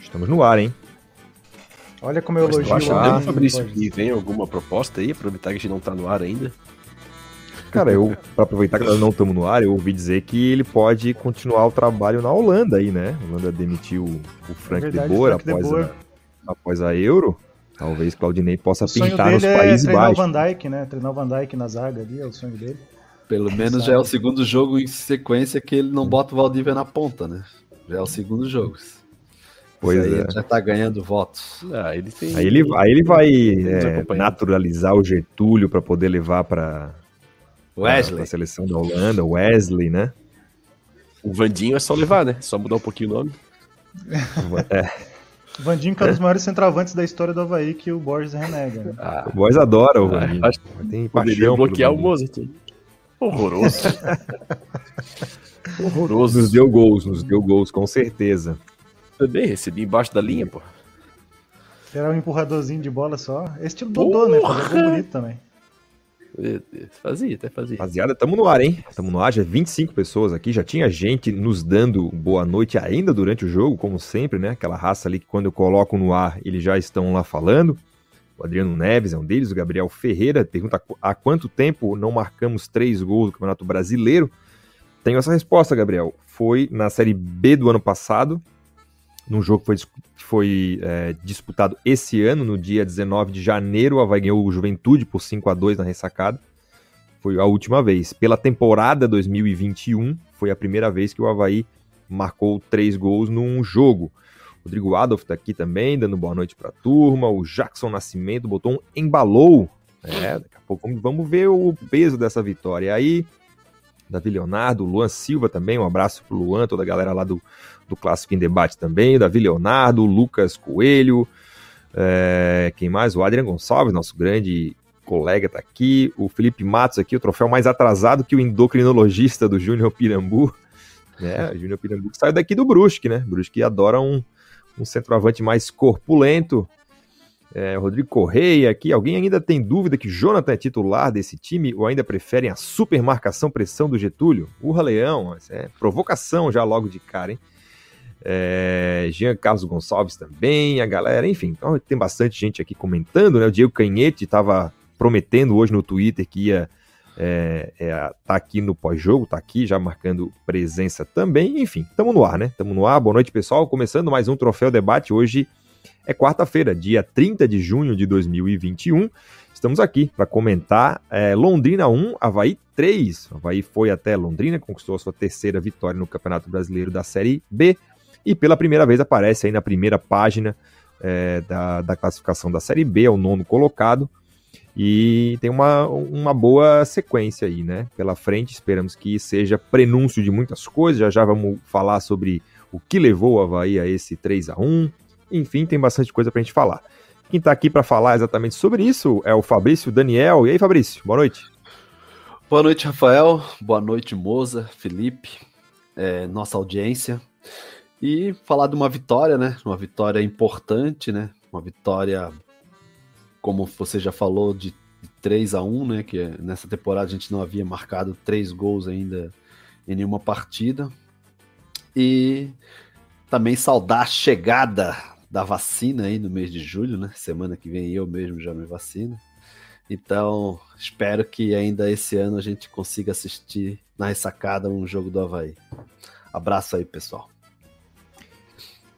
Estamos no ar, hein? Olha como eu elogio. Acha, Fabrício, que vem alguma proposta aí, aproveitar que a gente não tá no ar ainda? Cara, eu, pra aproveitar que nós não estamos no ar, eu ouvi dizer que ele pode continuar o trabalho na Holanda aí, né? A Holanda demitiu o Frank é verdade, de Boer após, A, após a Euro. Talvez Claudinei possa o pintar nos é Países Baixos. Treinar o Van Dijk, né? Treinar o Van Dijk na zaga ali, é o sonho dele. Pelo menos já é o segundo jogo em sequência que ele não bota o Valdívia na ponta, né? Já é o segundo jogo. Pois aí é. já tá ganhando votos. Ah, ele tem... aí, ele, aí ele vai é, naturalizar o Getúlio para poder levar para Wesley. a seleção da Holanda, Wesley, né? O Vandinho é só levar, né? Só mudar um pouquinho o nome. é. O Vandinho que é um dos maiores centroavantes da história do Havaí que o Borges renega. Né? Ah, o Borges adora o Vandinho. Ah, Tem paixão bloquear o Mozart. Horroroso. Horroroso. Nos deu gols, nos deu gols, com certeza. Também recebi embaixo da linha, pô. Era um empurradorzinho de bola só. Esse tipo Dodô, né? Fazia bonito também. Fazia, até fazia. Rapaziada, tamo no ar, hein? Tamo no ar, já 25 pessoas aqui, já tinha gente nos dando boa noite ainda durante o jogo, como sempre, né? Aquela raça ali que quando eu coloco no ar, eles já estão lá falando. O Adriano Neves é um deles, o Gabriel Ferreira pergunta há quanto tempo não marcamos três gols do Campeonato Brasileiro. Tenho essa resposta, Gabriel. Foi na Série B do ano passado, num jogo que foi, foi é, disputado esse ano, no dia 19 de janeiro. O Havaí ganhou o Juventude por 5 a 2 na ressacada. Foi a última vez. Pela temporada 2021, foi a primeira vez que o Havaí marcou três gols num jogo. Rodrigo Adolf está aqui também, dando boa noite para a turma. O Jackson Nascimento botou um embalou. É, daqui a pouco vamos ver o peso dessa vitória. E aí, Davi Leonardo, Luan Silva também, um abraço pro Luan, toda a galera lá do, do Clássico em Debate também, Davi Leonardo, Lucas Coelho, é, quem mais? O Adrian Gonçalves, nosso grande colega, tá aqui, o Felipe Matos aqui, o troféu mais atrasado que o endocrinologista do Júnior Pirambu, né, o Júnior Pirambu que saiu daqui do Brusque, né, Brusque adora um, um centroavante mais corpulento, é, Rodrigo Correia aqui. Alguém ainda tem dúvida que Jonathan é titular desse time ou ainda preferem a super marcação pressão do Getúlio? Urra Leão, é provocação já logo de cara, hein? É, Jean Carlos Gonçalves também, a galera, enfim, então, tem bastante gente aqui comentando, né? O Diego Canhete estava prometendo hoje no Twitter que ia é, é, tá aqui no pós-jogo, tá aqui já marcando presença também. Enfim, estamos no ar, né? Estamos no ar. Boa noite, pessoal. Começando mais um Troféu Debate hoje é quarta-feira, dia 30 de junho de 2021. Estamos aqui para comentar é, Londrina 1, Havaí 3. O Havaí foi até Londrina, conquistou a sua terceira vitória no Campeonato Brasileiro da Série B e pela primeira vez aparece aí na primeira página é, da, da classificação da Série B, é o nono colocado. E tem uma, uma boa sequência aí, né? Pela frente, esperamos que seja prenúncio de muitas coisas. Já já vamos falar sobre o que levou o Havaí a esse 3 a 1 enfim, tem bastante coisa pra gente falar. Quem tá aqui para falar exatamente sobre isso é o Fabrício Daniel. E aí, Fabrício, boa noite. Boa noite, Rafael. Boa noite, Moza, Felipe, é, nossa audiência. E falar de uma vitória, né? Uma vitória importante, né? Uma vitória, como você já falou, de 3 a 1 né? Que nessa temporada a gente não havia marcado três gols ainda em nenhuma partida. E também saudar a chegada da vacina aí no mês de julho, né? Semana que vem eu mesmo já me vacino. Então, espero que ainda esse ano a gente consiga assistir na ressacada um jogo do Havaí. Abraço aí, pessoal.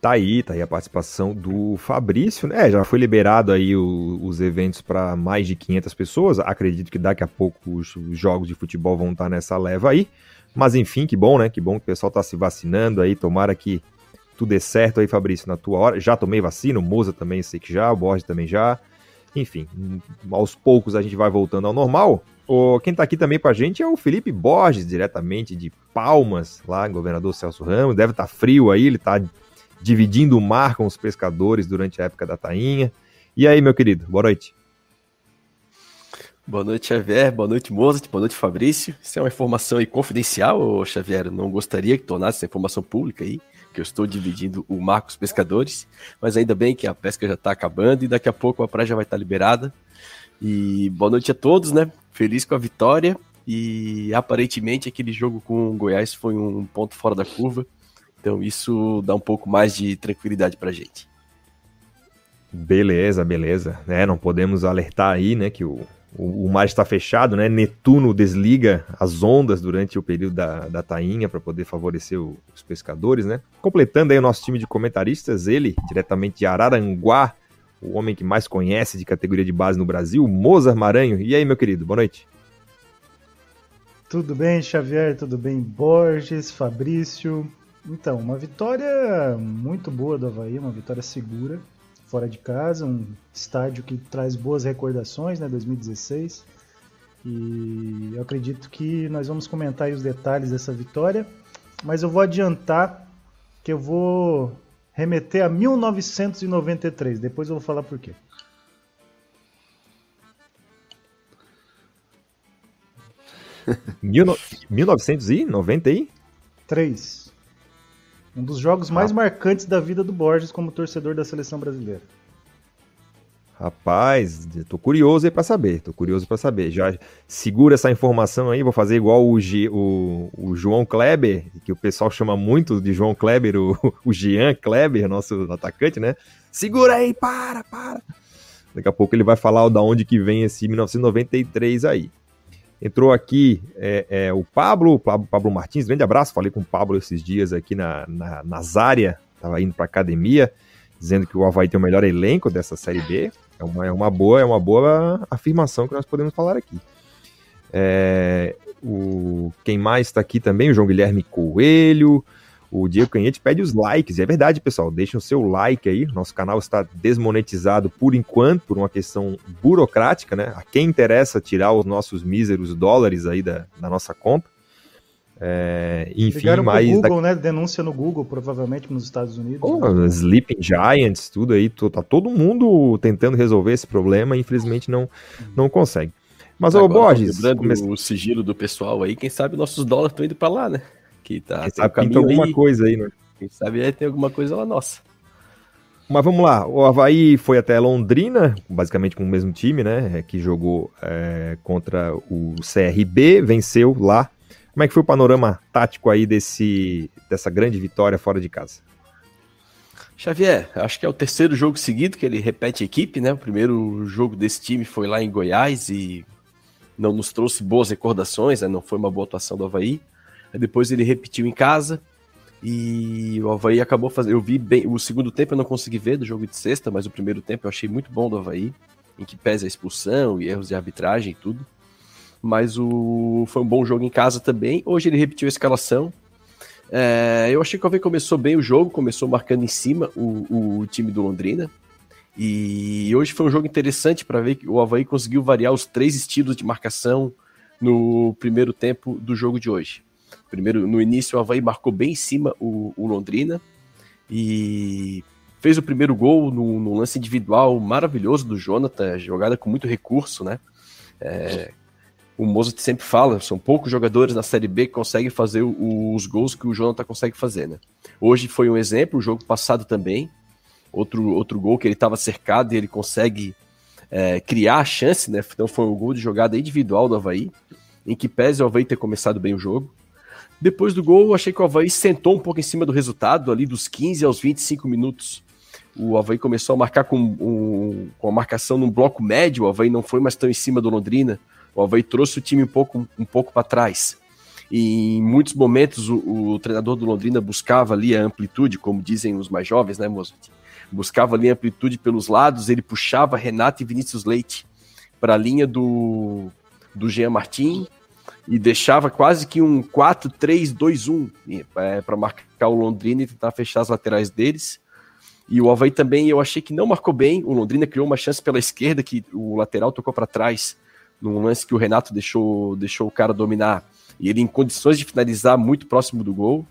Tá aí, tá aí a participação do Fabrício, né? Já foi liberado aí o, os eventos para mais de 500 pessoas. Acredito que daqui a pouco os, os, jogos de futebol vão estar nessa leva aí. Mas enfim, que bom, né? Que bom que o pessoal tá se vacinando aí. Tomara que tudo dê certo aí, Fabrício, na tua hora. Já tomei vacina, o Moza também sei que já, o Borges também já. Enfim, aos poucos a gente vai voltando ao normal. O, quem tá aqui também pra gente é o Felipe Borges, diretamente de Palmas, lá, governador Celso Ramos. Deve estar tá frio aí, ele tá dividindo o mar com os pescadores durante a época da tainha. E aí, meu querido, boa noite. Boa noite, Xavier. Boa noite, Mozart. Boa noite, Fabrício. Isso é uma informação aí confidencial, Xavier? Eu não gostaria que tornasse essa informação pública aí que eu estou dividindo o Marcos Pescadores, mas ainda bem que a pesca já está acabando e daqui a pouco a praia já vai estar tá liberada. E boa noite a todos, né? Feliz com a vitória e aparentemente aquele jogo com o Goiás foi um ponto fora da curva Então isso dá um pouco mais de tranquilidade para a gente. Beleza, beleza. É, não podemos alertar aí, né, que o, o, o mar está fechado, né? Netuno desliga as ondas durante o período da, da tainha para poder favorecer o, os pescadores, né? Completando aí o nosso time de comentaristas, ele, diretamente de Araranguá, o homem que mais conhece de categoria de base no Brasil, Mozart Maranho. E aí, meu querido, boa noite. Tudo bem, Xavier? Tudo bem, Borges, Fabrício? Então, uma vitória muito boa do Havaí, uma vitória segura fora de casa, um estádio que traz boas recordações, né, 2016. E eu acredito que nós vamos comentar os detalhes dessa vitória, mas eu vou adiantar que eu vou remeter a 1993, depois eu vou falar por quê. Mil no... 1993? Um dos jogos mais marcantes da vida do Borges como torcedor da seleção brasileira. Rapaz, tô curioso aí para saber, tô curioso para saber. Já segura essa informação aí, vou fazer igual o, G, o, o, João Kleber, que o pessoal chama muito de João Kleber, o, o Jean Kleber, nosso atacante, né? Segura aí, para, para. Daqui a pouco ele vai falar da onde que vem esse 1993 aí. Entrou aqui é, é, o Pablo, Pablo, Martins, grande abraço. Falei com o Pablo esses dias aqui na, na, na Zária, estava indo para academia, dizendo que o Havaí tem o melhor elenco dessa Série B. É uma, é uma, boa, é uma boa afirmação que nós podemos falar aqui. É, o, quem mais está aqui também? O João Guilherme Coelho, o Diego Canhete pede os likes. E é verdade, pessoal. Deixem o seu like aí. Nosso canal está desmonetizado por enquanto, por uma questão burocrática, né? A quem interessa tirar os nossos míseros dólares aí da, da nossa conta. É, enfim, Ligaram mais. Google, da... né? Denúncia no Google, provavelmente nos Estados Unidos. Oh, né? Sleeping Giants, tudo aí. Tá todo mundo tentando resolver esse problema. Infelizmente não, não consegue. Mas, ô Borges. Lembrando come... o sigilo do pessoal aí, quem sabe nossos dólares estão indo para lá, né? Que tá, Quem sabe pinta alguma aí, coisa aí, né? Quem sabe aí tem alguma coisa lá nossa. Mas vamos lá, o Havaí foi até Londrina, basicamente com o mesmo time, né? Que jogou é, contra o CRB, venceu lá. Como é que foi o panorama tático aí desse, dessa grande vitória fora de casa? Xavier, acho que é o terceiro jogo seguido que ele repete a equipe, né? O primeiro jogo desse time foi lá em Goiás e não nos trouxe boas recordações, né? não foi uma boa atuação do Havaí. Depois ele repetiu em casa e o Havaí acabou fazendo. Eu vi bem. O segundo tempo eu não consegui ver do jogo de sexta, mas o primeiro tempo eu achei muito bom do Havaí, em que pesa a expulsão e erros de arbitragem e tudo. Mas o foi um bom jogo em casa também. Hoje ele repetiu a escalação. É, eu achei que o Havaí começou bem o jogo, começou marcando em cima o, o time do Londrina. E hoje foi um jogo interessante para ver que o Havaí conseguiu variar os três estilos de marcação no primeiro tempo do jogo de hoje. Primeiro, no início, o Havaí marcou bem em cima o, o Londrina e fez o primeiro gol no, no, lance individual maravilhoso do Jonathan, jogada com muito recurso, né? É, o Mozart sempre fala, são poucos jogadores na Série B que conseguem fazer o, os gols que o Jonathan consegue fazer, né? Hoje foi um exemplo, o jogo passado também, outro, outro gol que ele estava cercado e ele consegue é, criar a chance, né? Então foi um gol de jogada individual do Havaí, em que pese o Havaí ter começado bem o jogo. Depois do gol, achei que o Havaí sentou um pouco em cima do resultado, ali dos 15 aos 25 minutos. O Havaí começou a marcar com, um, com a marcação num bloco médio, o Havaí não foi mais tão em cima do Londrina. O Havaí trouxe o time um pouco, um pouco para trás. E em muitos momentos o, o, treinador do Londrina buscava ali a amplitude, como dizem os mais jovens, né, Mozart? Buscava ali a amplitude pelos lados, ele puxava Renato e Vinícius Leite para a linha do, do Jean Martin, e deixava quase que um 4-3-2-1 é, para marcar o Londrina e tentar fechar as laterais deles. E o Havaí também eu achei que não marcou bem. O Londrina criou uma chance pela esquerda que o lateral tocou para trás, num lance que o Renato deixou, deixou o cara dominar. E ele em condições de finalizar muito próximo do gol.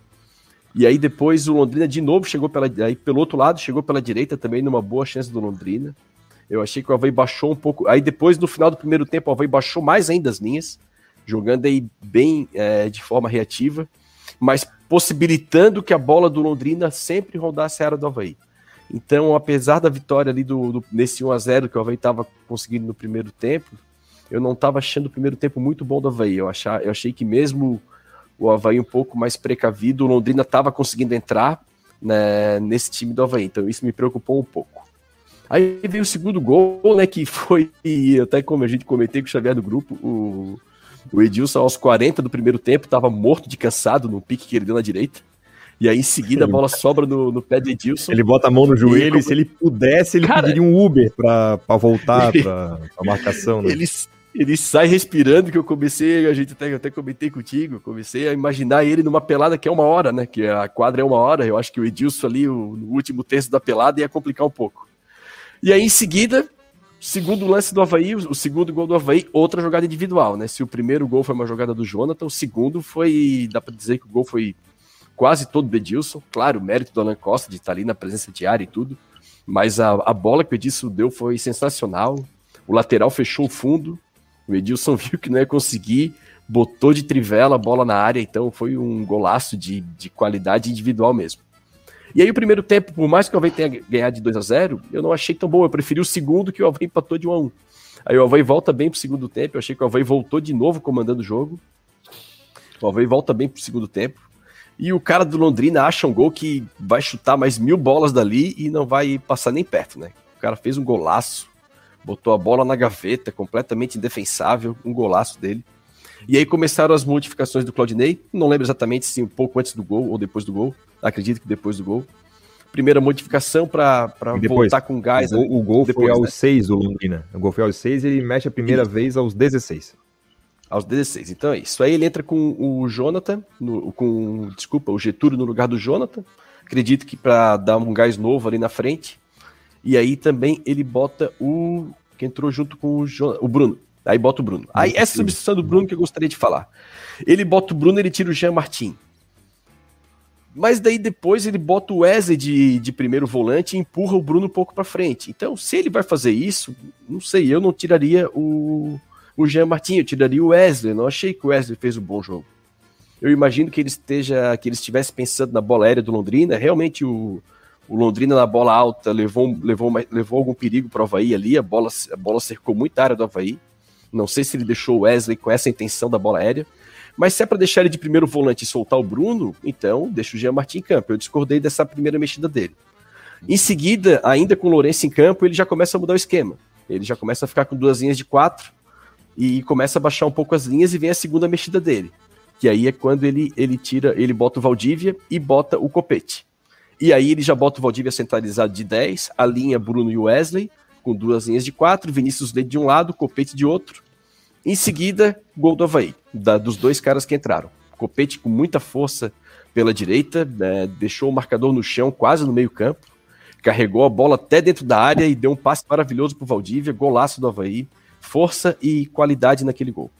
E aí depois o Londrina de novo chegou pela, aí pelo outro lado, chegou pela direita também numa boa chance do Londrina. Eu achei que o Havaí baixou um pouco. Aí depois, no final do primeiro tempo, o Havaí baixou mais ainda as linhas jogando aí bem é, de forma reativa, mas possibilitando que a bola do Londrina sempre rodasse a área do Havaí. Então, apesar da vitória ali do, do nesse 1 a 0 que o Havaí estava conseguindo no primeiro tempo, eu não estava achando o primeiro tempo muito bom do Havaí. Eu, achar, eu achei que mesmo o Havaí um pouco mais precavido, o Londrina estava conseguindo entrar né, nesse time do Havaí, então isso me preocupou um pouco. Aí veio o segundo gol, né, que foi, até como a gente comentei com o Xavier do grupo, o, o Edilson aos 40 do primeiro tempo estava morto de cansado no pique que ele deu na direita. E aí, em seguida, a bola sobra no, no pé de Edilson. Ele bota a mão no joelho e, se ele pudesse, ele Cara... pediria um Uber pra, pra voltar pra, pra marcação. Né? Ele, ele sai respirando, que eu comecei, a gente até, até comentei contigo, comecei a imaginar ele numa pelada que é uma hora, né? Que a quadra é uma hora. Eu acho que o Edilson ali, o, no último terço da pelada, ia complicar um pouco. E aí, em seguida, segundo lance do Havaí, o segundo gol do Havaí, outra jogada individual, né? Se o primeiro gol foi uma jogada do Jonathan, o segundo foi, dá para dizer que o gol foi quase todo do Edilson. Claro, o mérito do Alan Costa de estar ali na presença de área e tudo. Mas a, a bola que o Edilson deu foi sensacional. O lateral fechou o fundo. O Edilson viu que não ia conseguir, botou de trivela a bola na área. Então foi um golaço de, de qualidade individual mesmo. E aí o primeiro tempo, por mais que o Havaí tenha ganhado de 2 a 0 eu não achei tão bom. Eu preferi o segundo que o Havaí empatou de 1 a 1 Aí o Havaí volta bem pro segundo tempo. Eu achei que o Havaí voltou de novo comandando o jogo. O Havaí volta bem pro segundo tempo. E o cara do Londrina acha um gol que vai chutar mais mil bolas dali e não vai passar nem perto, né? O cara fez um golaço, botou a bola na gaveta, completamente indefensável, um golaço dele. E aí começaram as modificações do Claudinei, não lembro exatamente se um pouco antes do gol ou depois do gol, acredito que depois do gol. Primeira modificação para voltar com gás. O, o gol depois, foi aos né? 6 do Londrina. O gol foi aos 6 e ele mexe a primeira vez aos 16. Aos 16. Então é isso. Aí ele entra com o Jonathan, no, com, desculpa, o Getúlio no lugar do Jonathan. Acredito que para dar um gás novo ali na frente. E aí também ele bota o. que entrou junto com o, Jonathan, o Bruno. Aí bota o Bruno. Aí essa substituição do Bruno que eu gostaria de falar. Ele bota o Bruno, ele tira o Jean Martin. Mas daí depois ele bota o Wesley de, de primeiro volante e empurra o Bruno um pouco para frente. Então, se ele vai fazer isso, não sei, eu não tiraria o, o Jean Martin, eu tiraria o Wesley. Não achei que o Wesley fez um bom jogo. Eu imagino que ele esteja, que ele estivesse pensando na bola aérea do Londrina. Realmente o, o Londrina na bola alta levou, levou, levou algum perigo para o Havaí ali. A bola, a bola cercou muita área do Havaí. Não sei se ele deixou o Wesley com essa intenção da bola aérea. Mas se é para deixar ele de primeiro volante e soltar o Bruno, então deixa o Jean Martin em campo. Eu discordei dessa primeira mexida dele. Em seguida, ainda com o Lourenço em campo, ele já começa a mudar o esquema. Ele já começa a ficar com duas linhas de quatro e começa a baixar um pouco as linhas e vem a segunda mexida dele. Que aí é quando ele, ele tira, ele bota o Valdívia e bota o Copete. E aí ele já bota o Valdívia centralizado de 10, a linha Bruno e Wesley, com duas linhas de 4, Vinícius Leite de um lado, Copete de outro. Em seguida, gol do Havaí, da, dos dois caras que entraram. Copete com muita força pela direita, né, deixou o marcador no chão, quase no meio campo, carregou a bola até dentro da área e deu um passe maravilhoso para o Valdívia, golaço do Havaí força e qualidade naquele gol.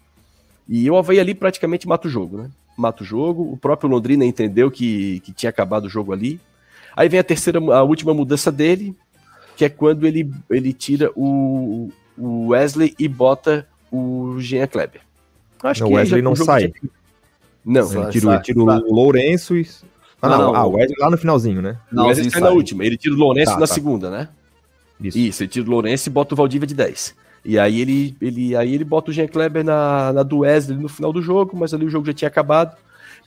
E o Havaí ali praticamente mata o jogo, né? Mata o jogo, o próprio Londrina entendeu que, que tinha acabado o jogo ali. Aí vem a terceira, a última mudança dele, que é quando ele, ele tira o, o Wesley e bota o Jean Kleber. Acho não, que o Wesley não sai. Não, ele tira, tira o Lourenço e. Ah, não, não, ah, o Wesley lá no finalzinho, né? Não, o Wesley sai na última. Ele tira o Lourenço tá, na tá. segunda, né? Isso. Isso, ele tira o Lourenço e bota o Valdívia de 10. E aí ele, ele, aí ele bota o Jean Kleber na, na do Wesley no final do jogo, mas ali o jogo já tinha acabado.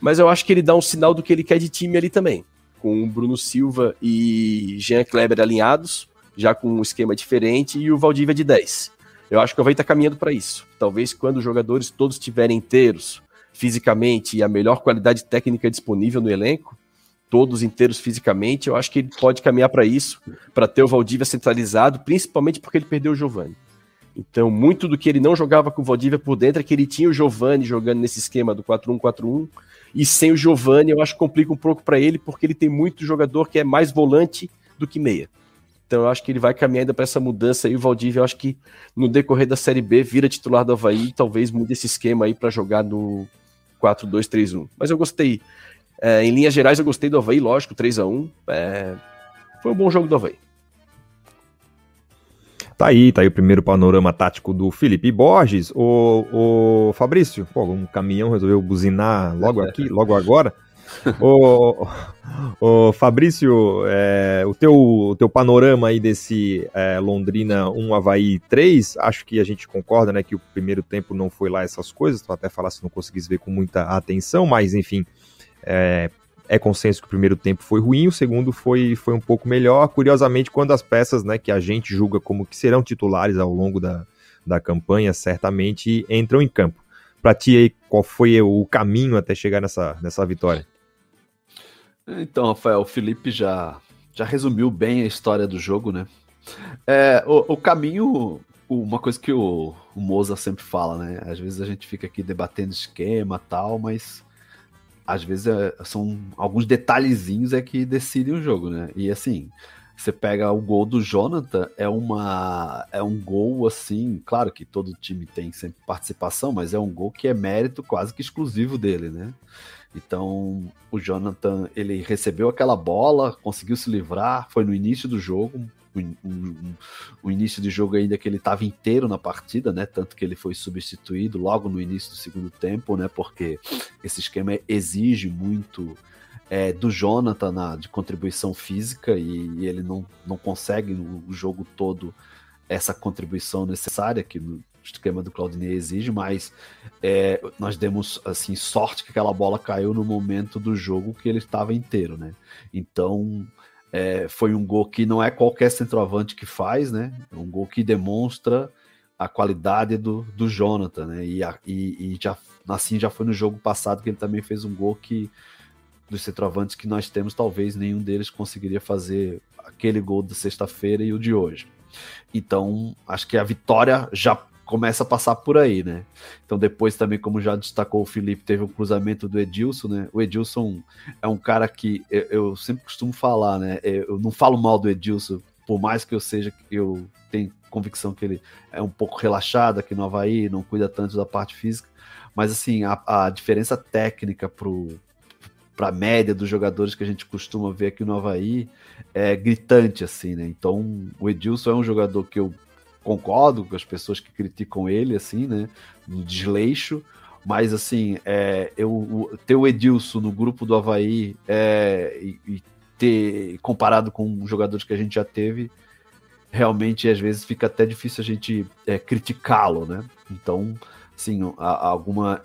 Mas eu acho que ele dá um sinal do que ele quer de time ali também. Com o Bruno Silva e Jean Kleber alinhados, já com um esquema diferente, e o Valdívia de 10. Eu acho que o Havaí está caminhando para isso. Talvez quando os jogadores todos estiverem inteiros, fisicamente, e a melhor qualidade técnica disponível no elenco, todos inteiros fisicamente, eu acho que ele pode caminhar para isso, para ter o Valdívia centralizado, principalmente porque ele perdeu o Giovani. Então, muito do que ele não jogava com o Valdívia por dentro é que ele tinha o Giovani jogando nesse esquema do 4-1-4-1. E sem o Giovani, eu acho que complica um pouco para ele, porque ele tem muito jogador que é mais volante do que meia. Então, eu acho que ele vai caminhando para essa mudança aí. O Valdívia, eu acho que no decorrer da Série B, vira titular do Havaí e talvez mude esse esquema aí para jogar no 4-2-3-1. Mas eu gostei. É, em linhas gerais, eu gostei do Havaí, lógico, 3 a 1 é, Foi um bom jogo do Havaí. Tá aí, tá aí o primeiro panorama tático do Felipe Borges. O, o Fabrício, pô, um caminhão resolveu buzinar logo aqui, logo agora. ô, ô, Fabrício, é, o, teu, o teu panorama aí desse é, Londrina 1 Havaí 3, acho que a gente concorda, né, que o primeiro tempo não foi lá essas coisas, tu até falar se não conseguisse ver com muita atenção, mas enfim, é, é consenso que o primeiro tempo foi ruim, o segundo foi, foi um pouco melhor, curiosamente quando as peças, né, que a gente julga como que serão titulares ao longo da, da campanha, certamente entram em campo. Para ti aí, qual foi o caminho até chegar nessa, nessa vitória? Então, Rafael, o Felipe já, já resumiu bem a história do jogo, né? É, o, o caminho, uma coisa que o, o Moza sempre fala, né? Às vezes a gente fica aqui debatendo esquema tal, mas às vezes é, são alguns detalhezinhos é que decidem o jogo, né? E assim, você pega o gol do Jonathan, é uma é um gol assim, claro que todo time tem sempre participação, mas é um gol que é mérito quase que exclusivo dele, né? Então, o Jonathan, ele recebeu aquela bola, conseguiu se livrar, foi no início do jogo, o, início de jogo ainda que ele estava inteiro na partida, né? Tanto que ele foi substituído logo no início do segundo tempo, né? Porque esse esquema exige muito é, do Jonathan na, de contribuição física e, e, ele não, não consegue no jogo todo essa contribuição necessária que no esquema do Claudinei exige, mas é, nós demos assim sorte que aquela bola caiu no momento do jogo que ele estava inteiro, né? Então é, foi um gol que não é qualquer centroavante que faz, né? É um gol que demonstra a qualidade do, do Jonathan, né? E, a, e, e já assim já foi no jogo passado que ele também fez um gol que dos centroavantes que nós temos, talvez nenhum deles conseguiria fazer aquele gol de sexta-feira e o de hoje. Então, acho que a vitória já começa a passar por aí, né? Então, depois também, como já destacou o Felipe, teve o cruzamento do Edilson, né? O Edilson é um cara que eu, eu sempre costumo falar, né? Eu não falo mal do Edilson, por mais que eu seja, eu tenho convicção que ele é um pouco relaxado aqui no Havaí, não cuida tanto da parte física, mas assim, a, a diferença técnica pro, para a média dos jogadores que a gente costuma ver aqui no Havaí é gritante, assim, né? Então, o Edilson é um jogador que eu concordo com as pessoas que criticam ele, assim, né? No desleixo, mas, assim, é, eu, ter o Edilson no grupo do Havaí é, e, e ter comparado com jogadores que a gente já teve, realmente às vezes fica até difícil a gente é, criticá-lo, né? Então, sim, a, a alguma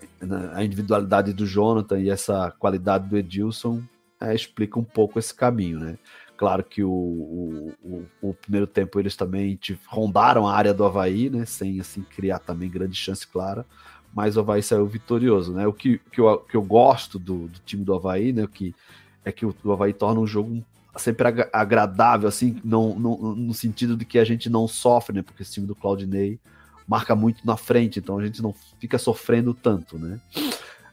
a individualidade do Jonathan e essa qualidade do Edilson é, explica um pouco esse caminho, né? Claro que o, o, o, primeiro tempo eles também rondaram a área do Havaí, né? Sem assim criar também grande chance clara, mas o Havaí saiu vitorioso, né? O que, que, eu, que eu gosto do, do time do Havaí, né? O que é que o, o Havaí torna um jogo sempre agradável, assim, não, não, no sentido de que a gente não sofre, né? Porque esse time do Claudinei marca muito na frente, então a gente não fica sofrendo tanto, né?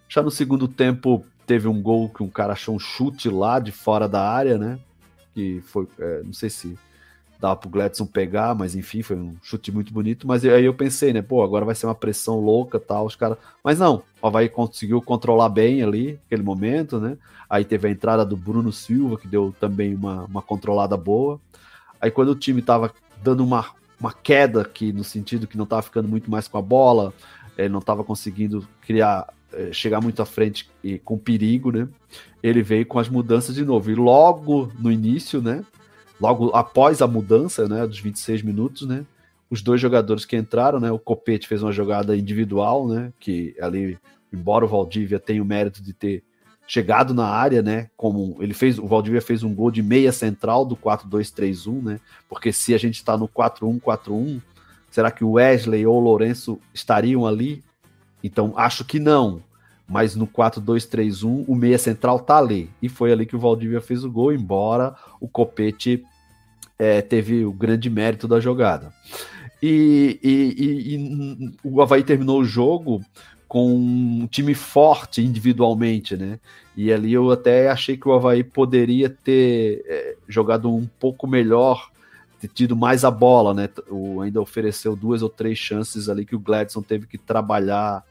Já no segundo tempo teve um gol que um cara achou um chute lá de fora da área, né? Que foi, é, não sei se dava pro Gladson pegar, mas enfim, foi um chute muito bonito. Mas aí eu pensei, né? Pô, agora vai ser uma pressão louca tal, os caras. Mas não, o Havaí conseguiu controlar bem ali, aquele momento, né? Aí teve a entrada do Bruno Silva, que deu também uma, uma controlada boa. Aí quando o time tava dando uma, uma queda que no sentido que não estava ficando muito mais com a bola, ele não estava conseguindo criar, chegar muito à frente e com perigo, né? Ele veio com as mudanças de novo. E logo no início, né? Logo após a mudança, né? Dos 26 minutos, né? Os dois jogadores que entraram, né? O Copete fez uma jogada individual, né? Que ali, embora o Valdívia tenha o mérito de ter chegado na área, né? Como ele fez, o Valdivia fez um gol de meia central do 4-2-3-1, né? Porque se a gente está no 4-1-4-1, será que o Wesley ou o Lourenço estariam ali? Então acho que não. Mas no 4-2-3-1, o meia central tá ali. E foi ali que o Valdivia fez o gol, embora o Copete é, teve o grande mérito da jogada. E, e, e, e o Havaí terminou o jogo com um time forte individualmente, né? E ali eu até achei que o Havaí poderia ter é, jogado um pouco melhor, tido mais a bola, né? O, ainda ofereceu duas ou três chances ali que o Gladson teve que trabalhar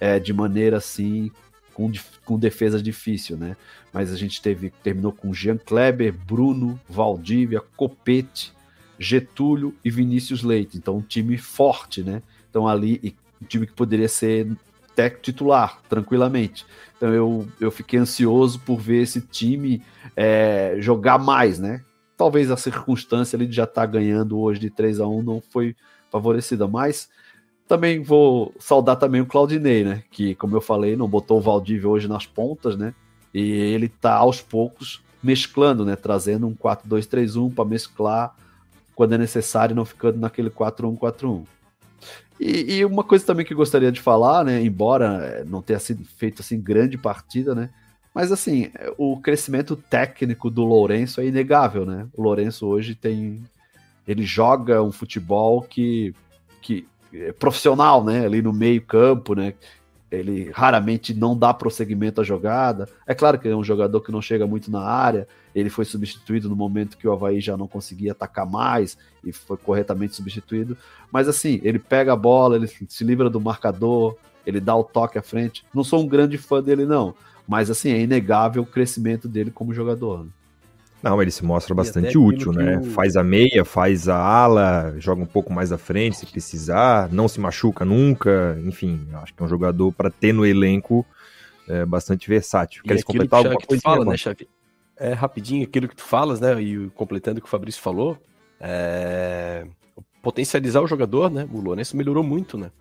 é, de maneira assim, com, com defesa difícil, né? Mas a gente teve, terminou com Jean Kleber, Bruno, Valdívia, Copete, Getúlio e Vinícius Leite. Então, um time forte, né? Então, ali, um time que poderia ser titular, tranquilamente. Então eu, eu fiquei ansioso por ver esse time é, jogar mais, né? Talvez a circunstância ali de já estar tá ganhando hoje de 3 a 1 não foi favorecida, mas também vou saudar também o Claudinei, né? Que, como eu falei, não botou o Valdívia hoje nas pontas, né? E ele tá aos poucos mesclando, né? Trazendo um 4-2-3-1 para mesclar quando é necessário, não ficando naquele 4-1-4-1. E, e, uma coisa também que gostaria de falar, né? Embora eh, não tenha sido feito assim grande partida, né? Mas assim, o crescimento técnico do Lourenço é inegável, né? O Lourenço hoje tem. Ele joga um futebol que, que profissional, né? Ali no meio-campo, né? Ele raramente não dá prosseguimento à jogada. É claro que é um jogador que não chega muito na área. Ele foi substituído no momento que o Havaí já não conseguia atacar mais e foi corretamente substituído. Mas assim, ele pega a bola, ele se livra do marcador, ele dá o toque à frente. Não sou um grande fã dele, não. Mas assim, é inegável o crescimento dele como jogador. Né? Não, ele se mostra bastante útil, né? O... Faz a meia, faz a ala, joga um pouco mais à frente se precisar, não se machuca nunca, enfim, acho que é um jogador para ter no elenco é, bastante versátil. Quer completar alguma coisa? Fala, né, Xavi? É rapidinho aquilo que tu falas, né? E completando o que o Fabrício falou, é... potencializar o jogador, né? O Lourenço melhorou muito, né?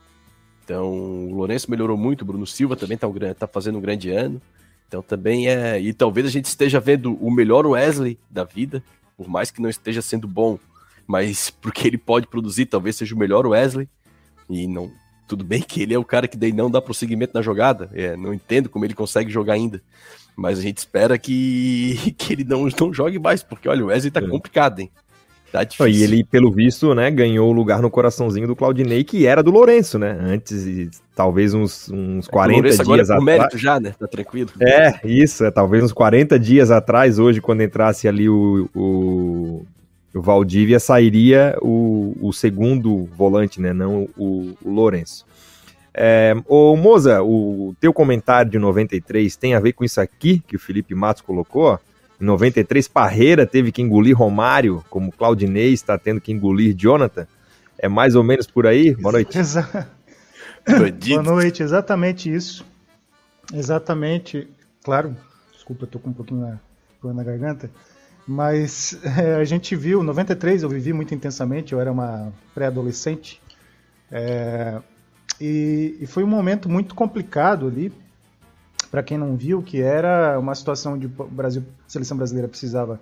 Então, o Lourenço melhorou muito, o Bruno Silva também tá, um, tá fazendo um grande ano. Então também é. E talvez a gente esteja vendo o melhor Wesley da vida, por mais que não esteja sendo bom, mas porque ele pode produzir, talvez seja o melhor Wesley. E não. Tudo bem que ele é o cara que daí não dá prosseguimento na jogada. É, não entendo como ele consegue jogar ainda. Mas a gente espera que, que ele não, não jogue mais, porque olha, o Wesley tá é. complicado, hein? Tá difícil. E ele, pelo visto, né, ganhou o lugar no coraçãozinho do Claudinei, que era do Lourenço, né? Antes, talvez uns, uns 40 é dias agora é atrás. mérito já, né? Tá tranquilo. É, isso, é, talvez uns 40 dias atrás, hoje, quando entrasse ali o, o, o Valdívia, sairia o, o segundo volante, né? Não o, o Lourenço. É, ô Moza, o teu comentário de 93 tem a ver com isso aqui que o Felipe Matos colocou? Em 93, Parreira teve que engolir Romário, como Claudinei está tendo que engolir Jonathan. É mais ou menos por aí? Boa noite. Exa... Boa noite, exatamente isso. Exatamente. Claro, desculpa, eu tô com um pouquinho na, na garganta. Mas é, a gente viu, 93 eu vivi muito intensamente, eu era uma pré-adolescente. É, e, e foi um momento muito complicado ali, para quem não viu, que era uma situação de Brasil, a seleção brasileira precisava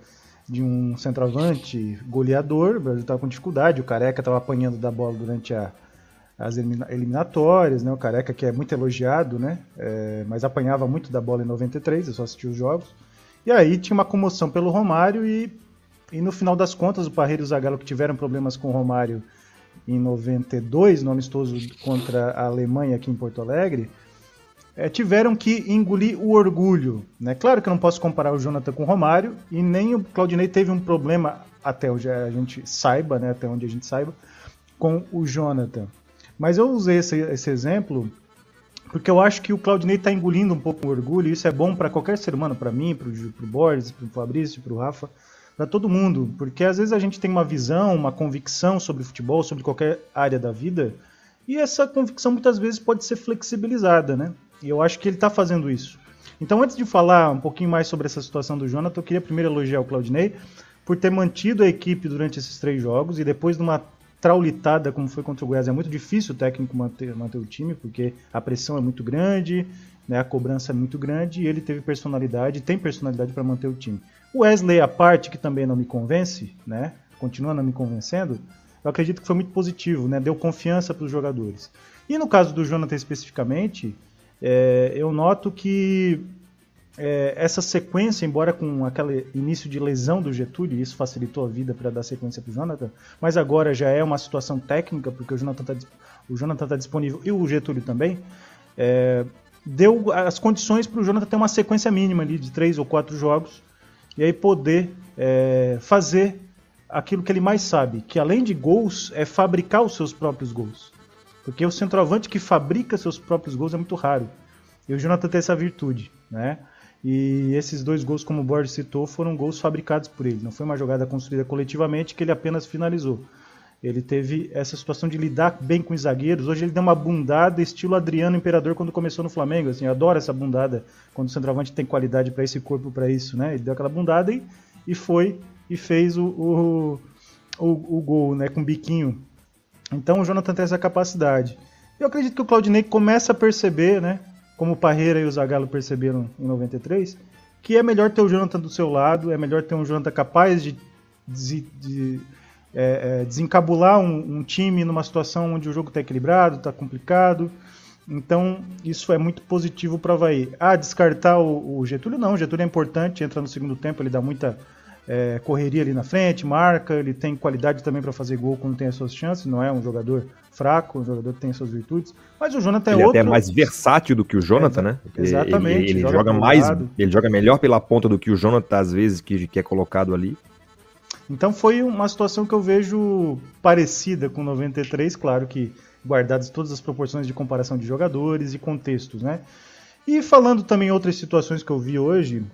de um centroavante goleador, o Brasil estava com dificuldade, o Careca estava apanhando da bola durante a, as eliminatórias, né? O Careca que é muito elogiado, né? É, mas apanhava muito da bola em 93, eu só assisti os jogos. E aí tinha uma comoção pelo Romário e, e no final das contas o Parreira e o Zagallo que tiveram problemas com o Romário em 92, no amistoso contra a Alemanha aqui em Porto Alegre, é, tiveram que engolir o orgulho. Né? Claro que eu não posso comparar o Jonathan com o Romário, e nem o Claudinei teve um problema, até onde a gente saiba, né? até onde a gente saiba, com o Jonathan. Mas eu usei esse, esse exemplo porque eu acho que o Claudinei está engolindo um pouco o orgulho, e isso é bom para qualquer ser humano, para mim, para o Borges, para o Fabrício, para o Rafa, para todo mundo, porque às vezes a gente tem uma visão, uma convicção sobre futebol, sobre qualquer área da vida, e essa convicção muitas vezes pode ser flexibilizada, né? E eu acho que ele está fazendo isso. Então, antes de falar um pouquinho mais sobre essa situação do Jonathan, eu queria primeiro elogiar o Claudinei por ter mantido a equipe durante esses três jogos e depois de uma traulitada como foi contra o Goiás, é muito difícil o técnico manter, manter o time, porque a pressão é muito grande, né, a cobrança é muito grande e ele teve personalidade, tem personalidade para manter o time. O Wesley, a parte que também não me convence, né, continua não me convencendo, eu acredito que foi muito positivo, né, deu confiança para os jogadores. E no caso do Jonathan especificamente, é, eu noto que é, essa sequência, embora com aquele início de lesão do Getúlio, isso facilitou a vida para dar sequência para o Jonathan, mas agora já é uma situação técnica, porque o Jonathan está tá disponível e o Getúlio também, é, deu as condições para o Jonathan ter uma sequência mínima ali de três ou quatro jogos e aí poder é, fazer aquilo que ele mais sabe, que além de gols, é fabricar os seus próprios gols. Porque o centroavante que fabrica seus próprios gols é muito raro. E o Jonathan tem essa virtude, né? E esses dois gols, como o Borges citou, foram gols fabricados por ele. Não foi uma jogada construída coletivamente que ele apenas finalizou. Ele teve essa situação de lidar bem com os zagueiros. Hoje ele deu uma bundada estilo Adriano Imperador quando começou no Flamengo. Assim, eu adoro essa bundada quando o centroavante tem qualidade para esse corpo para isso, né? Ele deu aquela bundada e, e foi e fez o, o, o, o gol, né? Com biquinho. Então o Jonathan tem essa capacidade. Eu acredito que o Claudinei começa a perceber, né? Como o Parreira e o Zagallo perceberam em 93, que é melhor ter o Jonathan do seu lado, é melhor ter um Jonathan capaz de, de, de é, é, desencabular um, um, time numa situação onde o jogo está equilibrado, está complicado. Então, isso é muito positivo para o Havaí. Ah, descartar o, o, Getúlio? Não, o Getúlio é importante, entra no segundo tempo, ele dá muita é, correria ali na frente, marca, ele tem qualidade também para fazer gol quando tem as suas chances, não é um jogador fraco, um jogador que tem as suas virtudes. Mas o Jonathan ele é outro. Ele é mais versátil do que o Jonathan, né? Exatamente. Ele, ele joga, joga mais, ele joga melhor pela ponta do que o Jonathan, às vezes, que, que é colocado ali. Então foi uma situação que eu vejo parecida com 93, claro que guardadas todas as proporções de comparação de jogadores e contextos, né? E falando também outras situações que eu vi hoje,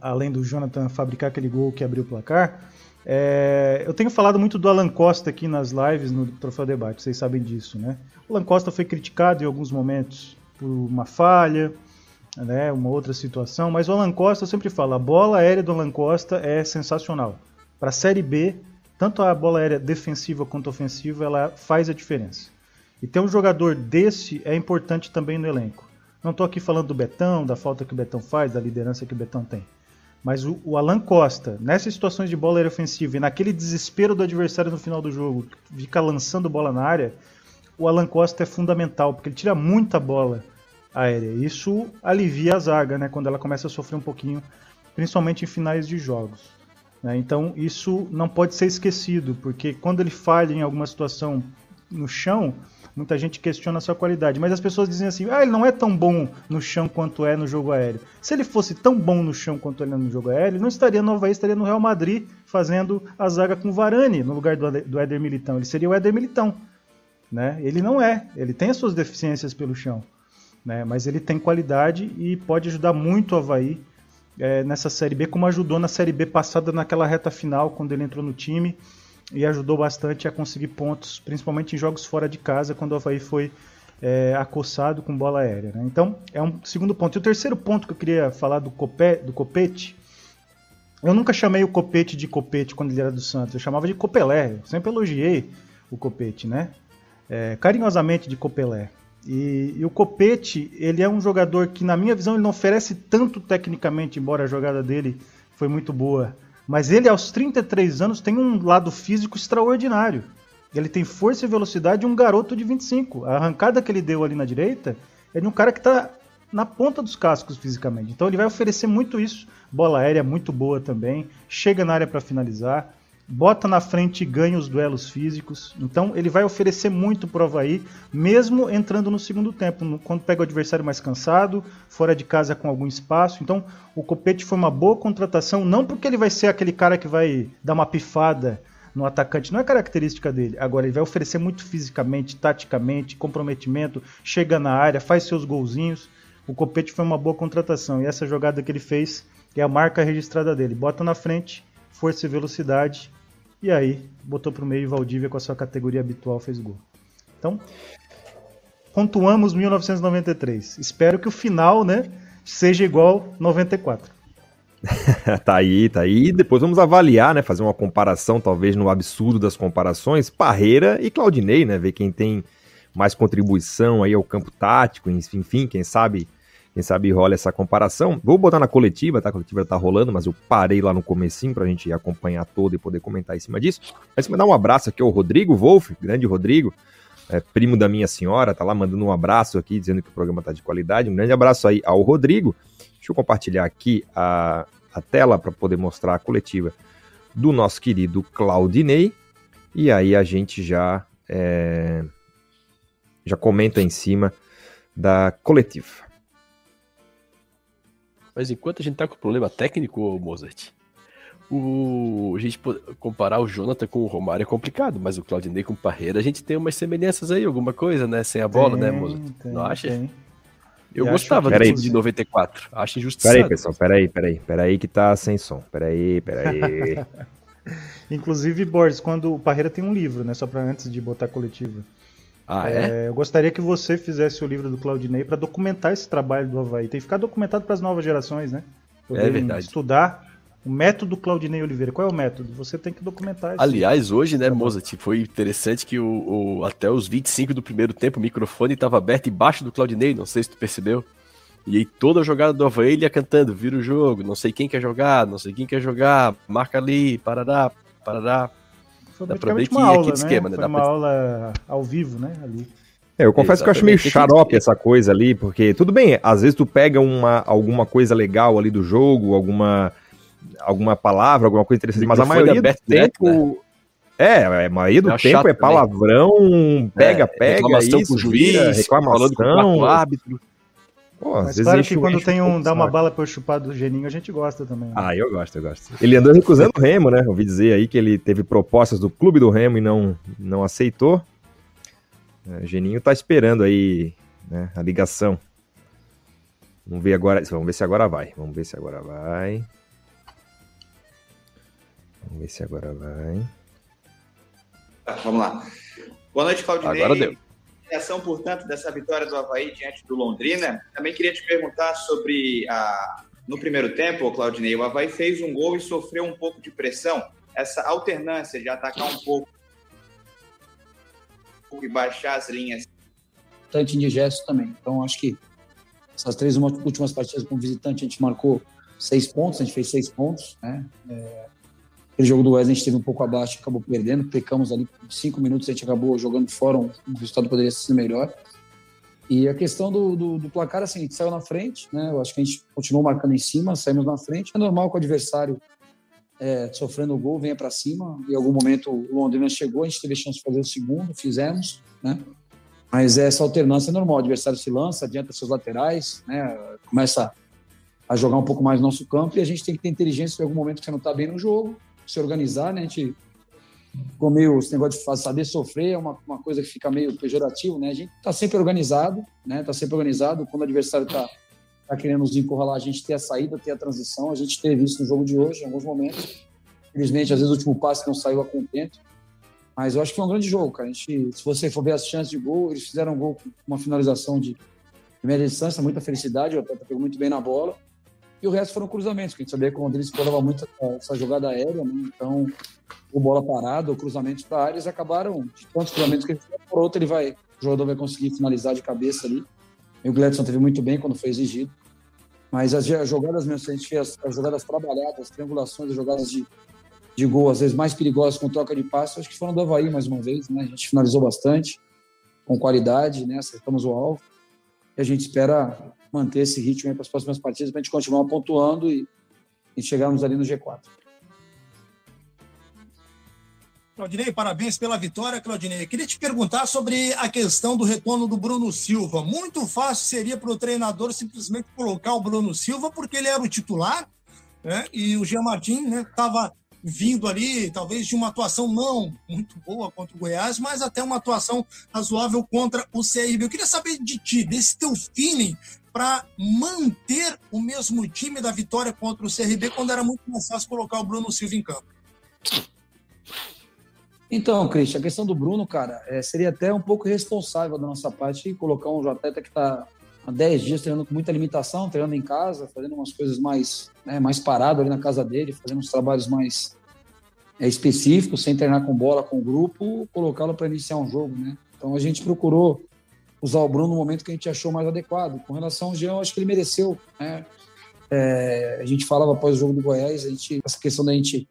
além do Jonathan fabricar aquele gol que abriu o placar, é, eu tenho falado muito do Alan Costa aqui nas lives no Troféu Debate, vocês sabem disso, né? O Alan Costa foi criticado em alguns momentos por uma falha, né, uma outra situação, mas o Alan Costa, eu sempre falo, a bola aérea do Alan Costa é sensacional para a Série B, tanto a bola aérea defensiva quanto ofensiva, ela faz a diferença. E ter um jogador desse é importante também no elenco. Não estou aqui falando do Betão, da falta que o Betão faz, da liderança que o Betão tem. Mas o, o Alan Costa, nessas situações de bola ofensiva e naquele desespero do adversário no final do jogo, fica lançando bola na área, o Alan Costa é fundamental, porque ele tira muita bola aérea. Isso alivia a zaga, né, quando ela começa a sofrer um pouquinho, principalmente em finais de jogos. Né? Então isso não pode ser esquecido, porque quando ele falha em alguma situação no chão, muita gente questiona a sua qualidade. Mas as pessoas dizem assim: ah, ele não é tão bom no chão quanto é no jogo aéreo. Se ele fosse tão bom no chão quanto ele é no jogo aéreo, ele não estaria no Havaí, estaria no Real Madrid fazendo a zaga com Varane no lugar do, do Éder Militão. Ele seria o Éder Militão. Né? Ele não é, ele tem as suas deficiências pelo chão. Né? Mas ele tem qualidade e pode ajudar muito o Havaí é, nessa Série B, como ajudou na Série B passada naquela reta final, quando ele entrou no time, e ajudou bastante a conseguir pontos, principalmente em jogos fora de casa, quando o Havaí foi é, acossado com bola aérea. Né? Então, é um segundo ponto. E o terceiro ponto que eu queria falar do, Copé, do Copete, eu nunca chamei o Copete de Copete quando ele era do Santos, eu chamava de Copelé, eu sempre elogiei o Copete, né? É, carinhosamente de Copelé. E, e, o Copete, ele é um jogador que, na minha visão, ele não oferece tanto tecnicamente, embora a jogada dele foi muito boa. Mas ele, aos 33 anos, tem um lado físico extraordinário. Ele tem força e velocidade de um garoto de 25. A arrancada que ele deu ali na direita é de um cara que está na ponta dos cascos fisicamente. Então ele vai oferecer muito isso. Bola aérea muito boa também. Chega na área para finalizar bota na frente e ganha os duelos físicos. Então ele vai oferecer muito pro Havaí, mesmo entrando no segundo tempo, quando pega o adversário mais cansado, fora de casa com algum espaço. Então o Copete foi uma boa contratação, não porque ele vai ser aquele cara que vai dar uma pifada no atacante, não é característica dele. Agora ele vai oferecer muito fisicamente, taticamente, comprometimento, chega na área, faz seus golzinhos. O Copete foi uma boa contratação e essa jogada que ele fez é a marca registrada dele. Bota na frente, força e velocidade e aí, botou para o meio e Valdívia com a sua categoria habitual fez gol. Então, pontuamos 1993. Espero que o final, né, seja igual 94. tá aí, tá aí. Depois vamos avaliar, né? Fazer uma comparação, talvez no absurdo das comparações, Parreira e Claudinei, né? Ver quem tem mais contribuição aí ao campo tático, enfim, quem sabe quem sabe rola essa comparação. Vou botar na coletiva, tá? A coletiva tá rolando, mas eu parei lá no comecinho pra gente acompanhar todo e poder comentar em cima disso. Mas mandar um abraço aqui ao Rodrigo Wolf, grande Rodrigo, é, primo da minha senhora, tá lá mandando um abraço aqui, dizendo que o programa tá de qualidade. Um grande abraço aí ao Rodrigo. Deixa eu compartilhar aqui a, a tela para poder mostrar a coletiva do nosso querido Claudinei. E aí a gente já, é, já comenta em cima da coletiva. Mas enquanto a gente tá com problema técnico, Mozart, o, a gente comparar o Jonathan com o Romário é complicado, mas o Claudinei com o Parreira, a gente tem umas semelhanças aí, alguma coisa, né? Sem a bola, né, tem, né, Mozart? Tem, Não acha? Tem. Eu e gostava do time de 94. Acho injustiçado. Peraí, pessoal, peraí, peraí. Peraí que tá sem som. Peraí, peraí. Inclusive, Borges, quando o Parreira tem um livro, né? Só para antes de botar coletiva. Ah, é? é? Eu gostaria que você fizesse o livro do Claudinei para documentar esse trabalho do Havaí. Tem que ficar documentado para as novas gerações, né? é verdade. Estudar o método Claudinei Oliveira. Qual é o método? Você tem que documentar isso. Aliás, hoje, né, Mozart, foi interessante que o, o, até os 25 do primeiro tempo o microfone estava aberto embaixo do Claudinei, não sei se tu percebeu. E aí toda a jogada do Havaí ele ia cantando, vira o jogo, não sei quem quer jogar, não sei quem quer jogar, marca ali, parará, parará. Foi Dá pra ver que uma aula, aquele né? esquema, né? Foi uma pra... aula ao vivo, né, ali. É, eu confesso Exatamente. que eu acho meio xarope essa coisa ali, porque tudo bem, às vezes tu pega uma, alguma coisa legal ali do jogo, alguma, alguma palavra, alguma coisa interessante, mas a maioria do tempo... Né? É, a maioria do é tempo é palavrão, pega, é, pega, reclamação isso, com o juiz, vira, reclamação, falando com o árbitro. Pô, Mas claro que quando tem um, dá uma bala pra eu chupar do Geninho, a gente gosta também. Né? Ah, eu gosto, eu gosto. Ele andou recusando o Remo, né? Ouvi dizer aí que ele teve propostas do clube do Remo e não, não aceitou. É, o Geninho tá esperando aí né, a ligação. Vamos ver agora. Vamos ver se agora vai. Vamos ver se agora vai. Vamos ver se agora vai. Tá, vamos lá. Boa noite, Claudinei. Agora deu reação, portanto, dessa vitória do Havaí diante do Londrina. Também queria te perguntar sobre a. No primeiro tempo, Claudinei, o Havaí fez um gol e sofreu um pouco de pressão. Essa alternância de atacar um pouco e baixar as linhas. Bastante indigesto também. Então, acho que essas três últimas partidas como visitante, a gente marcou seis pontos, a gente fez seis pontos, né? É, Aquele jogo do Wesley a gente teve um pouco abaixo, acabou perdendo, pecamos ali cinco minutos, a gente acabou jogando fora, um, resultado poderia ser melhor. E a questão do, do, do, placar, assim, a gente saiu na frente, né? Eu acho que a gente continuou marcando em cima, saímos na frente. É normal que o adversário, é, sofrendo o gol, venha para cima. Em algum momento o Londrina chegou, a gente teve chance de fazer o segundo, fizemos, né? Mas essa alternância é normal, o adversário se lança, adianta seus laterais, né? Começa a jogar um pouco mais no nosso campo e a gente tem que ter inteligência em algum momento que você não está bem no jogo, se organizar, né? A gente ficou meio, esse negócio de saber sofrer é uma, uma coisa que fica meio pejorativo, né? A gente está sempre organizado, né? Está sempre organizado. Quando o adversário está tá querendo nos encurralar, a gente ter a saída, ter a transição. A gente teve isso no jogo de hoje, em alguns momentos. Infelizmente, às vezes o último passe não saiu a contento. Mas eu acho que foi um grande jogo, cara. A gente, se você for ver as chances de gol, eles fizeram um gol com uma finalização de, média distância, muita felicidade. O atleta pegou muito bem na bola e o resto foram cruzamentos, que a gente sabia que o André explorava muito essa jogada aérea, né? então o bola parada, ou cruzamentos para áreas, acabaram de tantos cruzamentos que ele fez, por outro ele vai, o jogador vai conseguir finalizar de cabeça ali. E o Gladson teve muito bem quando foi exigido. Mas as jogadas mesmo, se a gente fez as, jogadas trabalhadas, as triangulações, as jogadas de, de gol, às vezes mais perigosas com troca de passe, acho que foram do Havaí mais uma vez, né? A gente finalizou bastante, com qualidade, né? Acertamos o alvo. E a gente espera manter esse ritmo para as próximas partidas, para a gente continuar pontuando e, e chegarmos ali no G4. Claudinei, parabéns pela vitória, Claudinei. Queria te perguntar sobre a questão do retorno do Bruno Silva. Muito fácil seria para o treinador simplesmente colocar o Bruno Silva, porque ele era o titular, né? E o Jean Martin estava né, vindo ali, talvez de uma atuação não muito boa contra o Goiás, mas até uma atuação razoável contra o CRB. Eu queria saber de ti, desse teu feeling para manter o mesmo time da vitória contra o CRB quando era muito mais fácil colocar o Bruno Silva em campo. Então, Cristian, a questão do Bruno, cara, é, seria até um pouco irresponsável da nossa parte colocar um atleta que está há 10 dias treinando com muita limitação, treinando em casa, fazendo umas coisas mais, né, mais parado ali na casa dele, fazendo uns trabalhos mais é, específicos, sem treinar com bola, com o grupo, colocá-lo para iniciar um jogo, né? Então a gente procurou usar o Bruno no momento que a gente achou mais adequado. Com relação ao Jean, eu acho que ele mereceu. Né? É, a gente falava após o jogo do Goiás, a gente, essa questão da gente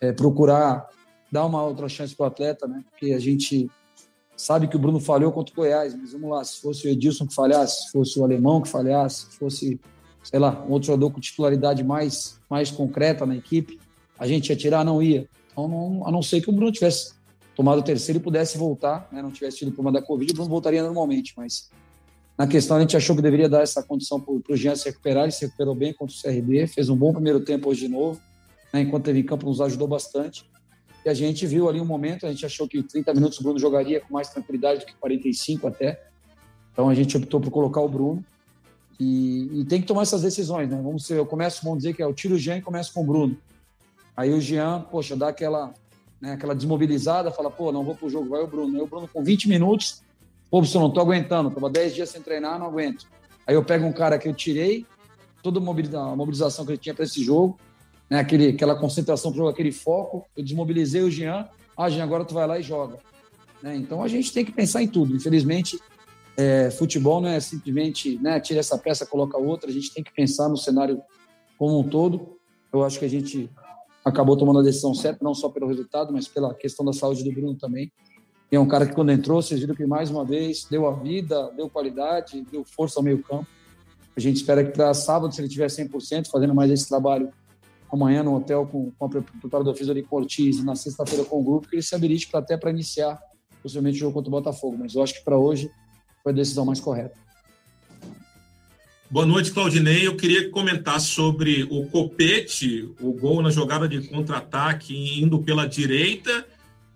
é, procurar dar uma outra chance para o atleta, né? porque a gente sabe que o Bruno falhou contra o Goiás, mas vamos lá, se fosse o Edilson que falhasse, se fosse o Alemão que falhasse, se fosse, sei lá, um outro jogador com titularidade mais, mais concreta na equipe, a gente ia tirar? Não ia. Então, não, a não ser que o Bruno tivesse tomado o terceiro e pudesse voltar, né, não tivesse tido problema da Covid, o Bruno voltaria normalmente, mas na questão a gente achou que deveria dar essa condição para o Jean se recuperar, ele se recuperou bem contra o CRB, fez um bom primeiro tempo hoje de novo, né, enquanto teve em campo nos ajudou bastante, e a gente viu ali um momento, a gente achou que 30 minutos o Bruno jogaria com mais tranquilidade do que 45 até, então a gente optou por colocar o Bruno, e, e tem que tomar essas decisões, né, vamos ser, eu começo, vamos dizer que é o tiro Jean e começo com o Bruno, Aí o Jean, poxa, dá aquela, né, aquela desmobilizada, fala, pô, não vou pro jogo, vai o Bruno. Aí o Bruno com 20 minutos, pô, eu não tô aguentando, tava 10 dias sem treinar, não aguento. Aí eu pego um cara que eu tirei, toda a mobilização que ele tinha para esse jogo, né, aquele, aquela concentração pro jogo, aquele foco, eu desmobilizei o Jean, ah, Jean, agora tu vai lá e joga. Né? Então a gente tem que pensar em tudo. Infelizmente, é, futebol não é simplesmente né, tira essa peça, coloca outra. A gente tem que pensar no cenário como um todo. Eu acho que a gente acabou tomando a decisão certa, não só pelo resultado, mas pela questão da saúde do Bruno também. E é um cara que, quando entrou, vocês viram que mais uma vez deu a vida, deu qualidade, deu força ao meio-campo. A gente espera que para sábado, se ele tiver 100%, fazendo mais esse trabalho amanhã no hotel com, com a preparador físico ali com o Ortiz e na sexta-feira com o grupo, que ele se habilite para até para iniciar possivelmente o jogo contra o Botafogo. Mas eu acho que para hoje foi a decisão mais correta. Boa noite, Claudinei. Eu queria comentar sobre o Copete, o gol na jogada de contra-ataque indo pela direita,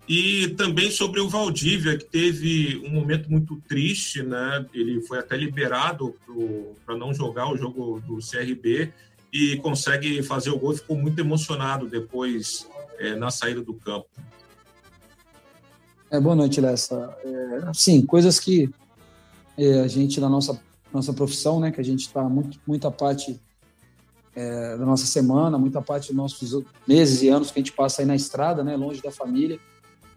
e também sobre o Valdívia, que teve um momento muito triste, né? Ele foi até liberado para não jogar o jogo do CRB e consegue fazer o gol. Ficou muito emocionado depois é, na saída do campo. É, boa noite, Lessa. É, sim, coisas que é, a gente, na nossa nossa profissão, né? Que a gente está muito, muita parte é, da nossa semana, muita parte dos nossos meses e anos que a gente passa aí na estrada, né? Longe da família.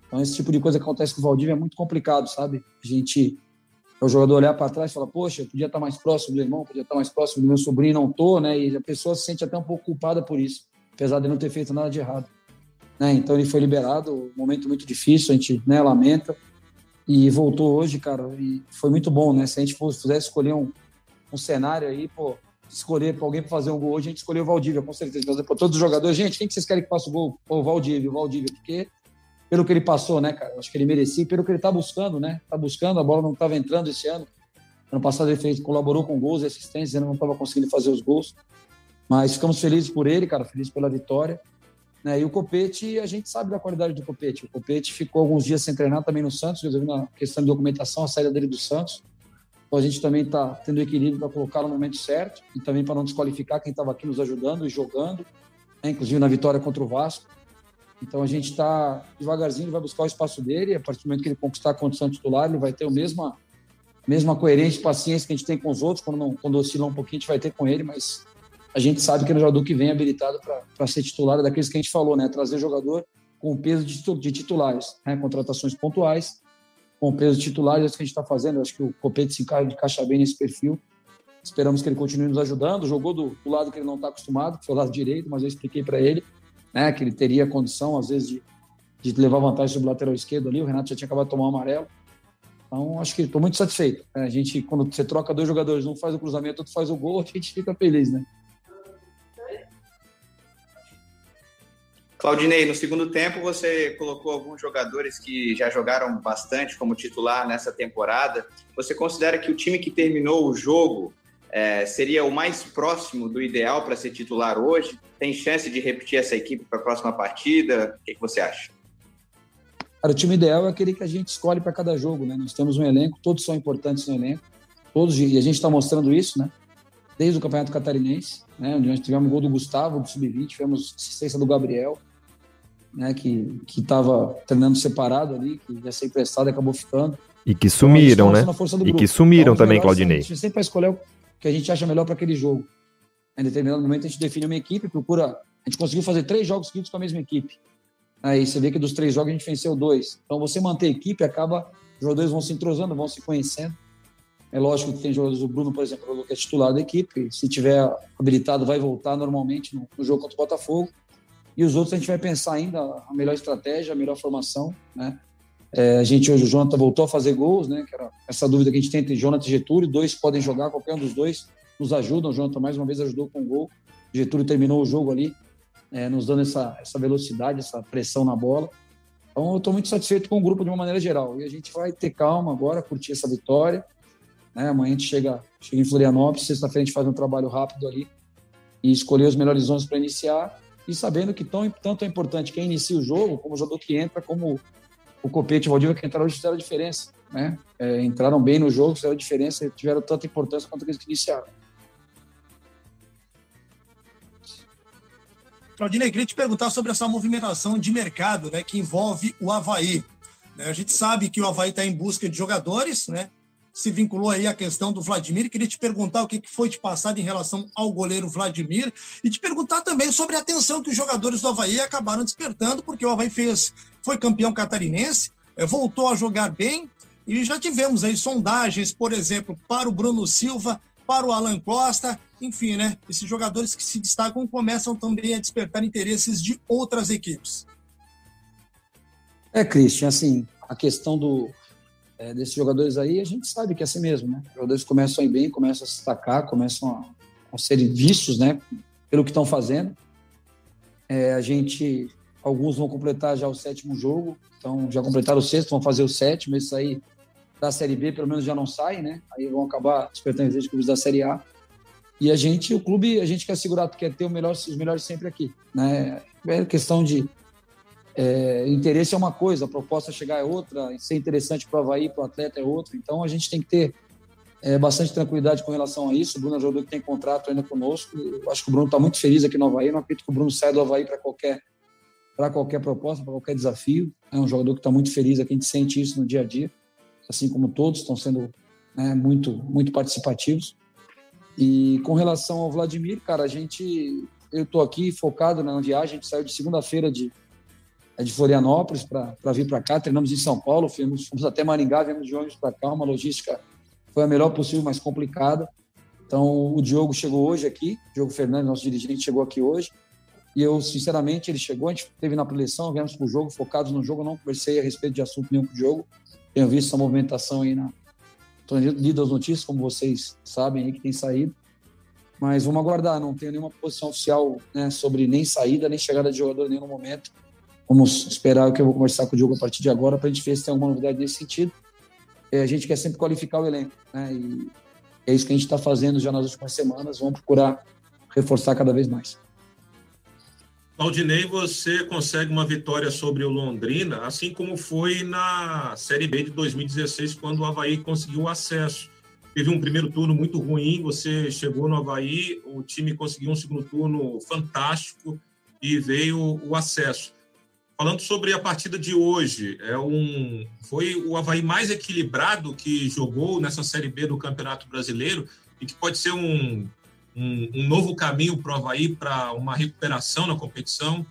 Então, esse tipo de coisa que acontece com o Valdívia é muito complicado, sabe? A gente, o jogador olhar para trás e falar, poxa, eu podia estar mais próximo do irmão, podia estar mais próximo do meu sobrinho, não tô, né? E a pessoa se sente até um pouco culpada por isso, apesar de não ter feito nada de errado. Né? Então, ele foi liberado, um momento muito difícil, a gente né, lamenta e voltou hoje, cara, e foi muito bom, né? Se a gente fosse, pudesse escolher um, um cenário aí, pô, escolher para alguém para fazer um gol hoje, a gente escolheu o Valdívia, com certeza. Mas, pô, todos os jogadores, gente, quem que vocês querem que faça o gol? Pô, o Valdívia, o Valdívia, porque pelo que ele passou, né, cara, acho que ele merecia, pelo que ele tá buscando, né? Tá buscando, a bola não estava entrando esse ano. Ano passado ele fez, colaborou com gols e assistências, ele não estava conseguindo fazer os gols. Mas ficamos felizes por ele, cara, felizes pela vitória. Né? E o Copete, a gente sabe da qualidade do Copete. O Copete ficou alguns dias sem treinar também no Santos, resolvendo a questão de documentação, a saída dele do Santos. Então a gente também está tendo equilíbrio para colocar no momento certo e também para não desqualificar quem estava aqui nos ajudando e jogando, né? inclusive na vitória contra o Vasco. Então a gente está devagarzinho, vai buscar o espaço dele. A partir do momento que ele conquistar a condição titular, ele vai ter a mesma, mesma coerência e paciência que a gente tem com os outros. Quando, não, quando oscila um pouquinho, a gente vai ter com ele, mas a gente sabe que é um jogador que vem habilitado para ser titular, é daqueles que a gente falou, né? Trazer jogador com peso de, titulares, né? contratações pontuais, com peso de titulares, é isso que a gente está fazendo. Eu acho que o Copete se encaixa bem nesse perfil. Esperamos que ele continue nos ajudando. Jogou do, do lado que ele não está acostumado, que foi o lado direito, mas eu expliquei para ele né, que ele teria condição, às vezes, de, de levar vantagem sobre o lateral esquerdo ali. O Renato já tinha acabado de tomar um amarelo. Então, acho que estou muito satisfeito. A gente, quando você troca dois jogadores, um faz o cruzamento, outro faz o gol, a gente fica feliz, né? Claudinei, no segundo tempo você colocou alguns jogadores que já jogaram bastante como titular nessa temporada. Você considera que o time que terminou o jogo é, seria o mais próximo do ideal para ser titular hoje? Tem chance de repetir essa equipe para a próxima partida? O que, que, você acha? Cara, o time ideal é aquele que a gente escolhe para cada jogo, né? Nós temos um elenco, todos são importantes no elenco, todos e a gente está mostrando isso, né? Desde o Campeonato Catarinense, né? Onde nós tivemos o gol do Gustavo, do Sub-20, tivemos assistência do Gabriel, né, que estava treinando separado ali, que ia ser emprestado e acabou ficando. E que sumiram, então, né? E que sumiram então, também, Claudinei. A gente sempre vai escolher o que a gente acha melhor para aquele jogo. Em determinado momento a gente define uma equipe, procura. A gente conseguiu fazer três jogos seguidos com a mesma equipe. Aí você vê que dos três jogos a gente venceu dois. Então você manter a equipe acaba, os jogadores vão se entrosando, vão se conhecendo. É lógico que tem jogadores, o Bruno, por exemplo, que é titular da equipe, se tiver habilitado vai voltar normalmente no, no jogo contra o Botafogo. E os outros a gente vai pensar ainda a melhor estratégia, a melhor formação, né? É, a gente hoje, o Jonathan voltou a fazer gols, né? Que era essa dúvida que a gente tem entre Jonathan e Getúlio. Dois podem jogar, qualquer um dos dois nos ajuda. O Jonathan mais uma vez ajudou com o gol. O Getúlio terminou o jogo ali, é, nos dando essa, essa velocidade, essa pressão na bola. Então, eu estou muito satisfeito com o grupo de uma maneira geral. E a gente vai ter calma agora, curtir essa vitória. Né? Amanhã a gente chega, chega em Florianópolis, sexta-feira a gente faz um trabalho rápido ali e escolher os melhores 11 para iniciar e sabendo que tão, tanto é importante quem inicia o jogo, como o jogador que entra, como o Copete e o Valdívia que entraram hoje fizeram a diferença. Né? É, entraram bem no jogo, fizeram a diferença, tiveram tanta importância quanto aqueles que iniciaram. Claudinei, queria te perguntar sobre essa movimentação de mercado né, que envolve o Havaí. Né, a gente sabe que o Havaí está em busca de jogadores, né? Se vinculou aí a questão do Vladimir. Queria te perguntar o que foi te passado em relação ao goleiro Vladimir e te perguntar também sobre a atenção que os jogadores do Havaí acabaram despertando, porque o Havaí fez, foi campeão catarinense, eh, voltou a jogar bem e já tivemos aí sondagens, por exemplo, para o Bruno Silva, para o Alan Costa, enfim, né? Esses jogadores que se destacam começam também a despertar interesses de outras equipes. É, Christian, assim, a questão do, é, desses jogadores aí, a gente sabe que é assim mesmo, né? Os jogadores começam a ir bem, começam a se destacar, começam a, a serem vistos, né? Pelo que estão fazendo. É, a gente, alguns vão completar já o sétimo jogo, então já completaram o sexto, vão fazer o sétimo, isso aí da Série B pelo menos já não sai, né? Aí vão acabar despertando os clubes da Série A. E a gente, o clube, a gente quer segurar, quer ter o melhor, os melhores sempre aqui, né? É questão de é, interesse é uma coisa, a proposta chegar é outra, ser interessante para o Havaí, para o atleta é outra. Então a gente tem que ter é, bastante tranquilidade com relação a isso. O Bruno é um jogador que tem contrato ainda conosco. Eu acho que o Bruno está muito feliz aqui no Havaí. Não acredito que o Bruno saia do Havaí para qualquer, qualquer proposta, para qualquer desafio. É um jogador que está muito feliz aqui, a gente sente isso no dia a dia assim como todos estão sendo né, muito, muito participativos. E com relação ao Vladimir, cara, a gente, eu estou aqui focado na viagem, a gente saiu de segunda-feira de, é de Florianópolis para vir para cá, treinamos em São Paulo, fomos, fomos até Maringá, viemos de ônibus para cá, uma logística foi a melhor possível, mas complicada. Então, o Diogo chegou hoje aqui, Diogo Fernandes, nosso dirigente, chegou aqui hoje. E eu, sinceramente, ele chegou, a gente teve na preleção, viemos para o jogo, focados no jogo, não conversei a respeito de assunto nenhum com o Diogo tenho visto essa movimentação aí na. Estou lido as notícias, como vocês sabem aí, que tem saído. Mas vamos aguardar, não tenho nenhuma posição oficial né, sobre nem saída, nem chegada de jogador em nenhum momento. Vamos esperar que eu vou conversar com o Diogo a partir de agora para a gente ver se tem alguma novidade nesse sentido. É, a gente quer sempre qualificar o elenco, né? E é isso que a gente está fazendo já nas últimas semanas. Vamos procurar reforçar cada vez mais. Claudinei, você consegue uma vitória sobre o Londrina, assim como foi na Série B de 2016, quando o Havaí conseguiu o acesso. Teve um primeiro turno muito ruim, você chegou no Havaí, o time conseguiu um segundo turno fantástico e veio o acesso. Falando sobre a partida de hoje, é um, foi o Havaí mais equilibrado que jogou nessa Série B do Campeonato Brasileiro e que pode ser um um, um novo caminho para o Havaí para uma recuperação na competição?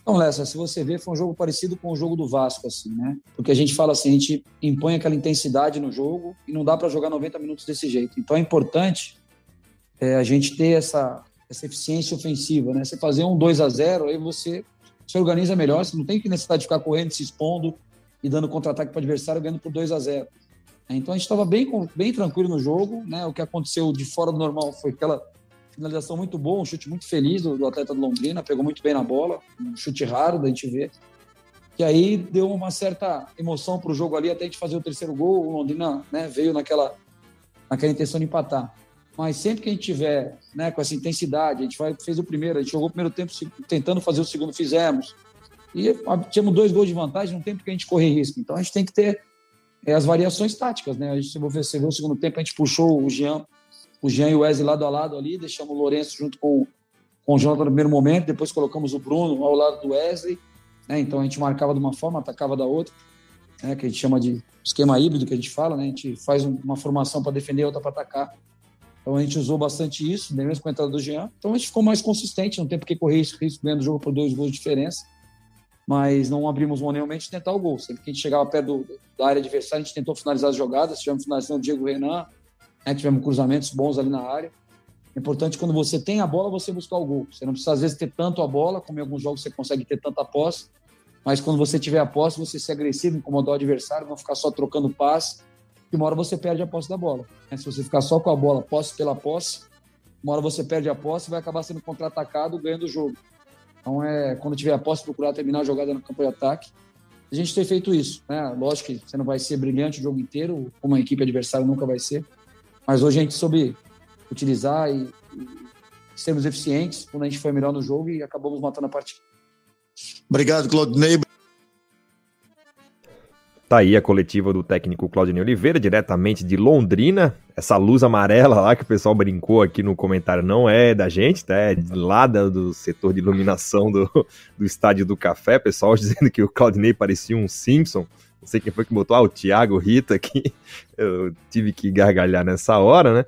Então, Lessa, se você ver, foi um jogo parecido com o jogo do Vasco, assim, né? Porque a gente fala assim, a gente impõe aquela intensidade no jogo e não dá para jogar 90 minutos desse jeito. Então é importante é, a gente ter essa, essa eficiência ofensiva, né? Você fazer um 2 a 0 aí você se organiza melhor, você não tem que necessidade de ficar correndo, se expondo e dando contra-ataque para o adversário ganhando por 2 a 0 então a gente estava bem, bem tranquilo no jogo, né? O que aconteceu de fora do normal foi aquela finalização muito boa, um chute muito feliz do, do atleta do Londrina, pegou muito bem na bola, um chute raro da gente ver. Que aí deu uma certa emoção para o jogo ali, até a gente fazer o terceiro gol, o Londrina né, veio naquela, naquela intenção de empatar. Mas sempre que a gente tiver né, com essa intensidade, a gente vai, fez o primeiro, a gente jogou o primeiro tempo tentando fazer o segundo, fizemos. E tínhamos dois gols de vantagem, não tem porque a gente correr risco. Então a gente tem que ter é as variações táticas, né? A gente, você vê o segundo tempo, a gente puxou o Jean, o Jean e o Wesley lado a lado ali, deixamos o Lourenço junto com, com o Jonathan no primeiro momento, depois colocamos o Bruno ao lado do Wesley, né? Então a gente marcava de uma forma, atacava da outra, né? Que a gente chama de esquema híbrido, que a gente fala, né? A gente faz uma formação para defender, outra para atacar. Então a gente usou bastante isso, mesmo com a entrada do Jean. Então a gente ficou mais consistente, não tem por que correr esse risco ganhando o jogo por dois gols de diferença mas não abrimos mão nenhuma de tentar o gol. Sempre que a gente chegava perto do, da área adversária, a gente tentou finalizar as jogadas, tivemos finalização do Diego Renan, né, tivemos cruzamentos bons ali na área. É importante quando você tem a bola, você buscar o gol. Você não precisa, às vezes, ter tanto a bola, como em alguns jogos você consegue ter tanta posse, mas quando você tiver a posse, você ser agressivo, incomodar o adversário, não ficar só trocando passe, que uma hora você perde a posse da bola. Né? Se você ficar só com a bola, posse pela posse, uma hora você perde a posse e vai acabar sendo contra-atacado ganhando o jogo. Então, é, quando tiver a posse, procurar terminar a jogada no campo de ataque. A gente tem feito isso. Né? Lógico que você não vai ser brilhante o jogo inteiro, como a equipe adversária nunca vai ser. Mas hoje a gente soube utilizar e, e sermos eficientes quando a gente foi melhor no jogo e acabamos matando a partida. Obrigado, Claudinei. Tá aí a coletiva do técnico Claudinei Oliveira, diretamente de Londrina. Essa luz amarela lá que o pessoal brincou aqui no comentário não é da gente, tá? É lá do setor de iluminação do, do Estádio do Café. Pessoal dizendo que o Claudinei parecia um Simpson. Não sei quem foi que botou, ah, o Thiago Rita aqui. Eu tive que gargalhar nessa hora, né?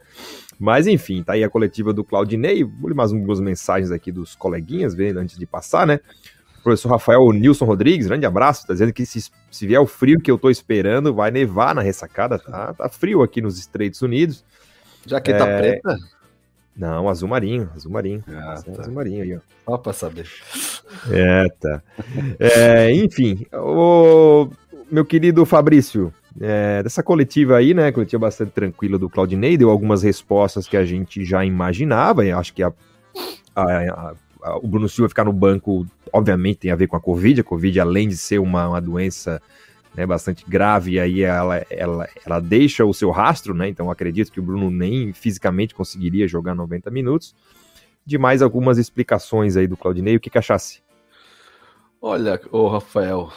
Mas enfim, tá aí a coletiva do Claudinei. Vou ler mais algumas mensagens aqui dos coleguinhas, vendo antes de passar, né? Professor Rafael Nilson Rodrigues, grande abraço, tá dizendo que se, se vier o frio que eu tô esperando, vai nevar na ressacada, tá, tá frio aqui nos Estados Unidos. Jaqueta é... preta? Não, azul marinho, azul marinho. Ah, é tá. Azul marinho aí, ó. Só pra saber. É, tá. É, enfim, o meu querido Fabrício, é, dessa coletiva aí, né, coletiva bastante tranquila do Claudinei, deu algumas respostas que a gente já imaginava, e acho que a, a, a o Bruno Silva ficar no banco, obviamente, tem a ver com a Covid. A Covid, além de ser uma, uma doença né, bastante grave, aí ela, ela, ela deixa o seu rastro, né? Então acredito que o Bruno nem fisicamente conseguiria jogar 90 minutos. De mais algumas explicações aí do Claudinei, o que, que achasse? Olha, ô Rafael,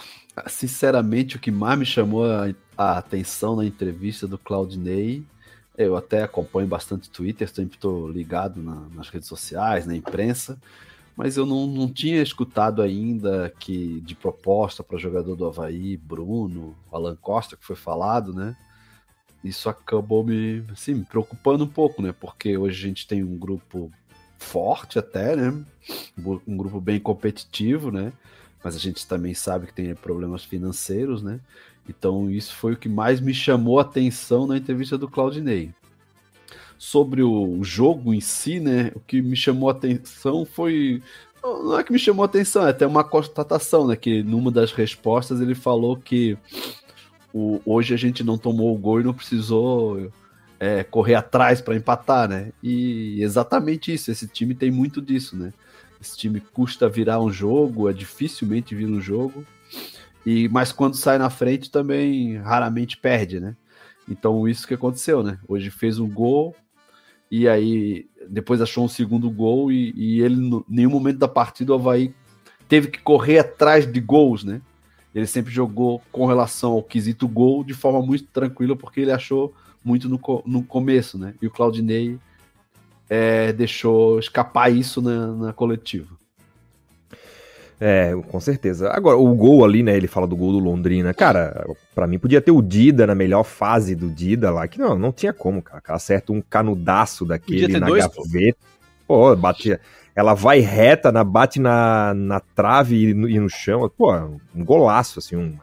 sinceramente o que mais me chamou a, a atenção na entrevista do Claudinei eu até acompanho bastante Twitter, sempre estou ligado na, nas redes sociais, na imprensa mas eu não, não tinha escutado ainda que de proposta para jogador do Havaí, Bruno, Alan Costa, que foi falado, né? Isso acabou me, assim, me preocupando um pouco, né? Porque hoje a gente tem um grupo forte até, né? Um grupo bem competitivo, né? Mas a gente também sabe que tem problemas financeiros, né? Então isso foi o que mais me chamou a atenção na entrevista do Claudinei sobre o jogo em si, né? O que me chamou a atenção foi. Não é que me chamou a atenção, é até uma constatação, né? Que numa das respostas ele falou que o, hoje a gente não tomou o gol e não precisou é, correr atrás para empatar, né? E exatamente isso, esse time tem muito disso, né? Esse time custa virar um jogo, é dificilmente vir um jogo. E mas quando sai na frente também raramente perde, né? Então isso que aconteceu, né? Hoje fez um gol, e aí depois achou um segundo gol e, e ele, em nenhum momento da partida, o Havaí teve que correr atrás de gols, né? Ele sempre jogou com relação ao quesito gol de forma muito tranquila, porque ele achou muito no, no começo, né? E o Claudinei é, deixou escapar isso na, na coletiva. É, com certeza. Agora, o gol ali, né? Ele fala do gol do Londrina. Cara, para mim podia ter o Dida na melhor fase do Dida lá, que não, não tinha como, cara. Acerta um canudaço daquele na dois, gaveta. Pô, pô bate, ela vai reta, na, bate na, na trave e no, e no chão. Pô, um golaço, assim, um,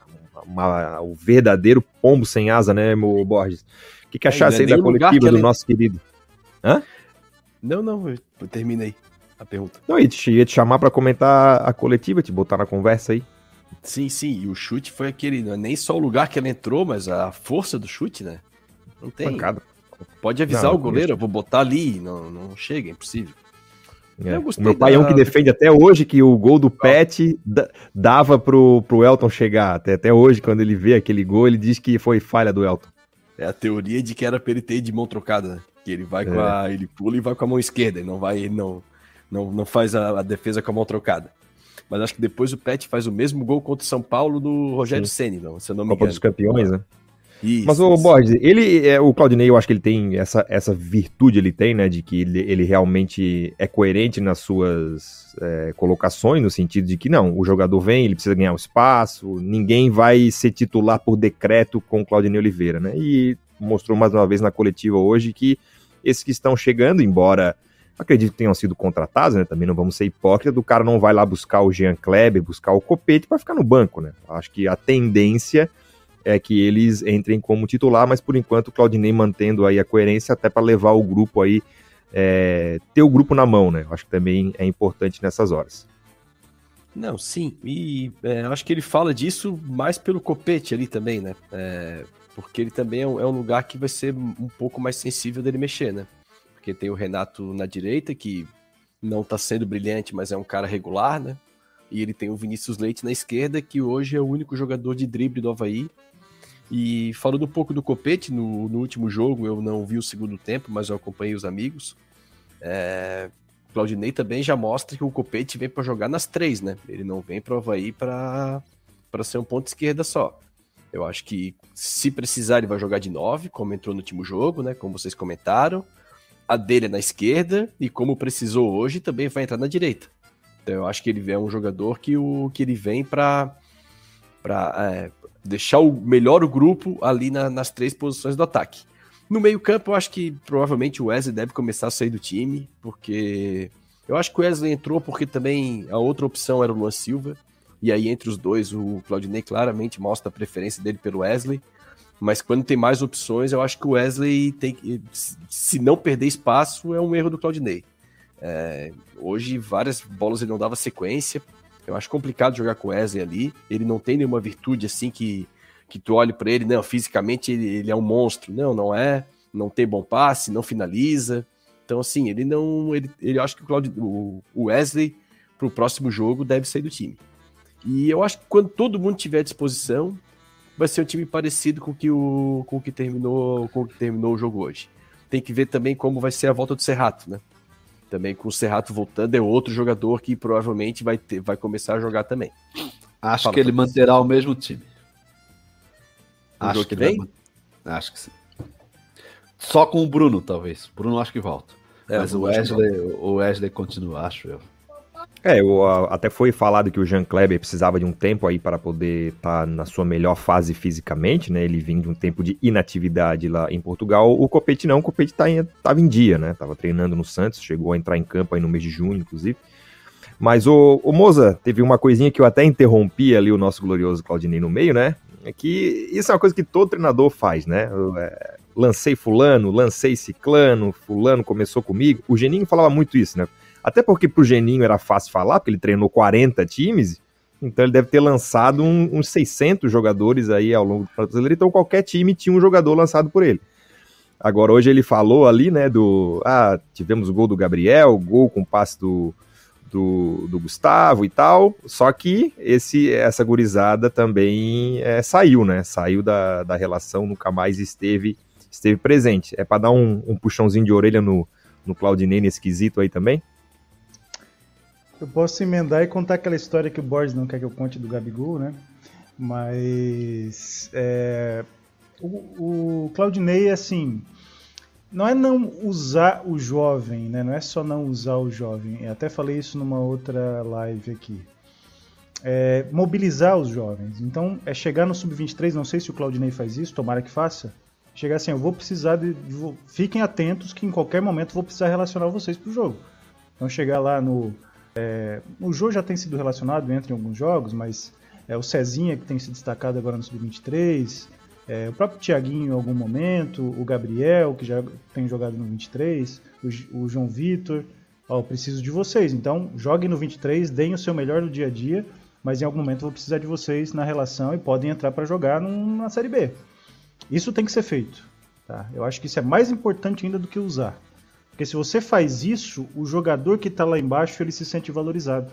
uma, o verdadeiro pombo sem asa, né, meu Borges? O que, que achasse aí da coletiva do nosso querido? Hã? Não, não, terminei a pergunta. Não, ia te, ia te chamar para comentar a coletiva, te botar na conversa aí. Sim, sim, e o chute foi aquele, não é nem só o lugar que ela entrou, mas a força do chute, né? Não tem. Pancada. Pode avisar não, o goleiro, eu vou botar ali, não, não chega, é impossível. É. O meu pai é um que defende até hoje que o gol do Pet dava pro, pro Elton chegar. Até, até hoje, quando ele vê aquele gol, ele diz que foi falha do Elton. É a teoria de que era pra ele ter de mão trocada, né? Que ele vai é. com a. ele pula e vai com a mão esquerda, ele não vai, ele não, não, não faz a, a, defesa com a mão trocada. Mas acho que depois o Pet faz o mesmo gol contra o São Paulo do Rogério Ceni, não, se eu não me Copa engano. dos Campeões, né? Isso, Mas o Borges, ele, é, o Claudinei, eu acho que ele tem essa, essa virtude, ele tem, né, de que ele, ele realmente é coerente nas suas é, colocações, no sentido de que não, o jogador vem, ele precisa ganhar o espaço, ninguém vai ser titular por decreto com o Claudinei Oliveira, né? E mostrou mais uma vez na coletiva hoje que esses que estão chegando, embora acredito que tenham sido contratados, né? Também não vamos ser hipócritas, do cara não vai lá buscar o Jean Kleber, buscar o Copete para ficar no banco, né? Acho que a tendência é que eles entrem como titular, mas por enquanto o Claudinei mantendo aí a coerência até para levar o grupo aí, é, ter o grupo na mão, né? Acho que também é importante nessas horas. Não, sim, e é, acho que ele fala disso mais pelo Copete ali também, né? É, porque ele também é um, é um lugar que vai ser um pouco mais sensível dele mexer, né? Porque tem o Renato na direita, que não está sendo brilhante, mas é um cara regular, né? E ele tem o Vinícius Leite na esquerda, que hoje é o único jogador de drible do Havaí. E falando um pouco do Copete, no, no último jogo eu não vi o segundo tempo, mas eu acompanhei os amigos. É, Claudinei também já mostra que o Copete vem para jogar nas três, né? Ele não vem para o Havaí para ser um ponto esquerda só. Eu acho que se precisar ele vai jogar de 9, como entrou no último jogo, né? Como vocês comentaram. A dele é na esquerda e como precisou hoje também vai entrar na direita. Então eu acho que ele é um jogador que, o, que ele vem para é, deixar o melhor o grupo ali na, nas três posições do ataque. No meio-campo, eu acho que provavelmente o Wesley deve começar a sair do time, porque eu acho que o Wesley entrou porque também a outra opção era o Luan Silva. E aí, entre os dois, o Claudinei claramente mostra a preferência dele pelo Wesley. Mas quando tem mais opções, eu acho que o Wesley tem que. Se não perder espaço, é um erro do Claudinei. É, hoje, várias bolas ele não dava sequência. Eu acho complicado jogar com o Wesley ali. Ele não tem nenhuma virtude assim que, que tu olhe para ele, não, fisicamente ele, ele, é um monstro. Não, não é. Não tem bom passe, não finaliza. Então, assim, ele não. Ele, ele acho que o, Claudio, o Wesley, para o próximo jogo, deve sair do time. E eu acho que quando todo mundo tiver à disposição, vai ser um time parecido com que o com o que terminou com o que terminou o jogo hoje. Tem que ver também como vai ser a volta do Serrato, né? Também com o Serrato voltando é outro jogador que provavelmente vai ter, vai começar a jogar também. Acho Fala que ele manterá o mesmo time. O acho que vem? Vai... Acho que sim. Só com o Bruno, talvez. Bruno acho que volta. É, Mas o Wesley, o Wesley continua, acho eu. É, eu, até foi falado que o Jean Kleber precisava de um tempo aí para poder estar tá na sua melhor fase fisicamente, né? Ele vinha de um tempo de inatividade lá em Portugal. O Copete não, o Copete tá em, tava em dia, né? Tava treinando no Santos, chegou a entrar em campo aí no mês de junho, inclusive. Mas o, o Moza teve uma coisinha que eu até interrompi ali o nosso glorioso Claudinei no meio, né? É que isso é uma coisa que todo treinador faz, né? Eu, é, lancei fulano, lancei ciclano, fulano começou comigo. O Geninho falava muito isso, né? Até porque pro Geninho era fácil falar, porque ele treinou 40 times, então ele deve ter lançado um, uns 600 jogadores aí ao longo do brasileiro, então qualquer time tinha um jogador lançado por ele. Agora, hoje ele falou ali, né, do. Ah, tivemos o gol do Gabriel, gol com passe do, do, do, Gustavo e tal. Só que esse, essa gurizada também é, saiu, né? Saiu da, da relação, nunca mais esteve, esteve presente. É para dar um, um, puxãozinho de orelha no, no Claudinei nesse quesito aí também? Eu posso emendar e contar aquela história que o Borges não quer que eu conte do Gabigol, né? Mas é, o, o Claudinei, assim, não é não usar o jovem, né? Não é só não usar o jovem. Eu até falei isso numa outra live aqui. É mobilizar os jovens. Então, é chegar no sub-23, não sei se o Claudinei faz isso, tomara que faça. Chegar assim, eu vou precisar de. de fiquem atentos que em qualquer momento vou precisar relacionar vocês pro jogo. Então, chegar lá no é, o Jô já tem sido relacionado entre alguns jogos, mas é, o Cezinha que tem se destacado agora no Sub-23, é, o próprio Thiaguinho em algum momento, o Gabriel que já tem jogado no 23, o, o João Vitor. Ó, preciso de vocês, então joguem no 23, deem o seu melhor no dia a dia, mas em algum momento vou precisar de vocês na relação e podem entrar para jogar na Série B. Isso tem que ser feito. Tá? Eu acho que isso é mais importante ainda do que usar. Porque se você faz isso, o jogador que está lá embaixo ele se sente valorizado.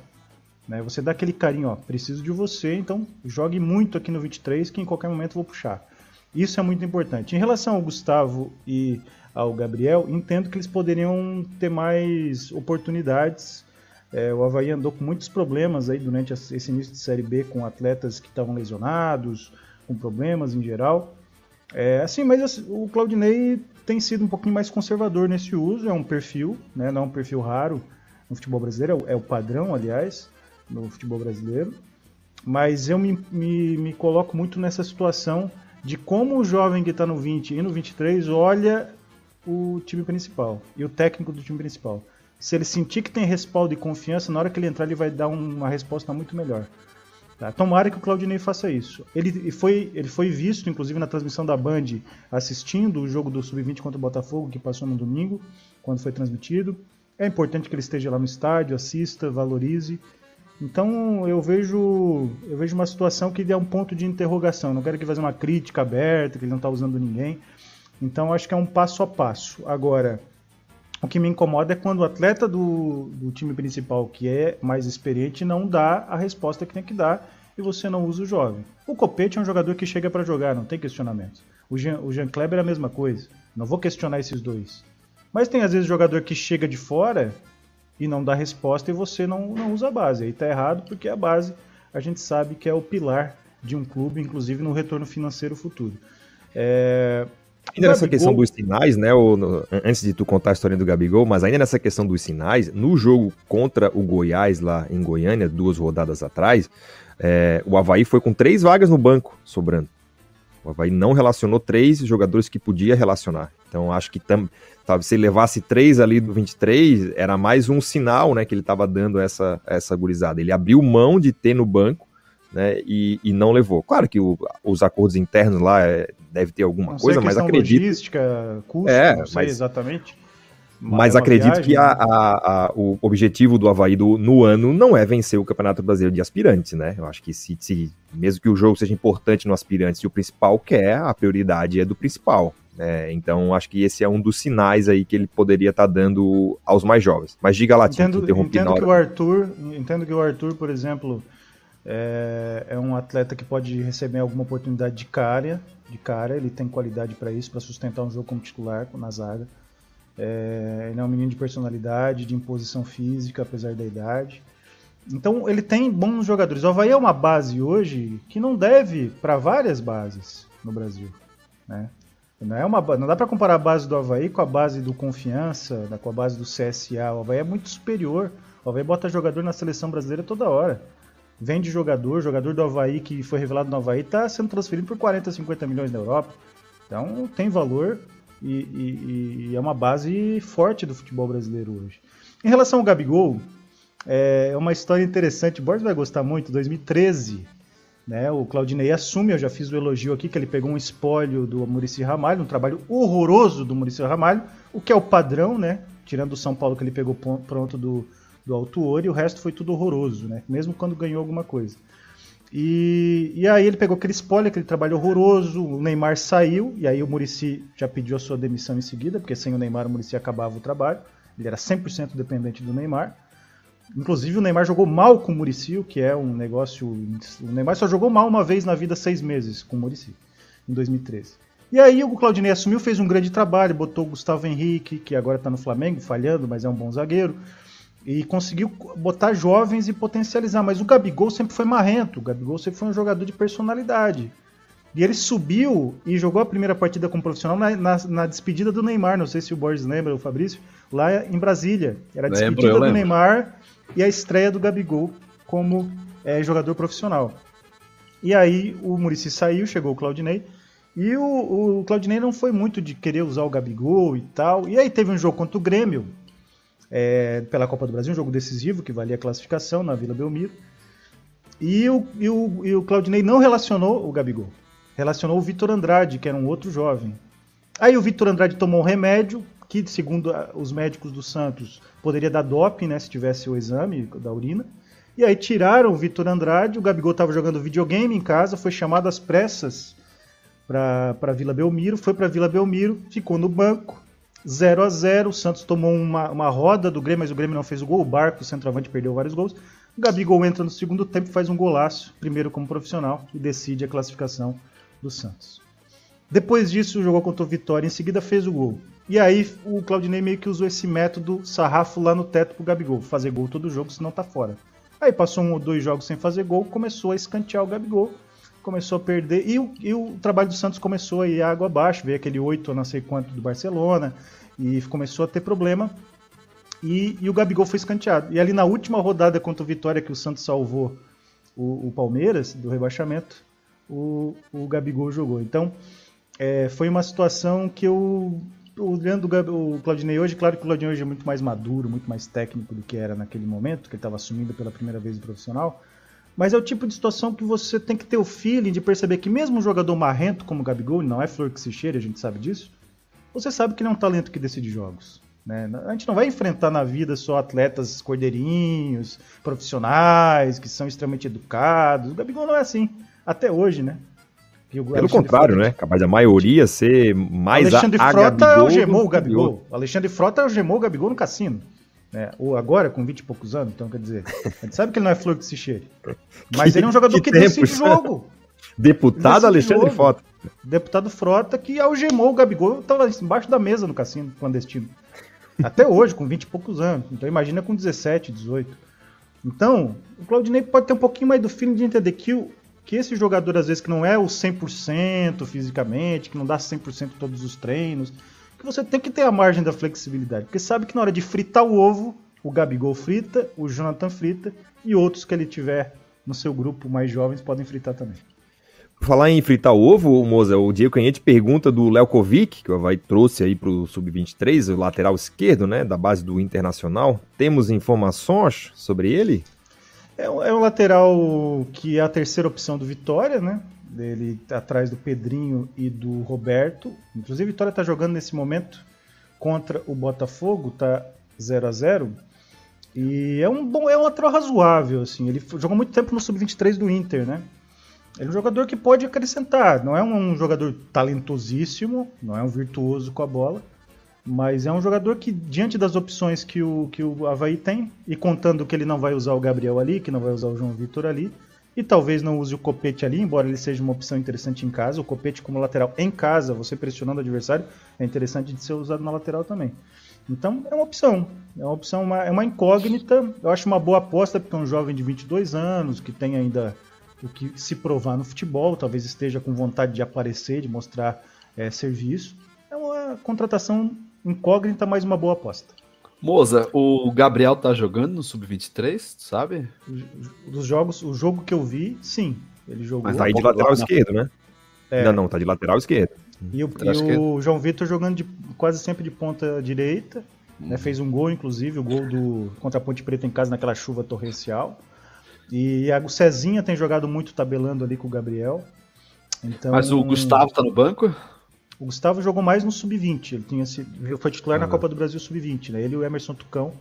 Né? Você dá aquele carinho, ó, preciso de você, então jogue muito aqui no 23 que em qualquer momento vou puxar. Isso é muito importante. Em relação ao Gustavo e ao Gabriel, entendo que eles poderiam ter mais oportunidades. É, o Havaí andou com muitos problemas aí durante esse início de Série B com atletas que estavam lesionados, com problemas em geral. É, assim, mas assim, o Claudinei tem sido um pouquinho mais conservador nesse uso, é um perfil, né, não é um perfil raro no futebol brasileiro, é o padrão, aliás, no futebol brasileiro. Mas eu me, me, me coloco muito nessa situação de como o jovem que está no 20 e no 23 olha o time principal e o técnico do time principal. Se ele sentir que tem respaldo e confiança, na hora que ele entrar, ele vai dar uma resposta muito melhor. Tá? Tomara que o Claudinei faça isso. Ele foi, ele foi visto, inclusive, na transmissão da Band, assistindo o jogo do Sub-20 contra o Botafogo, que passou no domingo, quando foi transmitido. É importante que ele esteja lá no estádio, assista, valorize. Então eu vejo, eu vejo uma situação que é um ponto de interrogação. não quero que fazer uma crítica aberta, que ele não está usando ninguém. Então acho que é um passo a passo. Agora, o que me incomoda é quando o atleta do, do time principal, que é mais experiente, não dá a resposta que tem que dar e você não usa o jovem. O Copete é um jogador que chega para jogar, não tem questionamento. O Jean, o Jean Kleber é a mesma coisa. Não vou questionar esses dois. Mas tem às vezes jogador que chega de fora e não dá resposta e você não, não usa a base. Aí tá errado porque a base a gente sabe que é o pilar de um clube, inclusive no retorno financeiro futuro. É, Ainda nessa questão dos sinais, né? Ou, no, antes de tu contar a história do Gabigol, mas ainda nessa questão dos sinais, no jogo contra o Goiás lá em Goiânia, duas rodadas atrás, é, o Havaí foi com três vagas no banco sobrando. O Havaí não relacionou três jogadores que podia relacionar. Então acho que tam, sabe, se ele levasse três ali do 23, era mais um sinal né, que ele estava dando essa, essa gurizada. Ele abriu mão de ter no banco né, e, e não levou. Claro que o, os acordos internos lá é, deve ter alguma não coisa, mas acredito. Logística, custo, é, não sei mas, exatamente. Mas é acredito viagem, que a, né? a, a, o objetivo do Havaí do, no ano não é vencer o Campeonato Brasileiro de Aspirantes, né? Eu acho que se, se mesmo que o jogo seja importante no Aspirantes e o principal quer, a prioridade é do principal. né? então, acho que esse é um dos sinais aí que ele poderia estar dando aos mais jovens. Mas diga lá, Tim, Entendo, entendo que o Arthur, entendo que o Arthur, por exemplo, é, é um atleta que pode receber alguma oportunidade de cara, de cara, ele tem qualidade para isso, para sustentar um jogo como titular na zaga. É, ele é um menino de personalidade, de imposição física, apesar da idade. Então ele tem bons jogadores. O Havaí é uma base hoje que não deve para várias bases no Brasil. Né? Não, é uma, não dá para comparar a base do Havaí com a base do Confiança, da- com a base do CSA. O Havaí é muito superior. O Havaí bota jogador na seleção brasileira toda hora. Vende jogador, jogador do Havaí que foi revelado no Havaí está sendo transferido por 40, 50 milhões na Europa. Então tem valor e, e- e é uma base forte do futebol brasileiro hoje. Em relação ao Gabigol, é uma história interessante. O Borges vai gostar muito. 2013, né, o Claudinei assume, eu já fiz o elogio aqui, que ele pegou um espólio do Murici Ramalho, um trabalho horroroso do Murici Ramalho, o que é o padrão, né? Tirando o São Paulo que ele pegou pronto do, do Autuori, o resto foi tudo horroroso, né? Mesmo quando ganhou alguma coisa. E, e aí ele pegou aquele spoiler, aquele trabalho horroroso, o Neymar saiu, e aí o Murici já pediu a sua demissão em seguida, porque sem o Neymar o Murici acabava o trabalho. Ele era 100% dependente do Neymar. Inclusive o Neymar jogou mal com o Murici, o que é um negócio... O Neymar só jogou mal uma vez na vida, seis meses, com o Murici, em 2013. E aí o Claudinei assumiu, fez um grande trabalho, botou o Gustavo Henrique, que agora está no Flamengo, falhando, mas é um bom zagueiro, e conseguiu botar jovens e potencializar. Mas o Gabigol sempre foi marrento, o Gabigol sempre foi um jogador de personalidade. E ele subiu e jogou a primeira partida como profissional na, na- na despedida do Neymar. Não sei se o Borges lembra, o Fabrício, lá em Brasília. Era a Lembro, despedida eu do lembro. Neymar e a estreia do Gabigol como eh, jogador profissional. E aí o Murici saiu, chegou o Claudinei. E o, o Claudinei não foi muito de querer usar o Gabigol e tal. E aí teve um jogo contra o Grêmio, é, pela Copa do Brasil, um jogo decisivo que valia a classificação na Vila Belmiro. E o, e o, e o Claudinei não relacionou o Gabigol. Relacionou o Vitor Andrade, que era um outro jovem. Aí o Vitor Andrade tomou um remédio, que segundo os médicos do Santos, poderia dar doping, né, se tivesse o exame da urina. E aí tiraram o Vitor Andrade, o Gabigol estava jogando videogame em casa, foi chamado às pressas para Vila Belmiro, foi para Vila Belmiro, ficou no banco, 0 a 0 o Santos tomou uma, uma roda do Grêmio, mas o Grêmio não fez o gol, o Barco, o centroavante, perdeu vários gols. O Gabigol entra no segundo tempo, faz um golaço, primeiro como profissional, e decide a classificação do Santos. Depois disso, jogou contra o Vitória, em seguida fez o gol. E aí o Claudinei meio que usou esse método sarrafo lá no teto pro Gabigol, fazer gol todo jogo, senão tá fora. Aí passou um ou dois jogos sem fazer gol, começou a escantear o Gabigol, começou a perder, e o, e o trabalho do Santos começou a ir água abaixo, veio aquele 8 a não sei quanto do Barcelona, e começou a ter problema, e, e o Gabigol foi escanteado. E ali na última rodada contra o Vitória, que o Santos salvou o, o Palmeiras do rebaixamento, o, o Gabigol jogou. Então, é, foi uma situação que eu. Olhando o Claudinei hoje, claro que o Claudinei hoje é muito mais maduro, muito mais técnico do que era naquele momento, que ele estava assumindo pela primeira vez o profissional. Mas é o tipo de situação que você tem que ter o feeling de perceber que mesmo um jogador marrento como o Gabigol, não é flor que se cheira, a gente sabe disso, você sabe que ele é um talento que decide jogos. né? A gente não vai enfrentar na vida só atletas cordeirinhos, profissionais, que são extremamente educados. O Gabigol não é assim, até hoje, né? O Pelo Alexandre contrário, Frota- né? Capaz da maioria ser mais Alexandre a, a Frota Gabigol algemou o Gabigol. Alexandre Frota algemou o Gabigol no cassino. Né? Ou agora, com 20 e poucos anos, então quer dizer, a gente sabe que ele não é flor que se cheire. Mas ele é um jogador que que, decide jogo. Deputado Decide Alexandre jogo. Frota. Deputado Frota que algemou o Gabigol, estava embaixo da mesa no cassino clandestino. Até hoje, com 20 e poucos anos. Então imagina com 17, 18. Então, o Claudinei pode ter um pouquinho mais do feeling de entender que o, que esse jogador, às vezes, que não é o 100% fisicamente, que não dá 100% todos os treinos, que você tem que ter a margem da flexibilidade, porque sabe que na hora de fritar o ovo, o Gabigol frita, o Jonathan frita e outros que ele tiver no seu grupo mais jovens podem fritar também. Falar em fritar o ovo, Moza, o Diego Canhete pergunta do Léo Kovic, que o Havaí trouxe aí para o Sub-23, o lateral esquerdo, né, da base do Internacional. Temos informações sobre ele? É, é um lateral que é a terceira opção do Vitória, né? Ele tá atrás do Pedrinho e do Roberto. Inclusive, Vitória está jogando nesse momento contra o Botafogo, tá 0 a 0 E é um bom, é um lateral razoável, assim. Ele jogou muito tempo no Sub-23 do Inter, né? Ele é um jogador que pode acrescentar. Não é um jogador talentosíssimo, não é um virtuoso com a bola, mas é um jogador que, diante das opções que o, que o Havaí tem, e contando que ele não vai usar o Gabriel ali, que não vai usar o João Vitor ali, e talvez não use o Copete ali, embora ele seja uma opção interessante em casa. O Copete como lateral em casa, você pressionando o adversário, é interessante de ser usado na lateral também. Então é uma opção, é uma opção, uma, é uma incógnita. Eu acho uma boa aposta porque é um jovem de 22 anos que tem ainda o que se provar no futebol, talvez esteja com vontade de aparecer, de mostrar é, serviço. É uma contratação incógnita, mas uma boa aposta. Moza, o Gabriel tá jogando no Sub-23, sabe? Dos jogos, o jogo que eu vi, sim. Ele jogou. Mas tá aí de lateral esquerdo, né? É. Não, não, tá de lateral esquerdo. E o, e o João Vitor jogando de, quase sempre de ponta direita. Hum. Né, fez um gol, inclusive, o gol do contra a Ponte Preta em casa naquela chuva torrencial. E a, o Cezinha tem jogado muito tabelando ali com o Gabriel. Então, Mas o Gustavo tá no banco? O Gustavo jogou mais no sub-20. Ele tinha sido, foi titular na Copa do Brasil sub-20, né? Ele e o Emerson Tucão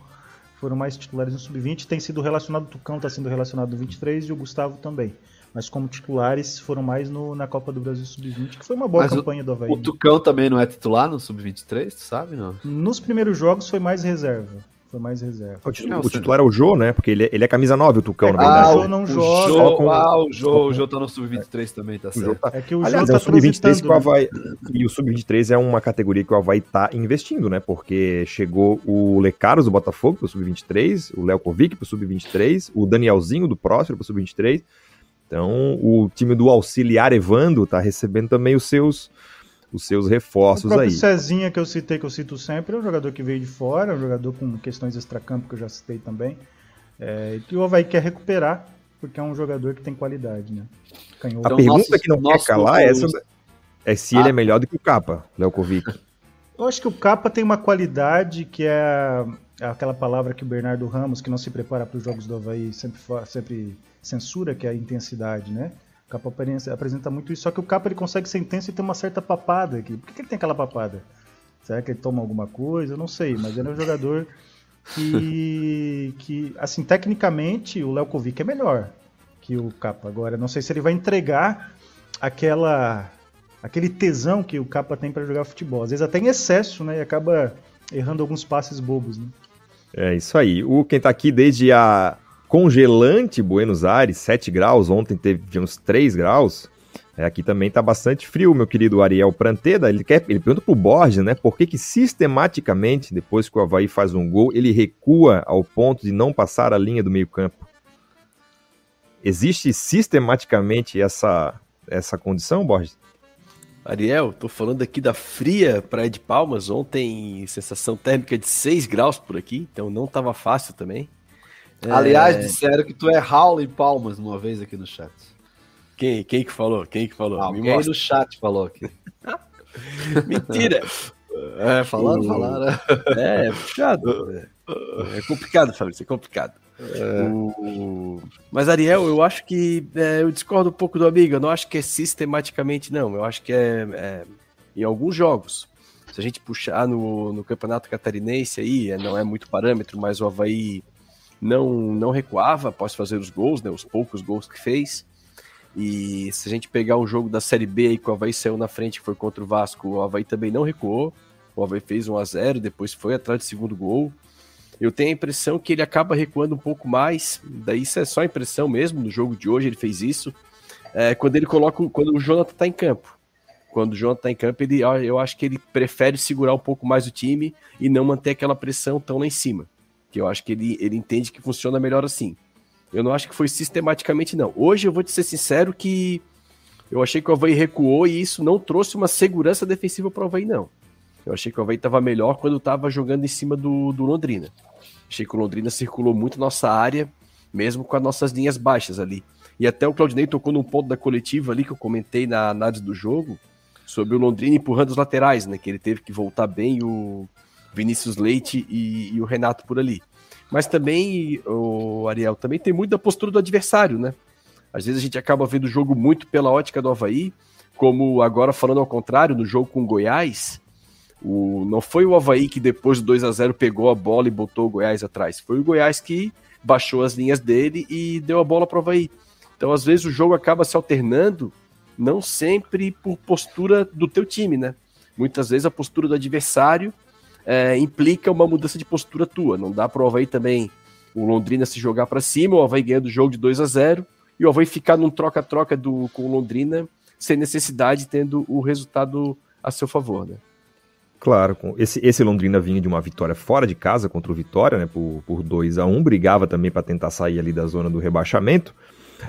foram mais titulares no sub-20. Tem sido relacionado, o Tucão está sendo relacionado no 23 e o Gustavo também. Mas como titulares foram mais no, na Copa do Brasil sub-20, que foi uma boa Mas campanha o, do Havaí. O Tucão também não é titular no sub-23, sabe? Não? Nos primeiros jogos foi mais reserva. Foi mais reserva. O, titular, o titular é o Jô, né? Porque ele, é, ele é camisa 9, o Tucão, é, na verdade. Ah, o Jô não o joga. Jô, com... Ah, o Jô, o Jô tá no Sub-23 também, tá certo. Tá... É que o Aliás, Jô tá é o Sub-23 que o Havaí... E o Sub-23 é uma categoria que o Havaí tá investindo, né? Porque chegou o Lecaros do Botafogo pro Sub-23, o Léo Kovic pro Sub-23, o Danielzinho do Próspero pro Sub-23. Então, o time do Auxiliar Evando tá recebendo também os seus os seus reforços o aí. O Cezinha que eu citei, que eu cito sempre, é um jogador que veio de fora, é um jogador com questões extracampo que eu já citei também, é, que o Havaí quer recuperar, porque é um jogador que tem qualidade, né? Canhoto. A pergunta nosso, que não quer calar é, essa, é se ah. ele é melhor do que o Capa, Léo Kovic. Eu acho que o Capa tem uma qualidade que é aquela palavra que o Bernardo Ramos, que não se prepara para os jogos do Havaí, sempre, sempre censura, que é a intensidade, né? O Capa apresenta muito isso, só que o Capa ele consegue ser intenso e tem uma certa papada aqui. Por que, que ele tem aquela papada? Será que ele toma alguma coisa? Eu não sei, mas ele é um jogador que, que assim, tecnicamente o Léo Kovic é melhor que o Capa. Agora, não sei se ele vai entregar aquela aquele tesão que o Capa tem para jogar futebol. Às vezes até em excesso, né? E acaba errando alguns passes bobos, né? É isso aí. O quem tá aqui desde a congelante Buenos Aires, 7 graus, ontem teve uns 3 graus. É, aqui também está bastante frio, meu querido Ariel Pranteda. Ele, quer, ele pergunta Borges, né? Por que, que sistematicamente, depois que o Havaí faz um gol, ele recua ao ponto de não passar a linha do meio-campo? Existe sistematicamente essa, essa condição, Borges? Ariel, tô falando aqui da fria Praia de Palmas. Ontem, sensação térmica de 6 graus por aqui, então não estava fácil também. É... Aliás, disseram que tu é Raul em Palmas uma vez aqui no chat. Quem, quem que falou? Quem que falou? Alguém no chat falou aqui. Mentira! É, falaram, falaram. É, é puxado. É, é complicado, Fabrício, é complicado. É. O... Mas, Ariel, eu acho que é, eu discordo um pouco do amigo. Eu não acho que é sistematicamente, não. Eu acho que é, é em alguns jogos. Se a gente puxar no, no Campeonato Catarinense aí, é, não é muito parâmetro, mas o Havaí não, não recuava após fazer os gols, né, os poucos gols que fez. E se a gente pegar um jogo da Série B aí que o Havaí saiu na frente, que foi contra o Vasco, o Havaí também não recuou. O Havaí fez 1 a 0 depois foi atrás do segundo gol. Eu tenho a impressão que ele acaba recuando um pouco mais, daí isso é só impressão mesmo, no jogo de hoje ele fez isso, é, quando ele coloca, quando o Jonathan está em campo. Quando o Jonathan está em campo, ele, eu acho que ele prefere segurar um pouco mais o time e não manter aquela pressão tão lá em cima que eu acho que ele, ele entende que funciona melhor assim. Eu não acho que foi sistematicamente, não. Hoje eu vou te ser sincero que eu achei que o Havaí recuou e isso não trouxe uma segurança defensiva para o Havaí, não. Eu achei que o Havaí estava melhor quando estava jogando em cima do, do Londrina. Achei que o Londrina circulou muito nossa área, mesmo com as nossas linhas baixas ali. E até o Claudinei tocou num ponto da coletiva ali que eu comentei na análise do jogo, sobre o Londrina empurrando os laterais, né? Que ele teve que voltar bem o Vinícius Leite e, e o Renato por ali. Mas também, o Ariel, também tem muito da postura do adversário, né? Às vezes a gente acaba vendo o jogo muito pela ótica do Havaí, como agora falando ao contrário, no jogo com o Goiás, o, não foi o Havaí que depois do 2 a 0 pegou a bola e botou o Goiás atrás. Foi o Goiás que baixou as linhas dele e deu a bola para o Havaí. Então, às vezes, o jogo acaba se alternando, não sempre por postura do teu time, né? Muitas vezes a postura do adversário é, implica uma mudança de postura tua. Não dá para o Havaí também, o Londrina se jogar para cima, o Havaí ganhando o jogo de 2 a 0 e o Havaí ficar num troca-troca com o Londrina sem necessidade, tendo o resultado a seu favor, né? Claro, esse, esse Londrina vinha de uma vitória fora de casa contra o Vitória, né, por, por 2 a 1 brigava também para tentar sair ali da zona do rebaixamento.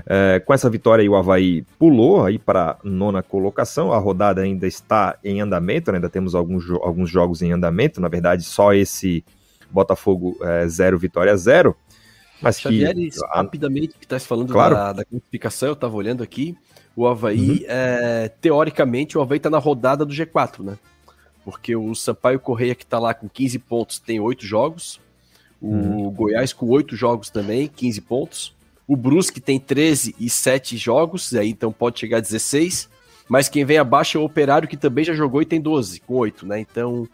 É, com essa vitória aí, o Havaí pulou aí para nona colocação. A rodada ainda está em andamento, né, ainda temos alguns, alguns jogos em andamento. Na verdade, só esse Botafogo é, 0, Vitória 0. Mas Xavier, que, rapidamente, que está falando claro. da, da classificação, eu estava olhando aqui. O Havaí, uhum. é, teoricamente, o Havaí está na rodada do G4, né? porque o Sampaio Correia, que está lá com 15 pontos, tem 8 jogos. O uhum. Goiás com 8 jogos também, 15 pontos. O Brusque tem 13 e 7 jogos, aí então pode chegar a 16. Mas quem vem abaixo é o Operário, que também já jogou e tem 12, com 8, né? Então,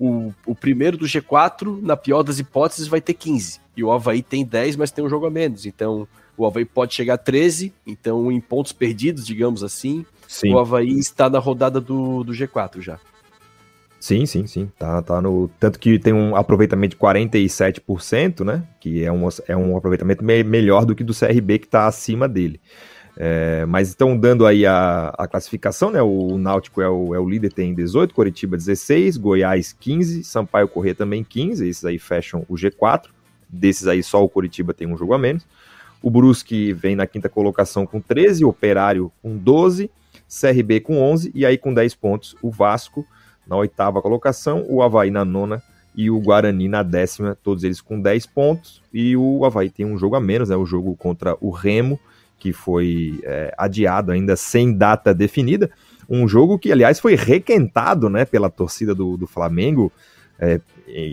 o, o primeiro do G4, na pior das hipóteses, vai ter 15. E o Havaí tem 10, mas tem um jogo a menos. Então, o Havaí pode chegar a 13. Então, em pontos perdidos, digamos assim, Sim. o Havaí está na rodada do, do G4 já. Sim, sim, sim. Tá, tá no. Tanto que tem um aproveitamento de 47%, né? Que é um, é um aproveitamento me melhor do que do CRB que está acima dele. É, mas estão dando aí a, a classificação, né? O Náutico é o, é o líder, tem 18, Coritiba 16, Goiás 15, Sampaio Corrêa também 15, esses aí fecham o G4. Desses aí só o Coritiba tem um jogo a menos. O Brusque vem na quinta colocação com 13, Operário com 12, CRB com 11 e aí com 10 pontos o Vasco na oitava colocação, o Havaí na nona e o Guarani na décima, todos eles com 10 pontos. E o Havaí tem um jogo a menos, né? O jogo contra o Remo, que foi é, adiado ainda sem data definida. Um jogo que, aliás, foi requentado né, pela torcida do, do Flamengo, é,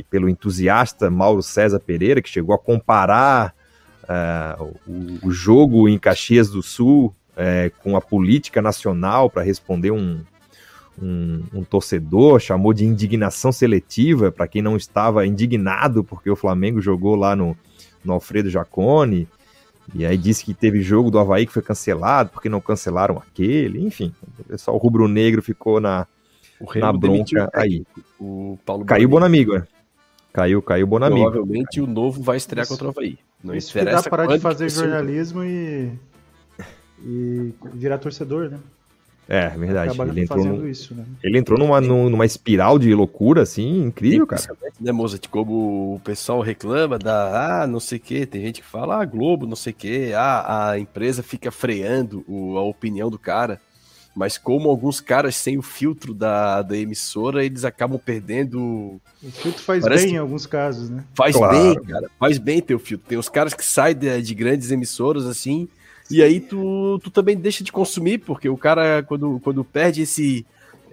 pelo entusiasta Mauro César Pereira, que chegou a comparar uh, o, o, jogo em Caxias do Sul é, com a política nacional para responder um, um, um torcedor, chamou de indignação seletiva para quem não estava indignado porque o Flamengo jogou lá no, no Alfredo Jacone. E aí disse que teve jogo do Havaí que foi cancelado, porque não cancelaram aquele. Enfim, o pessoal rubro-negro ficou na, na bronca aí. O Paulo caiu Bonamigo, é. Caiu, caiu Bonamigo. Provavelmente o novo vai estrear contra o Havaí. Não Isso interessa dá parar de fazer jornalismo e, e virar torcedor, né? É, verdade. Ele entrou, no, isso, né? ele entrou numa, numa espiral de loucura, assim, incrível, cara. Né, Moza? Como o pessoal reclama da, ah, não sei o quê, tem gente que fala, ah, Globo, não sei o quê, ah, a empresa fica freando o, a opinião do cara. Mas como alguns caras sem o filtro da, da emissora, eles acabam perdendo. O filtro faz Parece bem em alguns casos, né? Faz claro. bem, cara. Faz bem ter o filtro. Tem os caras que saem de, de grandes emissoras, assim, e aí tu, tu também deixa de consumir, porque o cara, quando, quando perde esse,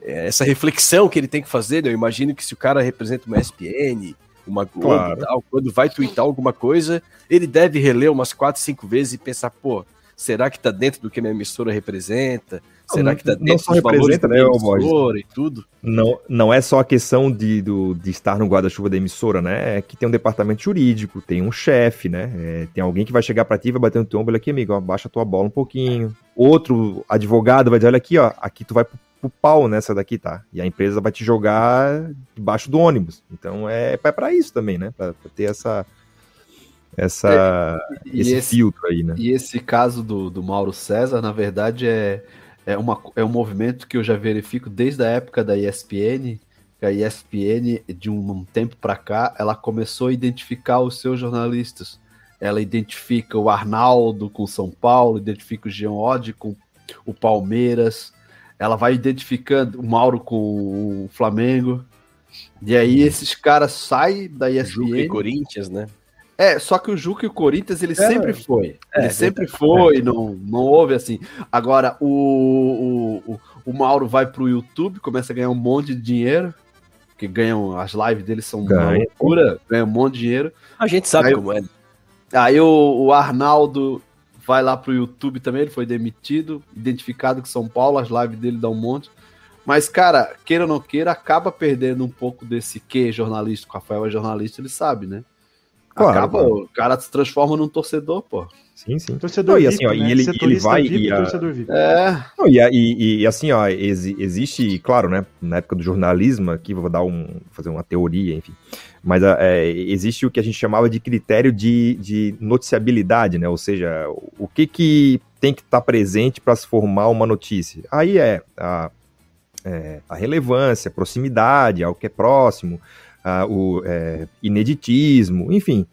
é, essa reflexão que ele tem que fazer, né? eu imagino que se o cara representa uma ESPN, uma Globo claro. e tal, quando vai twittar alguma coisa, ele deve reler umas quatro, cinco vezes e pensar, pô, será que tá dentro do que a minha emissora representa? Será que tá dentro não só representa, né, emissora e tudo? Não, não é só a questão de, do, de estar no guarda-chuva da emissora, né? É que tem um departamento jurídico, tem um chefe, né? É, tem alguém que vai chegar para ti e vai bater no teu ombro aqui, amigo, ó, baixa a tua bola um pouquinho. Outro advogado vai dizer, olha aqui, ó, aqui tu vai pro, pro pau nessa daqui, tá? E a empresa vai te jogar debaixo do ônibus. Então é, é para isso também, né? Para ter essa essa é, esse, esse, filtro aí, né? E esse caso do, do Mauro César, na verdade, é, é, uma, é um movimento que eu já verifico desde a época da ESPN, a ESPN, de um, um tempo para cá, ela começou a identificar os seus jornalistas. ela identifica o Arnaldo com São Paulo, identifica o Jean Oddi com o Palmeiras, ela vai identificando o Mauro com o Flamengo. E aí Uhum. esses caras saem da Juca e ESPN. Corinthians, né? É, só que o Juca e o Corinthians, ele sempre foi. É, ele sempre foi, não, não houve assim. Agora, o, o, o, Mauro vai pro YouTube, começa a ganhar um monte de dinheiro, que ganham, as lives dele são uma Ganha. loucura, ganha um monte de dinheiro. A gente sabe Aí- como é. Aí o, o Arnaldo vai lá pro YouTube também, ele foi demitido, identificado com São Paulo, as lives dele dão um monte. Mas, cara, queira ou não queira, acaba perdendo um pouco desse que jornalístico. O Rafael é jornalista, ele sabe, né? Claro, acaba, claro. o cara se transforma num torcedor, pô. Sim, sim. Torcedor Não, e VIP, assim, ó, né? e ele- ele vai VIP e a- torcedor VIP. É, Não, e, e- e, assim, ó, exi- existe, claro, né, na época do jornalismo, aqui vou dar um, fazer uma teoria, enfim, mas a- é, existe o que a gente chamava de critério de, de noticiabilidade, né, ou seja, o que que tem que estar presente para se formar uma notícia. Aí é a, é, a relevância, a proximidade, algo que é próximo, o é, ineditismo, enfim.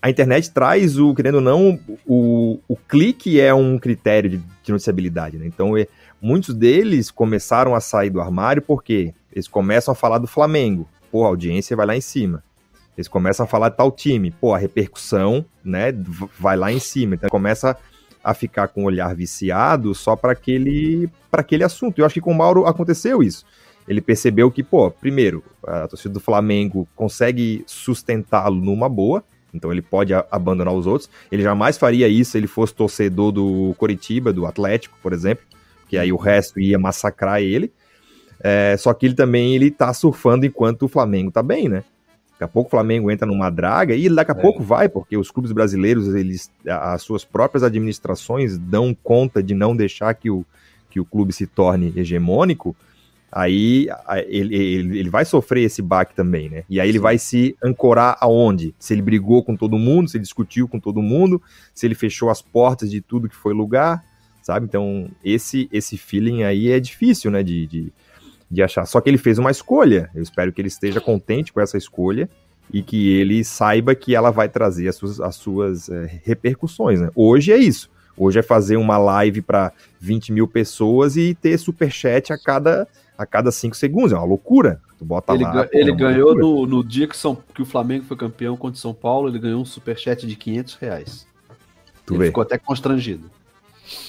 A internet traz o, querendo ou não, o, o clique é um critério de, de noticiabilidade, né? Então, é, muitos deles começaram a sair do armário porque eles começam a falar do Flamengo. Pô, a audiência vai lá em cima. Eles começam a falar de tal time. Pô, a repercussão, né, vai lá em cima. Então, começa a ficar com o olhar viciado só para aquele, para aquele assunto. Eu acho que com o Mauro aconteceu isso. Ele percebeu que, pô, primeiro, a torcida do Flamengo consegue sustentá-lo numa boa, então ele pode abandonar os outros. Ele jamais faria isso se ele fosse torcedor do Coritiba, do Atlético, por exemplo, que aí o resto ia massacrar ele. É, só que ele também ele tá surfando enquanto o Flamengo tá bem, né? Daqui a pouco o Flamengo entra numa draga e daqui a É. pouco vai, porque os clubes brasileiros, eles, as suas próprias administrações dão conta de não deixar que o, que o clube se torne hegemônico, aí ele, ele, ele vai sofrer esse baque também, né? E aí ele vai se ancorar aonde? Se ele brigou com todo mundo, se ele discutiu com todo mundo, se ele fechou as portas de tudo que foi lugar, sabe? Então, esse esse feeling aí é difícil, né, de, de, de achar. Só que ele fez uma escolha. Eu espero que ele esteja contente com essa escolha e que ele saiba que ela vai trazer as suas, as suas eh, repercussões, né? Hoje é isso. Hoje é fazer uma live para 20 mil pessoas e ter superchat a cada a cada cinco segundos. É uma loucura. Tu bota ele, lá. pô, ele é ganhou loucura. no, no dia que, São, que o Flamengo foi campeão contra o São Paulo, ele ganhou um superchat de 500 reais. Tu ele vê. ficou até constrangido.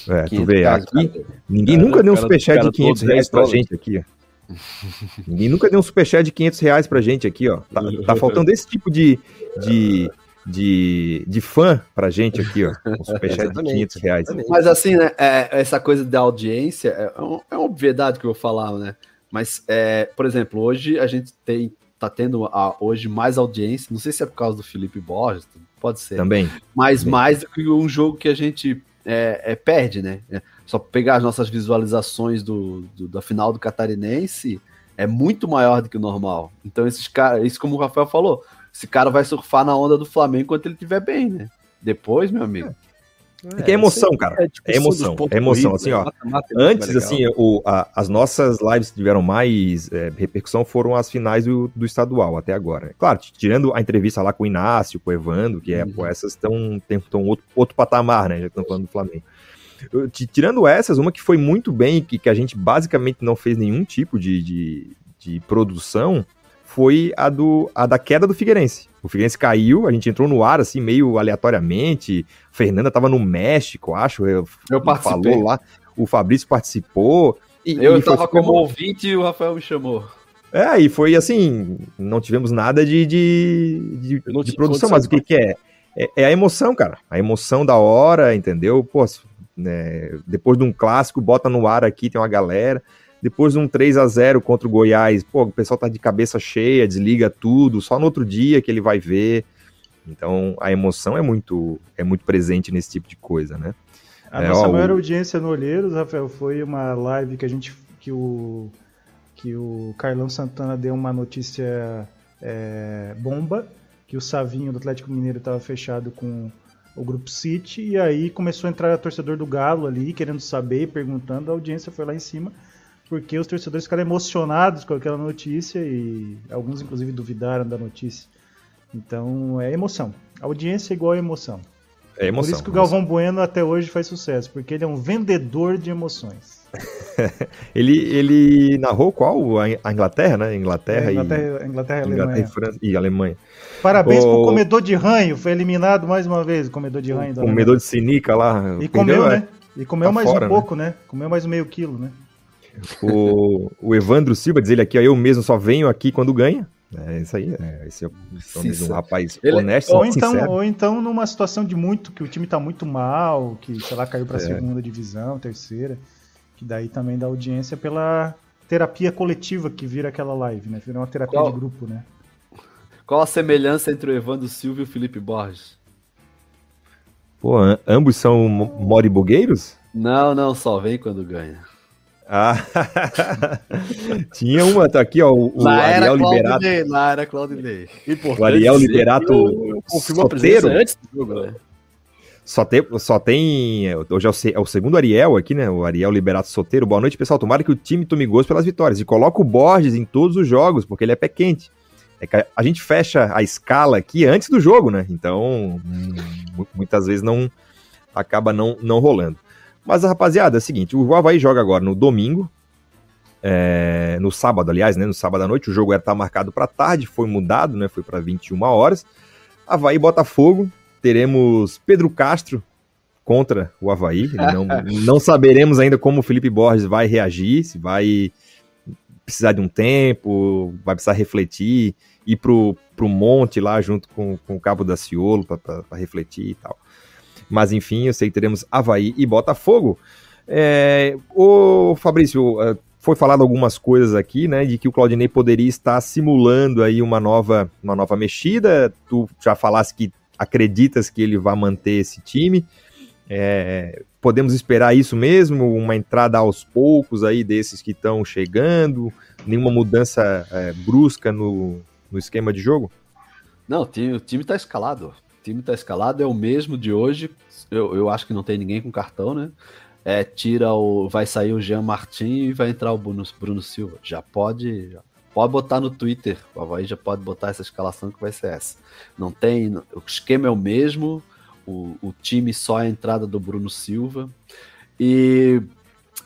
É, tu 500 vê. reais, Aqui, cara. ninguém Cara, nunca deu um superchat de 500 todo reais pra 10 gente aqui, ó. Ninguém nunca deu um superchat de 500 reais pra gente aqui, ó. Tá, tá faltando esse tipo de, de, de, de fã pra gente aqui, ó. Um superchat de Exatamente. 500 reais. Exatamente. Mas assim, né, é, essa coisa da audiência é, um- é uma obviedade que eu vou falar, né? Mas, é, por exemplo, hoje a gente tem, tá tendo a- hoje mais audiência, não sei se é por causa do Felipe Borges, pode ser, Também. mas também. mais do que um jogo que a gente é, é, perde, né? É, só pegar as nossas visualizações do, do- da final do Catarinense é muito maior do que o normal. Então esses caras, isso como o Rafael falou, esse cara vai surfar na onda do Flamengo enquanto ele estiver bem, né? Depois, meu amigo. É que é emoção, isso aí cara. É emoção, dos pontos é emoção, assim, né? ó. Mata-mata é muito Antes, legal. assim, o- a- as nossas lives que tiveram mais é, repercussão foram as finais do, do estadual até agora. né? Claro, tirando a entrevista lá com o Inácio, com o Evando, que é, Uhum. pô, essas estão estão outro, outro patamar, né? Já estão falando do Flamengo. Eu, tirando essas, uma que foi muito bem, que, que a gente basicamente não fez nenhum tipo de, de, de produção, foi a, do, a da queda do Figueirense. O Figueirense caiu, a gente entrou no ar, assim, meio aleatoriamente. Fernanda tava no México, acho. Eu, Eu participei. falou lá. O Fabrício participou. E, Eu e foi tava super como ouvinte e o Rafael me chamou. É, e foi assim, não tivemos nada de, de, de, de produção, mas o que, que é? é? é a emoção, cara. A emoção da hora, entendeu? Pô, né, depois de um clássico, bota no ar aqui, tem uma galera. Depois de um 3 a 0 contra o Goiás, pô, o pessoal tá de cabeça cheia, desliga tudo, só no outro dia que ele vai ver. Então, a emoção é muito é muito presente nesse tipo de coisa, né? A É, nossa ó, maior o- audiência no Olheiros, Rafael, foi uma live que a gente. que o. que o Carlão Santana deu uma notícia é, bomba, que o Savinho do Atlético Mineiro estava fechado com o Grupo City, e aí começou a entrar torcedor do Galo ali, querendo saber, perguntando, a audiência foi lá em cima, porque os torcedores ficaram emocionados com aquela notícia e alguns inclusive duvidaram da notícia. Então é emoção. A audiência é igual a emoção. É emoção. Por isso que o Galvão Bueno até hoje faz sucesso, porque ele é um vendedor de emoções. ele, ele narrou qual? A Inglaterra, né? Inglaterra, É, Inglaterra, e, Inglaterra e Inglaterra e, França, e Alemanha. Parabéns O- pro comedor de ranho, foi eliminado mais uma vez, o comedor de ranho da Comedor de sinica lá. E perdeu, comeu, é, né? E comeu tá mais fora, um né? pouco, né? Comeu mais um meio quilo, né? O, o Evandro Silva diz ele aqui, ó, eu mesmo só venho aqui quando ganha. É isso aí, é, esse é, um rapaz Ele- honesto, Ou então, sincero. ou então numa situação de muito, que o time tá muito mal, que, sei lá, caiu pra É. segunda divisão, terceira, que daí também dá audiência pela terapia coletiva que vira aquela live, né? Vira uma terapia Qual- de grupo, né? Qual a semelhança entre o Evandro Silva e o Felipe Borges? Pô, am- ambos são mo- moribugueiros? Não, não, só vem quando ganha. Ah, tinha uma, tá aqui, ó, o, o Ariel Liberato. Claudinei, na era Claudinei. O Ariel Liberato confirmo a presença antes do jogo, né? Só tem, só tem. Hoje é o, é o segundo Ariel aqui, né? O Ariel Liberato Soteiro. Boa noite, pessoal. Tomara que o time tome gols pelas vitórias. E coloca o Borges em todos os jogos, porque ele é pé quente. É que a, gente fecha a escala aqui antes do jogo, né? Então, mu- muitas vezes não acaba não, não rolando. Mas, rapaziada, é o seguinte: o Havaí joga agora no domingo. é, no sábado, aliás, né? No sábado à noite. O jogo era estar marcado para tarde, foi mudado, né? Foi para 21 horas. Havaí Botafogo teremos Pedro Castro contra o Havaí. Não, não saberemos ainda como o Felipe Borges vai reagir, se vai precisar de um tempo, vai precisar refletir, ir pro, pro monte lá junto com, com o Cabo da Ciolo para refletir e tal. Mas enfim, eu sei que teremos Havaí e Botafogo. É, ô Fabrício, eh, foi falado algumas coisas aqui, né, de que o Claudinei poderia estar simulando aí uma nova, uma nova mexida. Tu já falasse que acreditas que ele vai manter esse time. É, podemos esperar isso mesmo, uma entrada aos poucos aí desses que estão chegando, nenhuma mudança é, brusca no, no esquema de jogo? Não, o time, o time tá escalado. Time tá escalado, é o mesmo de hoje. Eu, eu acho que não tem ninguém com cartão, né? É, tira o. Vai sair o Jean Martin e vai entrar o Bruno, Bruno Silva. Já pode. Já pode botar no Twitter. O Havaí já pode botar essa escalação que vai ser essa. Não tem. O esquema é o mesmo. O, o time só é a entrada do Bruno Silva. E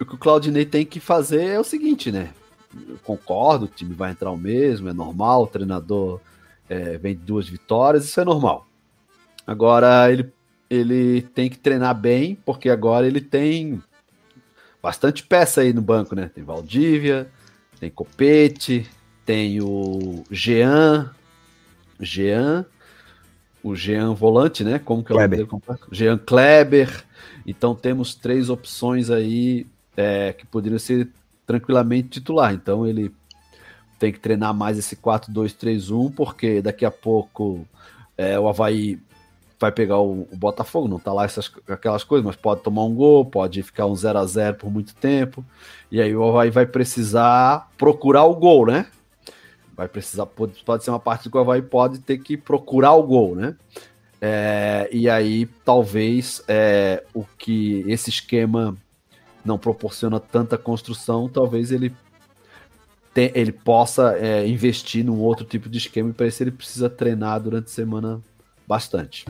o que o Claudinei tem que fazer é o seguinte, né? Eu concordo, o time vai entrar o mesmo, é normal, o treinador é, vem de duas vitórias, isso é normal. Agora ele, ele tem que treinar bem, porque agora ele tem bastante peça aí no banco, né? Tem Valdívia, tem Copete, tem o Jean, Jean, o Jean volante, né? Como que é o nome Kleber. dele completo? Jean Kleber. Então temos três opções aí é, que poderiam ser tranquilamente titular. Então ele tem que treinar mais esse 4-2-3-1, porque daqui a pouco é, o Havaí vai pegar o, o Botafogo, não tá lá essas, aquelas coisas, mas pode tomar um gol, pode ficar um 0 a 0 por muito tempo, e aí o Havaí vai precisar procurar o gol, né? Vai precisar, pode, pode ser uma parte que o Havaí pode ter que procurar o gol, né? É, e aí talvez é, o que esse esquema não proporciona tanta construção, talvez ele te- ele possa é, investir num outro tipo de esquema e para isso ele precisa treinar durante a semana bastante.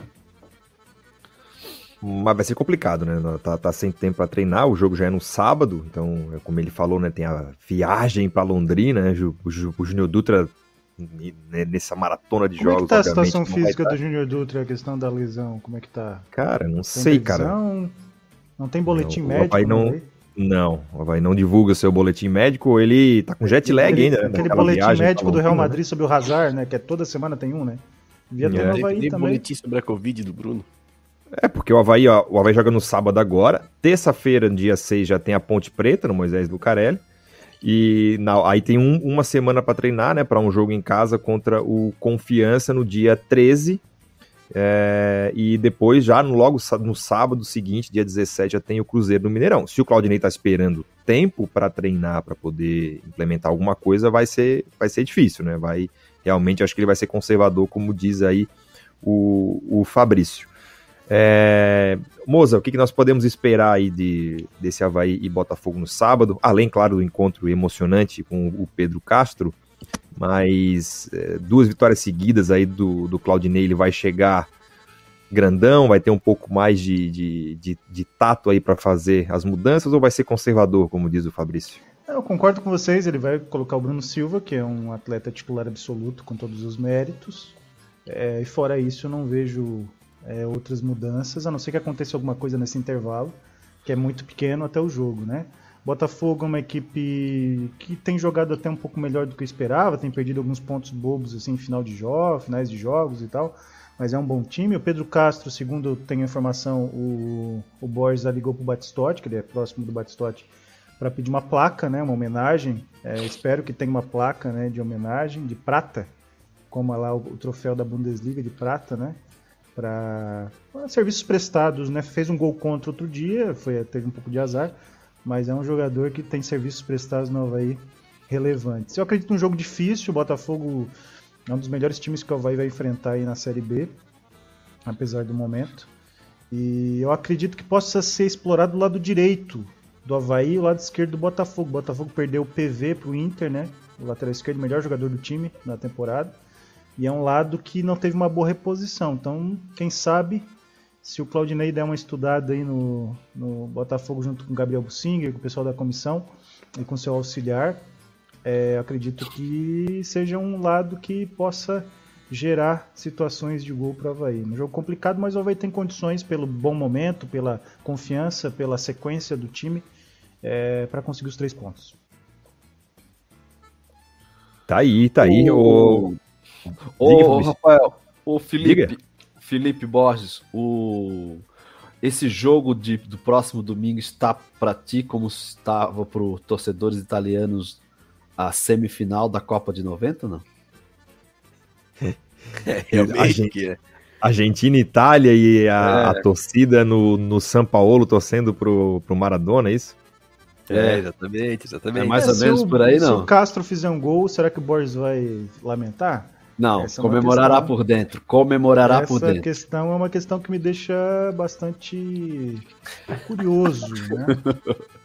Mas vai ser complicado, né? Tá, tá sem tempo para treinar, o jogo já é no sábado, então, é como ele falou, né? Tem a viagem para Londrina, né? O, Ju- o Júnior Dutra né, nessa maratona de Como é jogos. que tá a situação física do Júnior Dutra, a questão da lesão? Como é que tá? Cara, não Tem sei, cara. Não tem boletim Não, o médico? Havaí não- Havaí? Não, o Havaí não divulga seu boletim médico, ele tá com jet lag Aquele- ainda, né? Aquele boletim viagem médico do Real né? Madrid sobre o Hazard, né? Que é toda semana tem um, né? Devia ter É. no Havaí nem também. boletim sobre a Covid do Bruno. É, porque o Havaí, ó, o Havaí joga no sábado agora. Terça-feira, dia 6, já tem a Ponte Preta, no Moisés Lucarelli. E na- aí tem um- uma semana para treinar, né? Para um jogo em casa contra o Confiança no dia 13. É, e depois, já no, logo no sábado seguinte, dia 17, já tem o Cruzeiro no Mineirão. Se o Claudinei tá esperando tempo para treinar, para poder implementar alguma coisa, vai ser, vai ser difícil, né? Vai realmente, acho que ele vai ser conservador, como diz aí o, o Fabrício. É, Moza, o que, nós podemos esperar aí de, desse Havaí e Botafogo no sábado? Além, claro, do encontro emocionante com o Pedro Castro. mas é, duas vitórias seguidas aí do, do Claudinei, ele vai chegar grandão, vai ter um pouco mais de, de, de, de tato aí para fazer as mudanças ou vai ser conservador, como diz o Fabrício? Eu concordo com vocês, ele vai colocar o Bruno Silva, que é um atleta titular absoluto com todos os méritos. É, e fora isso, eu não vejo é, outras mudanças, a não ser que aconteça alguma coisa nesse intervalo, que é muito pequeno até o jogo, né? Botafogo é uma equipe que tem jogado até um pouco melhor do que eu esperava, tem perdido alguns pontos bobos assim final de jogos, finais de jogos e tal, mas é um bom time. O Pedro Castro, segundo eu tenho informação, o, o Borges ligou pro Batistotti, que ele é próximo do Batistotti, para pedir uma placa, né, uma homenagem. É, espero que tenha uma placa né, de homenagem, de prata, como lá o, o troféu da Bundesliga de prata, né? Para serviços prestados, né? Fez um gol contra outro dia, foi, teve um pouco de azar, mas é um jogador que tem serviços prestados no Havaí relevantes. Eu acredito num jogo difícil, o Botafogo é um dos melhores times que o Havaí vai enfrentar aí na Série B, apesar do momento. E eu acredito que possa ser explorado do lado direito do Havaí e o lado esquerdo do Botafogo. O Botafogo perdeu o PV para o Inter, né? O lateral esquerdo, o melhor jogador do time na temporada. E é um lado que não teve uma boa reposição. Então, quem sabe se o Claudinei der uma estudada aí no, no Botafogo junto com o Gabriel Bussinger, com o pessoal da comissão e com seu auxiliar, é, acredito que seja um lado que possa gerar situações de gol para o Havaí. Um jogo complicado, mas o Havaí tem condições, pelo bom momento, pela confiança, pela sequência do time, é, para conseguir os três pontos. Tá aí, tá aí. O, o... Rafael, o Felipe, Diga. Felipe Borges, o esse jogo de, do próximo domingo está para ti como estava para os torcedores italianos a semifinal da Copa de 90, não? É, Argentina, Argentina, Itália e a, é. a, torcida no, no São Paulo torcendo pro, pro Maradona, é isso? É, exatamente, exatamente. É mais ou menos o, por aí, não. Se o Castro fizer um gol, será que o Borges vai lamentar? Não, Essa é comemorará questão, por dentro. Comemorará por dentro. Essa questão é uma questão que me deixa bastante curioso, né?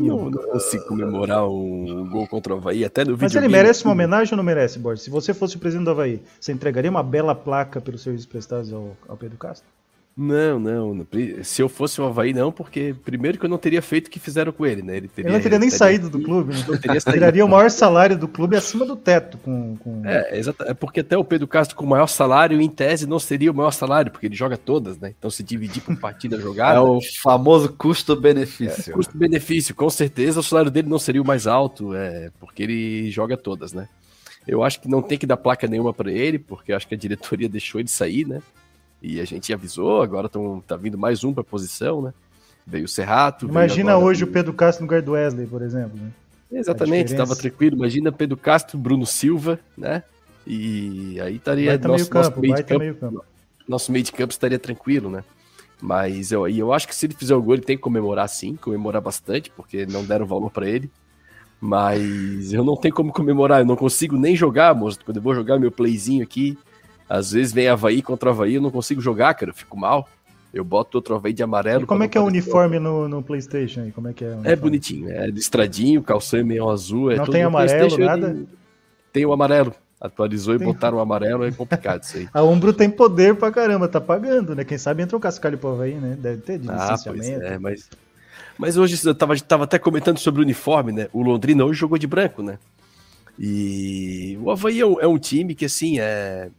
Não, não consigo comemorar um gol contra o Havaí, até no vídeo. Mas ele merece uma homenagem ou não merece, Borges? Se você fosse o presidente do Havaí, você entregaria uma bela placa pelos serviços prestados ao, ao Pedro Castro? Não, não. Se eu fosse o Havaí, não, porque primeiro que eu não teria feito o que fizeram com ele, né? Ele, teria, ele não teria nem saído do clube, né? Não teria saído. Tiraria o maior salário do clube acima do teto. Com, com... É, exato. É porque até o Pedro Castro com o maior salário, em tese, não seria o maior salário, porque ele joga todas, né? Então se dividir por partida jogada. É o famoso custo-benefício. É, custo-benefício, com certeza o salário dele não seria o mais alto, é, porque ele joga todas, né? Eu acho que não tem que dar placa nenhuma para ele, porque acho que a diretoria deixou ele sair, né? E a gente avisou, agora tão, tá vindo mais um para posição, né? Veio o Serrato. Imagina hoje o Pedro Castro no lugar do Wesley, por exemplo. Né? Exatamente, estava tranquilo. Imagina Pedro Castro, Bruno Silva, né? E aí estaria tá nosso, nosso, meio, campo, meio campo. Nosso meio de campo estaria tranquilo, né? Mas eu, eu acho que se ele fizer o gol, ele tem que comemorar sim, comemorar bastante, porque não deram valor para ele. Mas eu não tenho como comemorar, eu não consigo nem jogar, moço. Quando eu vou jogar meu playzinho aqui, às vezes vem Havaí contra Havaí, eu não consigo jogar, cara, eu fico mal. Eu boto outro Havaí de amarelo. E como é que é o uniforme no, no, PlayStation aí? Como é que é? É bonitinho, é listradinho, calção meio azul. É não tem amarelo, nada? Ele... Tem o amarelo. Atualizou tem... e botaram o amarelo, é complicado isso aí. a Umbro tem poder pra caramba, tá pagando, né? Quem sabe entra um cascalho pro Havaí, né? Deve ter de ah, licenciamento. é, mas... Mas hoje eu tava, tava até comentando sobre o uniforme, né? O Londrina hoje jogou de branco, né? E o Havaí é um, é um time que, assim, é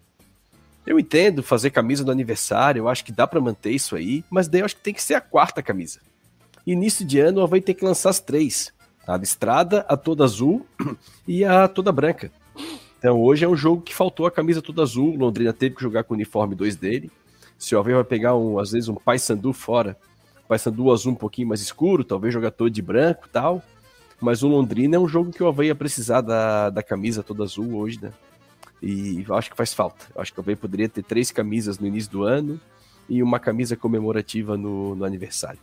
eu entendo fazer camisa do aniversário, eu acho que dá para manter isso aí, mas daí eu acho que tem que ser a quarta camisa. Início de ano, vai ter que lançar as três: a listrada, a toda azul e a toda branca. Então hoje é um jogo que faltou a camisa toda azul. Londrina teve que jogar com o uniforme 2 dele. Se o Havaí vai pegar, um, às vezes, um Paysandu fora, Paysandu azul um pouquinho mais escuro, talvez jogar todo de branco tal. Mas o Londrina é um jogo que o Havaí ia precisar da, da camisa toda azul hoje, né? E acho que faz falta. Acho que talvez poderia ter três camisas no início do ano e uma camisa comemorativa no, no aniversário.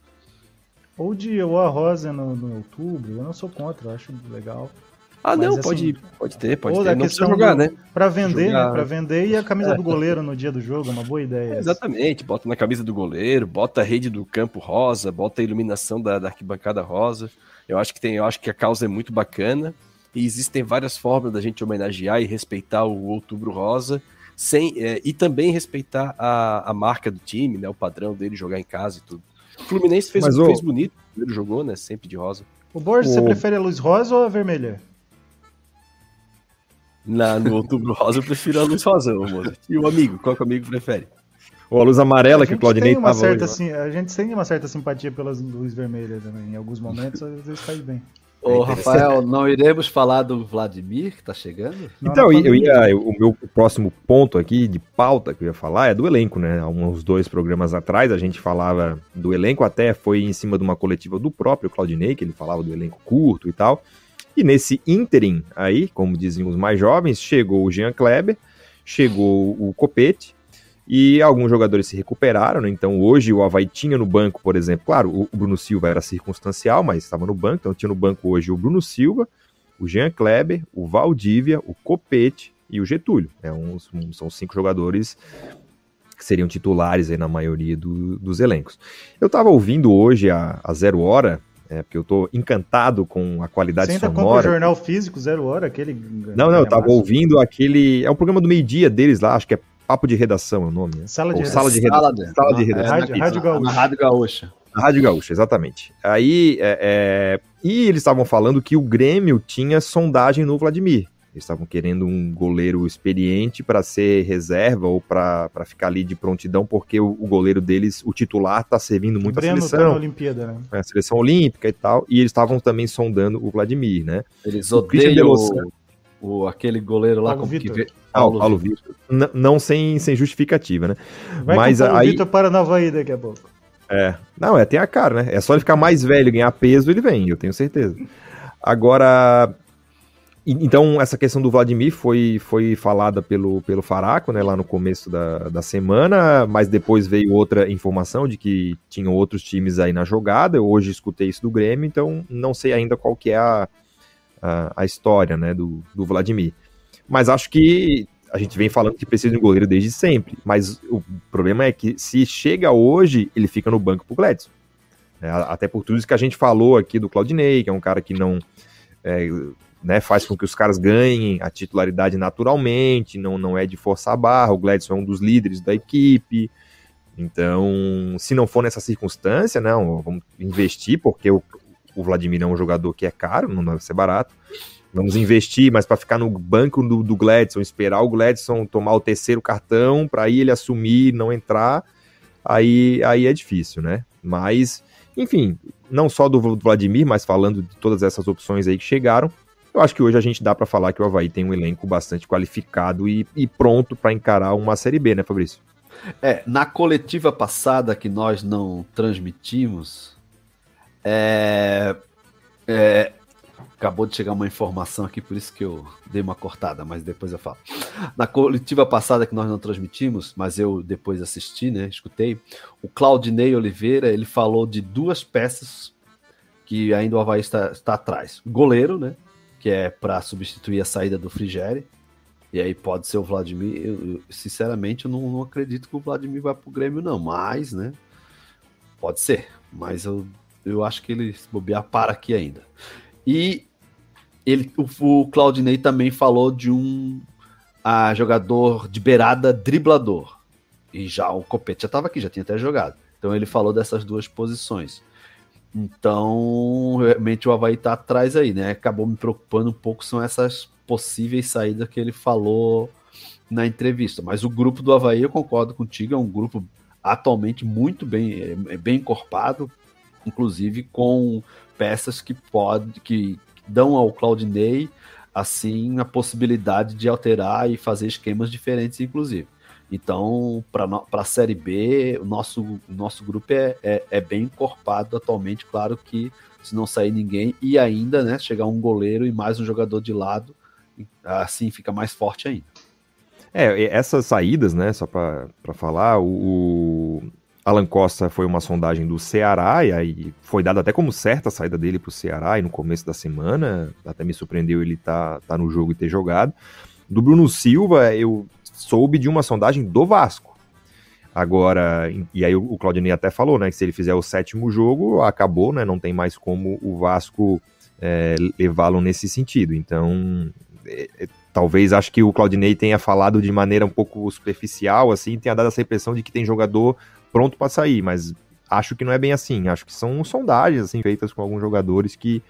Ou de ou a rosa no, no outubro, eu não sou contra, eu acho legal. Ah, Mas, não, assim, pode, pode ter, pode ter. Não precisa jogar, do, né? Pra vender, jogar... né? Pra vender e a camisa do goleiro no dia do jogo, é uma boa ideia. É, exatamente, bota na camisa do goleiro, bota a rede do campo rosa, bota a iluminação da, da arquibancada rosa. Eu acho que tem, eu acho que a causa é muito bacana. E existem várias formas da gente homenagear e respeitar o Outubro Rosa, sem, é, e também respeitar a, a marca do time, né, o padrão dele jogar em casa e tudo. O Fluminense fez, Mas, fez bonito, primeiro jogou, né, sempre de rosa. O Borges, o... você prefere a luz rosa ou a vermelha? Na, no Outubro Rosa eu prefiro a luz rosa, amor. E o amigo, qual que o amigo prefere? Ou a luz amarela que o Claudinei tava certa, assim, A gente tem uma certa simpatia pelas luzes vermelhas também. Em alguns momentos, às vezes faz bem. Ô, Rafael, não iremos falar do Vladimir que tá chegando? Então, não, eu ia. O meu próximo ponto aqui de pauta que eu ia falar é do elenco, né? Há uns dois programas atrás a gente falava do elenco, até foi em cima de uma coletiva do próprio Claudinei, que ele falava do elenco curto e tal. E nesse ínterim aí, como diziam os mais jovens, chegou o Jean Kleber, chegou o Copete, e alguns jogadores se recuperaram, né? Então hoje o Havaí tinha no banco, por exemplo, claro, o Bruno Silva era circunstancial, mas estava no banco, então tinha no banco hoje o Bruno Silva, o Jean Kleber, o Valdívia, o Copete e o Getúlio. É um, são cinco jogadores que seriam titulares aí na maioria do, dos elencos. Eu estava ouvindo hoje a, a Zero Hora, é, porque eu estou encantado com a qualidade Você ainda sonora. compra o jornal físico Zero Hora, aquele... Não, não, eu estava ouvindo aquele... É um programa do meio-dia deles lá, acho que é Papo de redação é o nome, né? Sala de, sala de redação. Sala de, sala de redação. Rádio, Rádio Gaúcha. Rádio Gaúcha. Rádio Gaúcha, exatamente. Aí, é, é... e eles estavam falando que o Grêmio tinha sondagem no Vladimir. Eles estavam querendo um goleiro experiente para ser reserva ou para ficar ali de prontidão, porque o, o goleiro deles, o titular, está servindo muito a seleção. Tá na Olimpíada, né? É, a seleção olímpica e tal. E eles estavam também sondando o Vladimir, né? Eles odeiam o, o, aquele goleiro lá Paulo como Vitor. que Paulo, Paulo Vitor. Vitor. Não sem, sem justificativa, né? Vai Mas com o Paulo aí... Vitor para Nova Ida daqui a pouco. É. Não, é, tem a cara, né? É só ele ficar mais velho e ganhar peso, ele vem, eu tenho certeza. Agora, então, essa questão do Vladimir foi, foi falada pelo, pelo Faraco, né, lá no começo da, da semana, mas depois veio outra informação de que tinham outros times aí na jogada. Eu hoje escutei isso do Grêmio, então não sei ainda qual que é a, a, a história né, do, do Vladimir. Mas acho que a gente vem falando que precisa de um goleiro desde sempre. Mas o problema é que se chega hoje, ele fica no banco pro Gladson. É, até por tudo isso que a gente falou aqui do Claudinei, que é um cara que não. É, né, faz com que os caras ganhem a titularidade naturalmente, não, não é de forçar a barra. O Gladson é um dos líderes da equipe. Então, se não for nessa circunstância, não, vamos investir, porque o, o Vladimir é um jogador que é caro, não deve ser barato. Vamos investir, mas para ficar no banco do, do Gladson, esperar o Gladson tomar o terceiro cartão, para aí ele assumir, não entrar, aí, aí é difícil, né? Mas, enfim, não só do Vladimir, mas falando de todas essas opções aí que chegaram, eu acho que hoje a gente dá para falar que o Havaí tem um elenco bastante qualificado e, e pronto para encarar uma Série B, né, Fabrício? É, na coletiva passada que nós não transmitimos, é, é, acabou de chegar uma informação aqui, por isso que eu dei uma cortada, mas depois eu falo. Na coletiva passada que nós não transmitimos, mas eu depois assisti, né, escutei, o Claudinei Oliveira, ele falou de duas peças que ainda o Havaí está, está atrás. Goleiro, né, que é para substituir a saída do Frigeri. E aí pode ser o Vladimir. Eu, eu, sinceramente, eu não, não, acredito que o Vladimir vai pro Grêmio, não. Mas, né? Pode ser. Mas eu, eu acho que ele se bobear para aqui ainda. E ele, o, o Claudinei também falou de um a, jogador de beirada driblador. E já o Copete já estava aqui, já tinha até jogado. Então ele falou dessas duas posições. Então, realmente o Havaí tá atrás aí, né? Acabou me preocupando um pouco são essas possíveis saídas que ele falou na entrevista. Mas o grupo do Havaí, eu concordo contigo, é um grupo atualmente muito bem, é, é bem encorpado, inclusive com peças que pode, que dão ao Claudinei assim a possibilidade de alterar e fazer esquemas diferentes, inclusive. Então, para a Série B, o nosso, nosso grupo é, é, é, bem encorpado atualmente. Claro que se não sair ninguém e ainda né, chegar um goleiro e mais um jogador de lado, assim fica mais forte ainda. É, essas saídas, né, só para falar, o, Alan Costa foi uma sondagem do Ceará, e aí foi dada até como certa a saída dele para o Ceará e no começo da semana, até me surpreendeu ele estar tá, tá no jogo e ter jogado. Do Bruno Silva, eu soube de uma sondagem do Vasco. Agora, e aí o Claudinei até falou, né, que se ele fizer o sétimo jogo, acabou, né, não tem mais como o Vasco é, levá-lo nesse sentido. Então, é, é, talvez acho que o Claudinei tenha falado de maneira um pouco superficial, assim, tenha dado essa impressão de que tem jogador pronto para sair, mas acho que não é bem assim. Acho que são sondagens assim feitas com alguns jogadores que,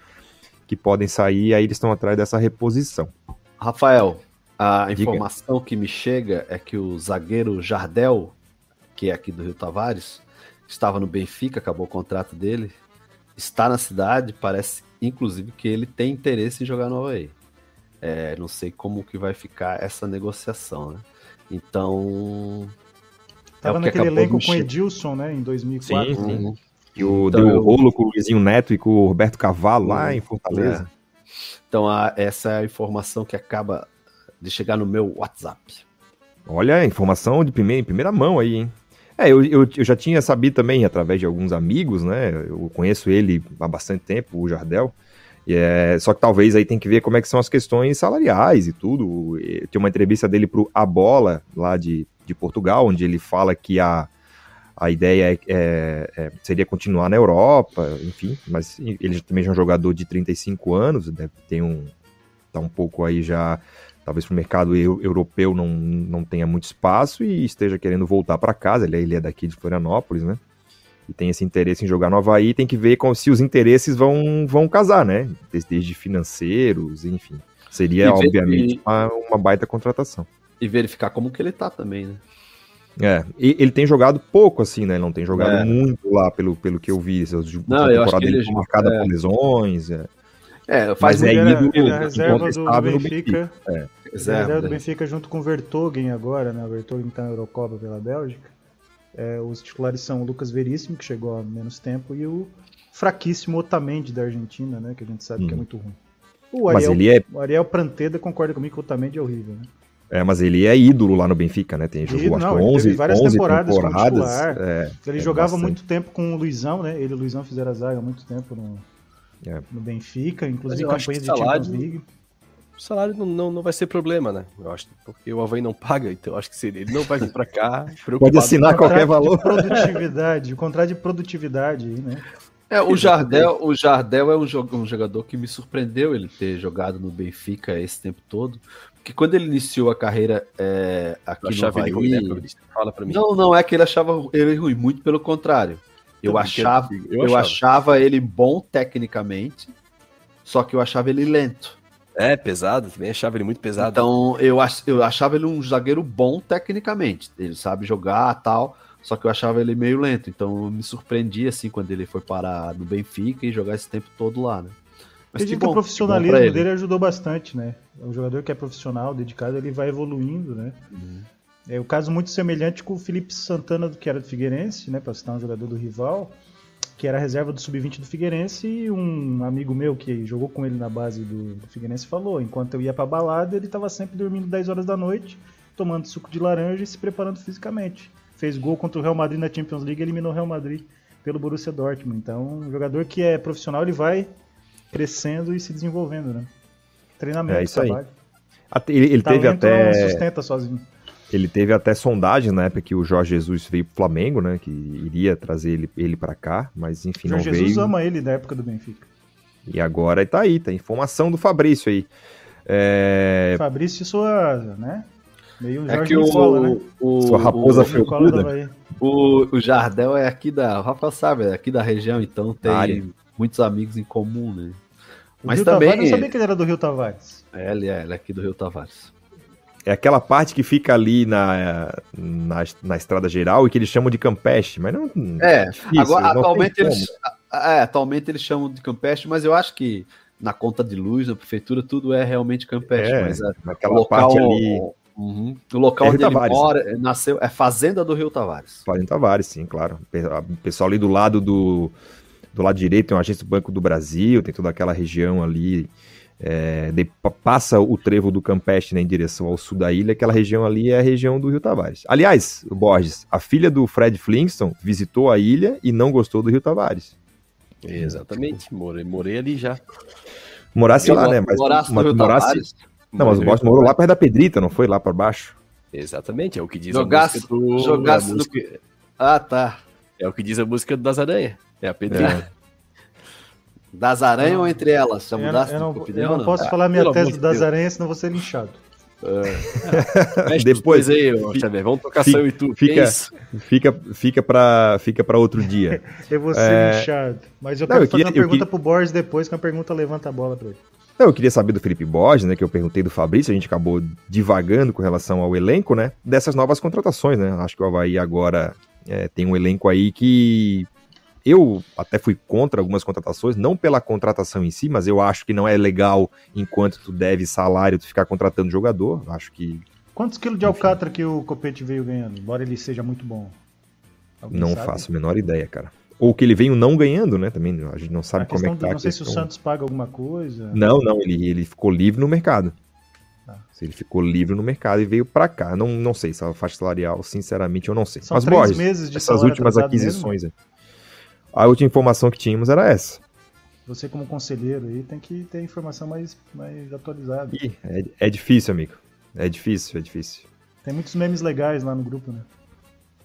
que podem sair e aí eles estão atrás dessa reposição. Rafael, a Diga. informação que me chega é que o zagueiro Jardel, que é aqui do Rio Tavares, estava no Benfica, acabou o contrato dele, está na cidade, parece inclusive que ele tem interesse em jogar no Havaí. É, não sei como que vai ficar essa negociação, né? Então. Tava é naquele elenco com Edilson, né? Em 2004. Sim, sim. Uhum. E o então, deu eu... rolo com o Luizinho Neto e com o Roberto Cavalo lá uhum. em Fortaleza. É. Então, a, essa é a informação que acaba de chegar no meu WhatsApp. Olha, informação de primeira, em primeira mão aí, hein? É, eu, eu, eu, já tinha sabido também através de alguns amigos, né? Eu conheço ele há bastante tempo, o Jardel. É, só que talvez aí tem que ver como é que são as questões salariais e tudo. Tem uma entrevista dele para A Bola, lá de, de Portugal, onde ele fala que a, a ideia é, é, é, seria continuar na Europa, enfim, mas ele também já é um jogador de 35 anos, deve ter um. tá um pouco aí já talvez para o mercado europeu não, não tenha muito espaço e esteja querendo voltar para casa. Ele, é, ele é daqui de Florianópolis, né? E tem esse interesse em jogar no Havaí, tem que ver como, se os interesses vão, vão casar, né? Desde financeiros, enfim. Seria, ver, obviamente, e, uma, uma baita contratação. E verificar como que ele tá também, né? É, e ele tem jogado pouco, assim, né? Ele não tem jogado é. muito lá, pelo, pelo que eu vi. Não, eu acho que ele marcada é. por lesões. É. É, faz Mas é ídolo ele, é reserva do, do Benfica. É. Reserva, do Benfica junto com o Vertogen agora, né? O Vertogen tá na Eurocopa pela Bélgica. É, os titulares são o Lucas Veríssimo, que chegou há menos tempo, e o fraquíssimo Otamendi da Argentina, né? Que a gente sabe hum. que é hum. muito ruim. O Ariel, mas ele é... o Ariel Pranteda concorda comigo que o Otamendi é horrível, né? É, mas ele é ídolo lá no Benfica, né? Tem jogou acho que 11, várias 11 temporadas, temporadas é, ele é jogava bastante. muito tempo com o Luizão, né? Ele e o Luizão fizeram a zaga há muito tempo no, é. no Benfica, inclusive campanha de salário, Champions League. O salário não, não, não vai ser problema, né? Eu acho, porque o Havaí não paga, então eu acho que se ele não vai vir para cá. Pode assinar qualquer valor. produtividade, o contrato de produtividade aí, né? É, o Jardel, o Jardel é um, um jogador que me surpreendeu ele ter jogado no Benfica esse tempo todo. Porque quando ele iniciou a carreira é, aqui no Havaí... Ruim, né, Fala pra mim. Não, não é que ele achava ele ruim, muito pelo contrário. Eu achava, eu, eu achava ele bom tecnicamente, só que eu achava ele lento. É, pesado, também achava ele muito pesado. Então, eu, ach, eu achava ele um zagueiro bom tecnicamente. Ele sabe jogar tal, só que eu achava ele meio lento. Então, eu me surpreendi assim quando ele foi parar no Benfica e jogar esse tempo todo lá, né? Mas que, que o profissionalismo dele ajudou bastante, né? É um jogador que é profissional, dedicado, ele vai evoluindo, né? Uhum. É o um caso muito semelhante com o Felipe Santana, que era do Figueirense, né, para citar um jogador do rival, que era reserva do sub-20 do Figueirense, e um amigo meu que jogou com ele na base do, do Figueirense falou, enquanto eu ia para balada, ele estava sempre dormindo 10 horas da noite, tomando suco de laranja e se preparando fisicamente. Fez gol contra o Real Madrid na Champions League, eliminou o Real Madrid pelo Borussia Dortmund. Então, um jogador que é profissional, ele vai crescendo e se desenvolvendo, né? Treinamento, é isso trabalho. Aí. Ele, ele teve até. Não sustenta sozinho. Ele teve até sondagens na época que o Jorge Jesus veio pro Flamengo, né? Que iria trazer ele, ele para cá, mas enfim, Jorge não Jesus veio. ama ele da época do Benfica. E agora tá aí, tá informação do Fabrício aí. É... Fabrício sua, né? Meio é que o, Nicola, né? o, Sua raposa felpuda. O, o Jardel é aqui da. O Rafael sabe, é aqui da região, então tem muitos amigos em comum, né? Mas Rio também. Tavares, eu sabia que ele era do Rio Tavares. É, ele é, ele é aqui do Rio Tavares. É aquela parte que fica ali na, na, na estrada geral e que eles chamam de Campeche, mas não. É, difícil, agora, atualmente, eles, é, atualmente eles chamam de Campeche, mas eu acho que na conta de luz, na prefeitura, tudo é realmente Campeche. É, mas é, naquela local, parte ali. Uhum, o local é onde ele mora, nasceu, é Fazenda do Rio Tavares. Fazenda Tavares, sim, claro. O pessoal ali do lado do, do lado direito tem uma agência do Banco do Brasil, tem toda aquela região ali é, de, passa o trevo do Campeche né, em direção ao sul da ilha, aquela região ali é a região do Rio Tavares. Aliás, o Borges, a filha do Fred Flintstone visitou a ilha e não gostou do Rio Tavares. Exatamente, morei, morei ali já. Morasse lá, né? Mas, morasse mas, morasse, Não, mas o Borges morou lá perto da Pedrita, não foi lá para baixo? Exatamente, é o que diz jogasse, a música do... Jogasse música... Ah, tá. É o que diz a música das aranhas. É a Pedrita. É. Das aranhas ou entre elas? Já Eu, não, opinião, eu não não? posso Ah, falar minha tese das Deus. aranhas, senão vou ser linchado. Mexe Depois- aí, Xavier. Vamos tocar Fica- seu e tu. fica- é? Fica, fica para fica pra outro dia. Eu vou ser É. linchado. Mas eu Não, quero eu fazer queria- uma eu pergunta queria- pro Boris depois, que é uma pergunta levanta a bola pra ele. Não, eu queria saber do Felipe Borges, né? Que eu perguntei do Fabrício, a gente acabou divagando com relação ao elenco, né? Dessas novas contratações, né? Acho que o Havaí agora é, tem um elenco aí que eu até fui contra algumas contratações, não pela contratação em si, mas eu acho que não é legal enquanto tu deve salário tu ficar contratando jogador. Acho que Quantos quilos de alcatra que o Copete veio ganhando? Embora ele seja muito bom. Alguém não sabe? faço a menor ideia, cara. Ou que ele veio não ganhando, né? Também a gente não sabe como é questão que tá não sei se o questão. Santos paga alguma coisa. Não, não, ele, ele ficou livre no mercado. Se ele ficou livre no mercado e veio pra cá. Não, não sei, se a faixa salarial, sinceramente, eu não sei. São Mas, três Borges, meses de essas últimas aquisições. aí. A última informação que tínhamos era essa. Você como conselheiro aí tem que ter informação mais, mais atualizada. Ih, é, é difícil, amigo. É difícil, é difícil. Tem muitos memes legais lá no grupo, né?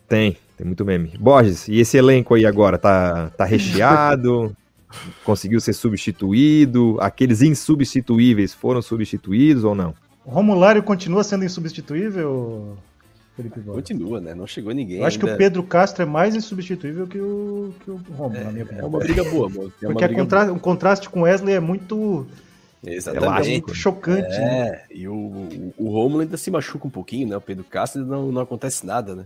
Tem, tem muito meme. Borges, e esse elenco aí agora? Tá, tá recheado? conseguiu ser substituído? Aqueles insubstituíveis foram substituídos ou não? O Romulário continua sendo insubstituível, Felipe? Continua, né? Não chegou ninguém. Eu acho que ainda. o Pedro Castro é mais insubstituível que o, que o Romulo, na minha É opinião. uma briga boa, amor. É Porque contra... o contraste com o Wesley é muito, boa. é Exatamente. muito chocante. né? É, e o, o, o Rômulo ainda se machuca um pouquinho, né? O Pedro Castro não, não acontece nada, né?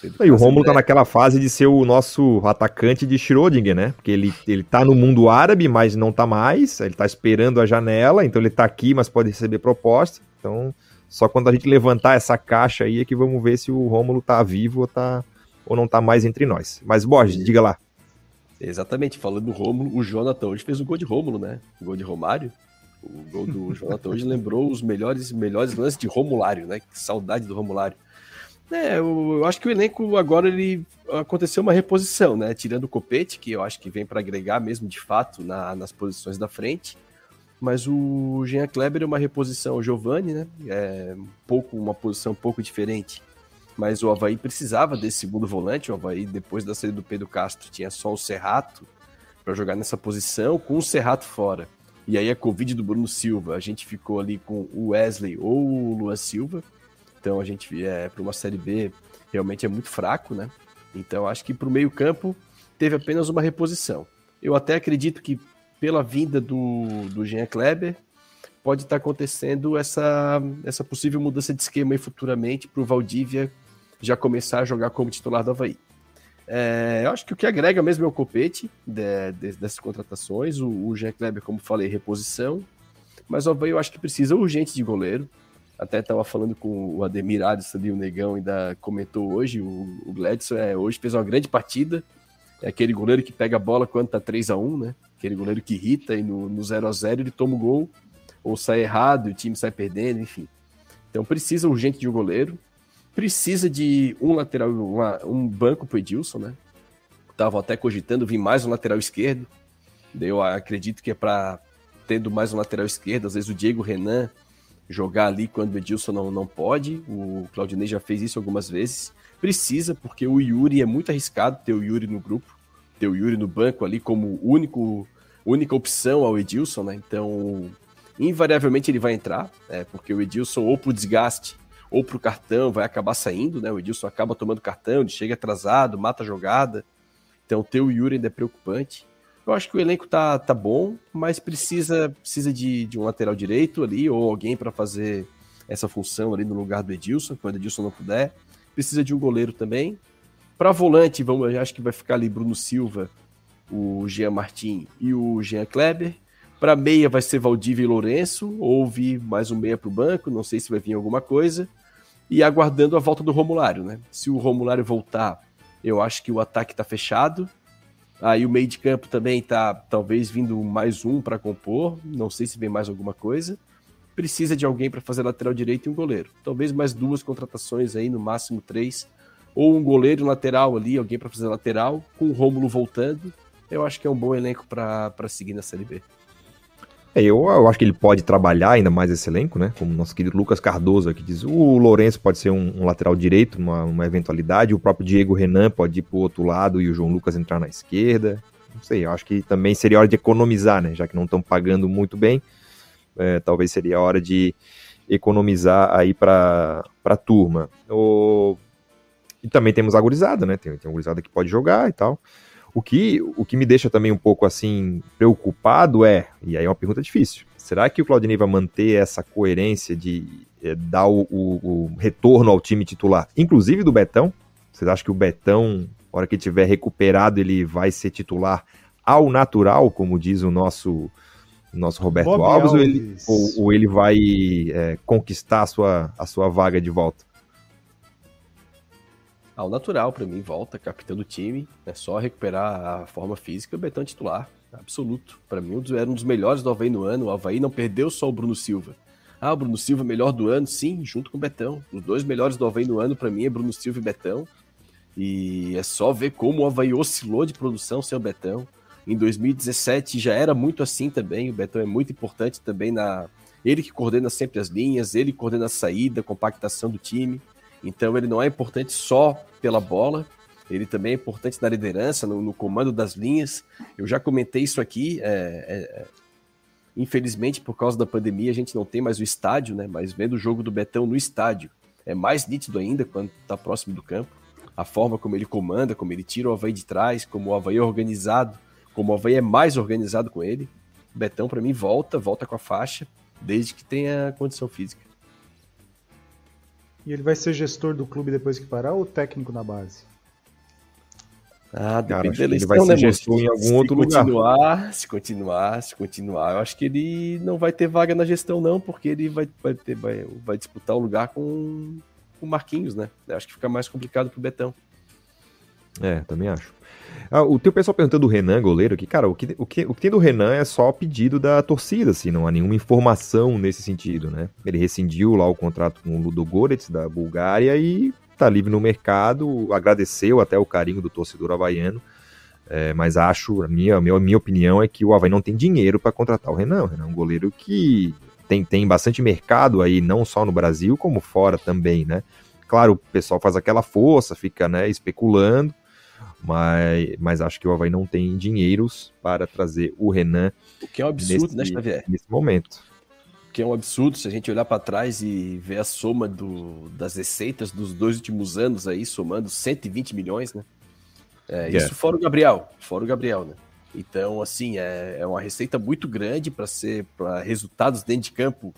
Pedro E o Romulo tá é- naquela fase de ser o nosso atacante de Schrödinger, né? Porque ele, ele tá no mundo árabe, mas não tá mais. Ele tá esperando a janela, então ele tá aqui, mas pode receber proposta. Então, só quando a gente levantar essa caixa aí é que vamos ver se o Rômulo tá vivo ou, tá, ou não tá mais entre nós. Mas, Borges, diga lá. Exatamente, falando do Rômulo, o Jonathan hoje fez o gol de Rômulo, né? O gol de Romário. O gol do Jonathan hoje lembrou os melhores, melhores lances de Romulário, né? Que saudade do Romulário. É, eu, eu acho que o elenco agora ele aconteceu uma reposição, né? Tirando o Copete, que eu acho que vem para agregar mesmo de fato na- nas posições da frente. Mas o Jean Kleber é uma reposição ao Giovani, né? É um pouco, uma posição um pouco diferente. Mas o Havaí precisava desse segundo volante. O Havaí, depois da saída do Pedro Castro, tinha só o Serrato para jogar nessa posição, com o Serrato fora. E aí a Covid do Bruno Silva, a gente ficou ali com o Wesley ou o Luan Silva. Então a gente, é, para uma Série B, realmente é muito fraco, né? Então acho que para o meio-campo teve apenas uma reposição. Eu até acredito que pela vinda do, do Jean Kleber, pode estar acontecendo essa, essa possível mudança de esquema aí futuramente para o Valdívia já começar a jogar como titular do Havaí. É, eu acho que o que agrega mesmo é o copete de- de- dessas contratações, o, o Jean Kleber, como falei, reposição, mas o Havaí eu acho que precisa urgente de goleiro. Até estava falando com o Ademir Alisson ali, o Negão, ainda comentou hoje, o, o Gladson é, hoje fez uma grande partida, é aquele goleiro que pega a bola quando tá 3 a 1 né? Aquele goleiro que irrita e no, no 0 a 0 ele toma o gol, ou sai errado, e o time sai perdendo, enfim. Então precisa urgente de um goleiro, precisa de um lateral, uma- um banco pro Edilson, né? Tava até cogitando vir mais um lateral esquerdo. Eu acredito que é para tendo mais um lateral esquerdo, às vezes o Diego Renan jogar ali quando o Edilson não, não pode. O Claudinei já fez isso algumas vezes. Precisa, porque o Yuri é muito arriscado ter o Yuri no grupo, ter o Yuri no banco ali como único, única opção ao Edilson, né? Então, invariavelmente ele vai entrar, é, porque o Edilson, ou pro desgaste, ou pro cartão, vai acabar saindo, né? O Edilson acaba tomando cartão, ele chega atrasado, mata a jogada. Então, ter o Yuri ainda é preocupante. Eu acho que o elenco tá, tá bom, mas precisa precisa de, de um lateral direito ali, ou alguém para fazer essa função ali no lugar do Edilson, quando o Edilson não puder. Precisa de um goleiro também. Para volante, vamos, acho que vai ficar ali Bruno Silva, o Jean Martin e o Jean Kleber. Para meia vai ser Valdívia e Lourenço, ou vir mais um meia para o banco, não sei se vai vir alguma coisa. E aguardando a volta do Romulário, né? Se o Romulário voltar, eu acho que o ataque está fechado. Aí o meio de campo também tá talvez vindo mais um para compor, não sei se vem mais alguma coisa. Precisa de alguém para fazer lateral direito e um goleiro. Talvez mais duas contratações aí, no máximo três. Ou um goleiro e lateral ali, alguém para fazer lateral, com o Rômulo voltando. Eu acho que é um bom elenco para seguir na Série B. É, eu, eu acho que ele pode trabalhar ainda mais esse elenco, né? Como nosso querido Lucas Cardoso aqui diz. O Lourenço pode ser um, um lateral direito, uma, uma eventualidade. O próprio Diego Renan pode ir pro outro lado e o João Lucas entrar na esquerda. não sei, eu acho que também seria hora de economizar, né? Já que não estão pagando muito bem, é, talvez seria hora de economizar aí para a turma. O... E também temos a gurizada, né? Tem, tem a gurizada que pode jogar e tal. O que, o que me deixa também um pouco assim preocupado é, e aí é uma pergunta difícil, será que o Claudinei vai manter essa coerência de é, dar o, o, o, retorno ao time titular, inclusive do Betão? Vocês acham que o Betão, na hora que tiver recuperado, ele vai ser titular ao natural, como diz o nosso nosso Roberto Bob Alves, Alves. Ou, ele, ou, ou ele vai é, conquistar a sua, a sua vaga de volta? Ao natural, para mim, volta, capitão do time. É só recuperar a forma física. O Betão é titular, absoluto. Para mim, era um dos melhores do Havaí no ano. O Havaí não perdeu só o Bruno Silva. Ah, o Bruno Silva melhor do ano? Sim, junto com o Betão. Os dois melhores do Havaí no ano, para mim, é Bruno Silva e Betão. E é só ver como o Havaí oscilou de produção sem o Betão. Em 2017 já era muito assim também. O Betão é muito importante também na. Ele que coordena sempre as linhas, ele coordena a saída, a compactação do time. Então ele não é importante só pela bola, ele também é importante na liderança, no, no comando das linhas. Eu já comentei isso aqui. É, é, é, infelizmente, por causa da pandemia, a gente não tem mais o estádio, né? Mas vendo o jogo do Betão no estádio, é mais nítido ainda quando está próximo do campo. A forma como ele comanda, como ele tira o Havaí de trás, como o Havaí é organizado, como o Havaí é mais organizado com ele. O Betão, para mim, volta, volta com a faixa, desde que tenha condição física. E ele vai ser gestor do clube depois que parar ou técnico na base? Ah, depende Cara, ele vai ser né, gestor em algum se outro continuar, lugar. Se continuar, se continuar, eu acho que ele não vai ter vaga na gestão não, porque ele vai, vai, ter, vai, vai disputar o lugar com o Marquinhos, né? Eu acho que fica mais complicado pro Betão. É, também acho. Ah, o teu pessoal perguntando do Renan, goleiro, que, cara, o que, o, que, o que tem do Renan é só pedido da torcida, assim, não há nenhuma informação nesse sentido, né? Ele rescindiu lá o contrato com o Ludo Goretz, da Bulgária, e tá livre no mercado, agradeceu até o carinho do torcedor havaiano, é, mas acho, a minha, a minha, minha opinião é que o Havaí não tem dinheiro para contratar o Renan. O Renan é um goleiro que tem, tem bastante mercado aí, não só no Brasil, como fora também, né? Claro, o pessoal faz aquela força, fica né, especulando, mas, mas acho que o Havaí não tem dinheiros para trazer o Renan. O que é um absurdo, né, nesse, né, Xavier? Nesse momento. O que é um absurdo se a gente olhar para trás e ver a soma do, das receitas dos dois últimos anos aí, somando 120 milhões, né? É, yeah. Isso fora o Gabriel, fora o Gabriel, né? Então, assim, é, é uma receita muito grande para ser para resultados dentro de campo.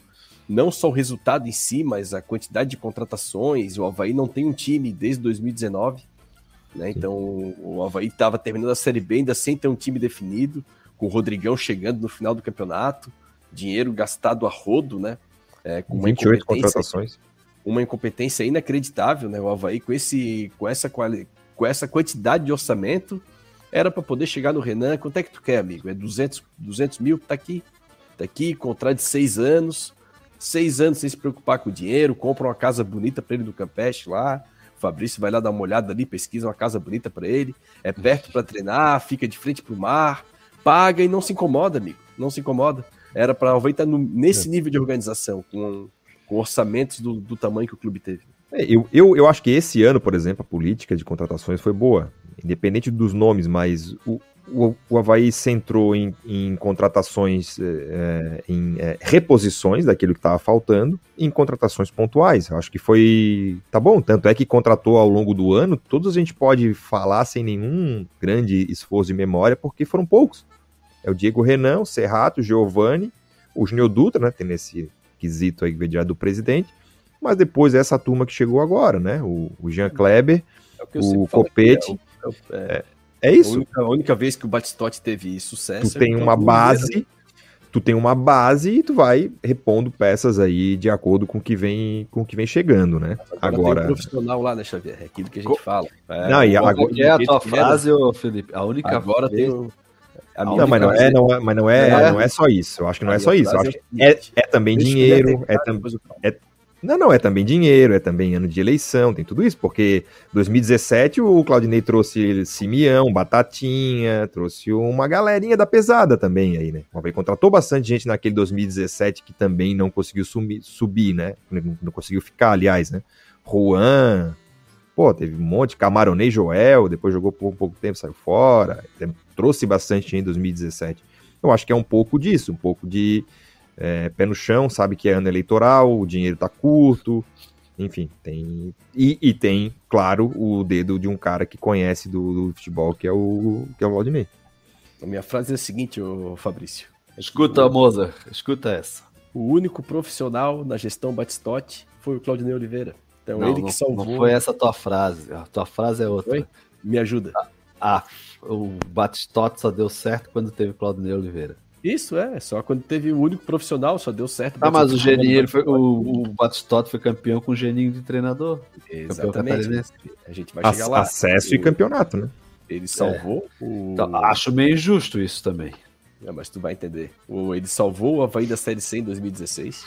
Não só o resultado em si, mas a quantidade de contratações. O Havaí não tem um time desde 2019 né? Então o Havaí estava terminando a Série B ainda sem ter um time definido, com o Rodrigão chegando no final do campeonato, dinheiro gastado a rodo, né? É, com uma 28 contratações. Uma incompetência inacreditável, né? O Havaí com, esse, com, essa, com essa quantidade de orçamento era para poder chegar no Renan. Quanto é que tu quer, amigo? É 200, 200 mil? Tá aqui. Tá aqui, contrato de seis anos. Seis anos sem se preocupar com o dinheiro, compra uma casa bonita para ele do Campeste lá, Fabrício vai lá dar uma olhada ali, pesquisa uma casa bonita para ele, é perto para treinar, fica de frente pro mar, paga e não se incomoda, amigo. Não se incomoda. Era para o estar nesse é. nível de organização, com, com orçamentos do, do, tamanho que o clube teve. É, eu, eu, eu acho que esse ano, por exemplo, a política de contratações foi boa. Independente dos nomes, mas o, o, o Havaí centrou em, em contratações, é, em é, reposições daquilo que estava faltando, em contratações pontuais. Eu acho que foi. Tá bom, tanto é que contratou ao longo do ano, todos a gente pode falar sem nenhum grande esforço de memória, porque foram poucos. É o Diego Renan, o Serrato, o Giovanni, o Júnior Dutra, né? Tem esse quesito aí que do presidente. Mas depois essa turma que chegou agora, né? O, o Jean Kleber, é o, o Copete. É, é, é isso. A única, a única, vez que o Batistote teve sucesso. Tu é tem uma base, tu tem uma base e tu vai repondo peças aí de acordo com o que vem, com o que vem chegando, né? Agora, agora... Tem um profissional lá, né, Xavier? É aquilo que a gente fala. É, não, e agora... é a tua frase, ô, Felipe? A única agora vez... tem não, mas não é, não é, mas não é, é, não é só isso. Eu acho que não é só isso. Eu acho que é, é também dinheiro, é, tam, é, não, não, é também dinheiro, é também ano de eleição, tem tudo isso, porque 2017 o Claudinei trouxe Simeão, Batatinha, trouxe uma galerinha da pesada também aí, né? Havaí contratou bastante gente naquele 2017 que também não conseguiu subir, né? Não, não conseguiu ficar, aliás, né? Juan, pô, teve um monte, Camaronei Joel, depois jogou por um pouco tempo, saiu fora. trouxe bastante em 2017. Eu acho que é um pouco disso, um pouco de é, pé no chão, sabe que é ano eleitoral, o dinheiro tá curto, enfim, tem. E, e, tem, claro, o dedo de um cara que conhece do, do, futebol, que é o que é o Valdinei. A minha frase é a seguinte, ô Fabrício. Escuta, Moza, escuta essa. O único profissional na gestão Batistotti foi o Claudinei Oliveira. Então não, ele que salvou. Não foi essa a tua frase. A tua frase é outra. Foi? Me ajuda. Ah, ah, o Batistotti só deu certo quando teve Claudinei Oliveira. Isso, é. Só quando teve o único profissional, só deu certo. Ah, mas o Geninho, ele foi, o, o foi campeão com o Geninho de treinador. Exatamente. A gente vai chegar lá. Acesso o... e campeonato, né? Ele salvou é. o... Então, acho meio injusto isso também. É, mas tu vai entender. O, ele salvou o Havaí da Série C em 2016.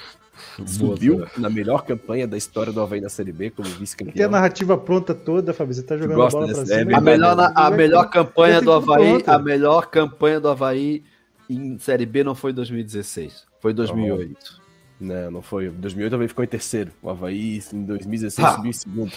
Subiu na melhor campanha da história do Havaí na Série B como vice-campeão. Tem a narrativa pronta toda, Fábio. Você tá jogando a bola pra cima. a melhor, a melhor campanha do Havaí, a melhor campanha do Havaí em Série B não foi 2016, foi 2008. Não, não foi. 2008 também ficou em terceiro. O Havaí em 2016 ah. subiu em segundo.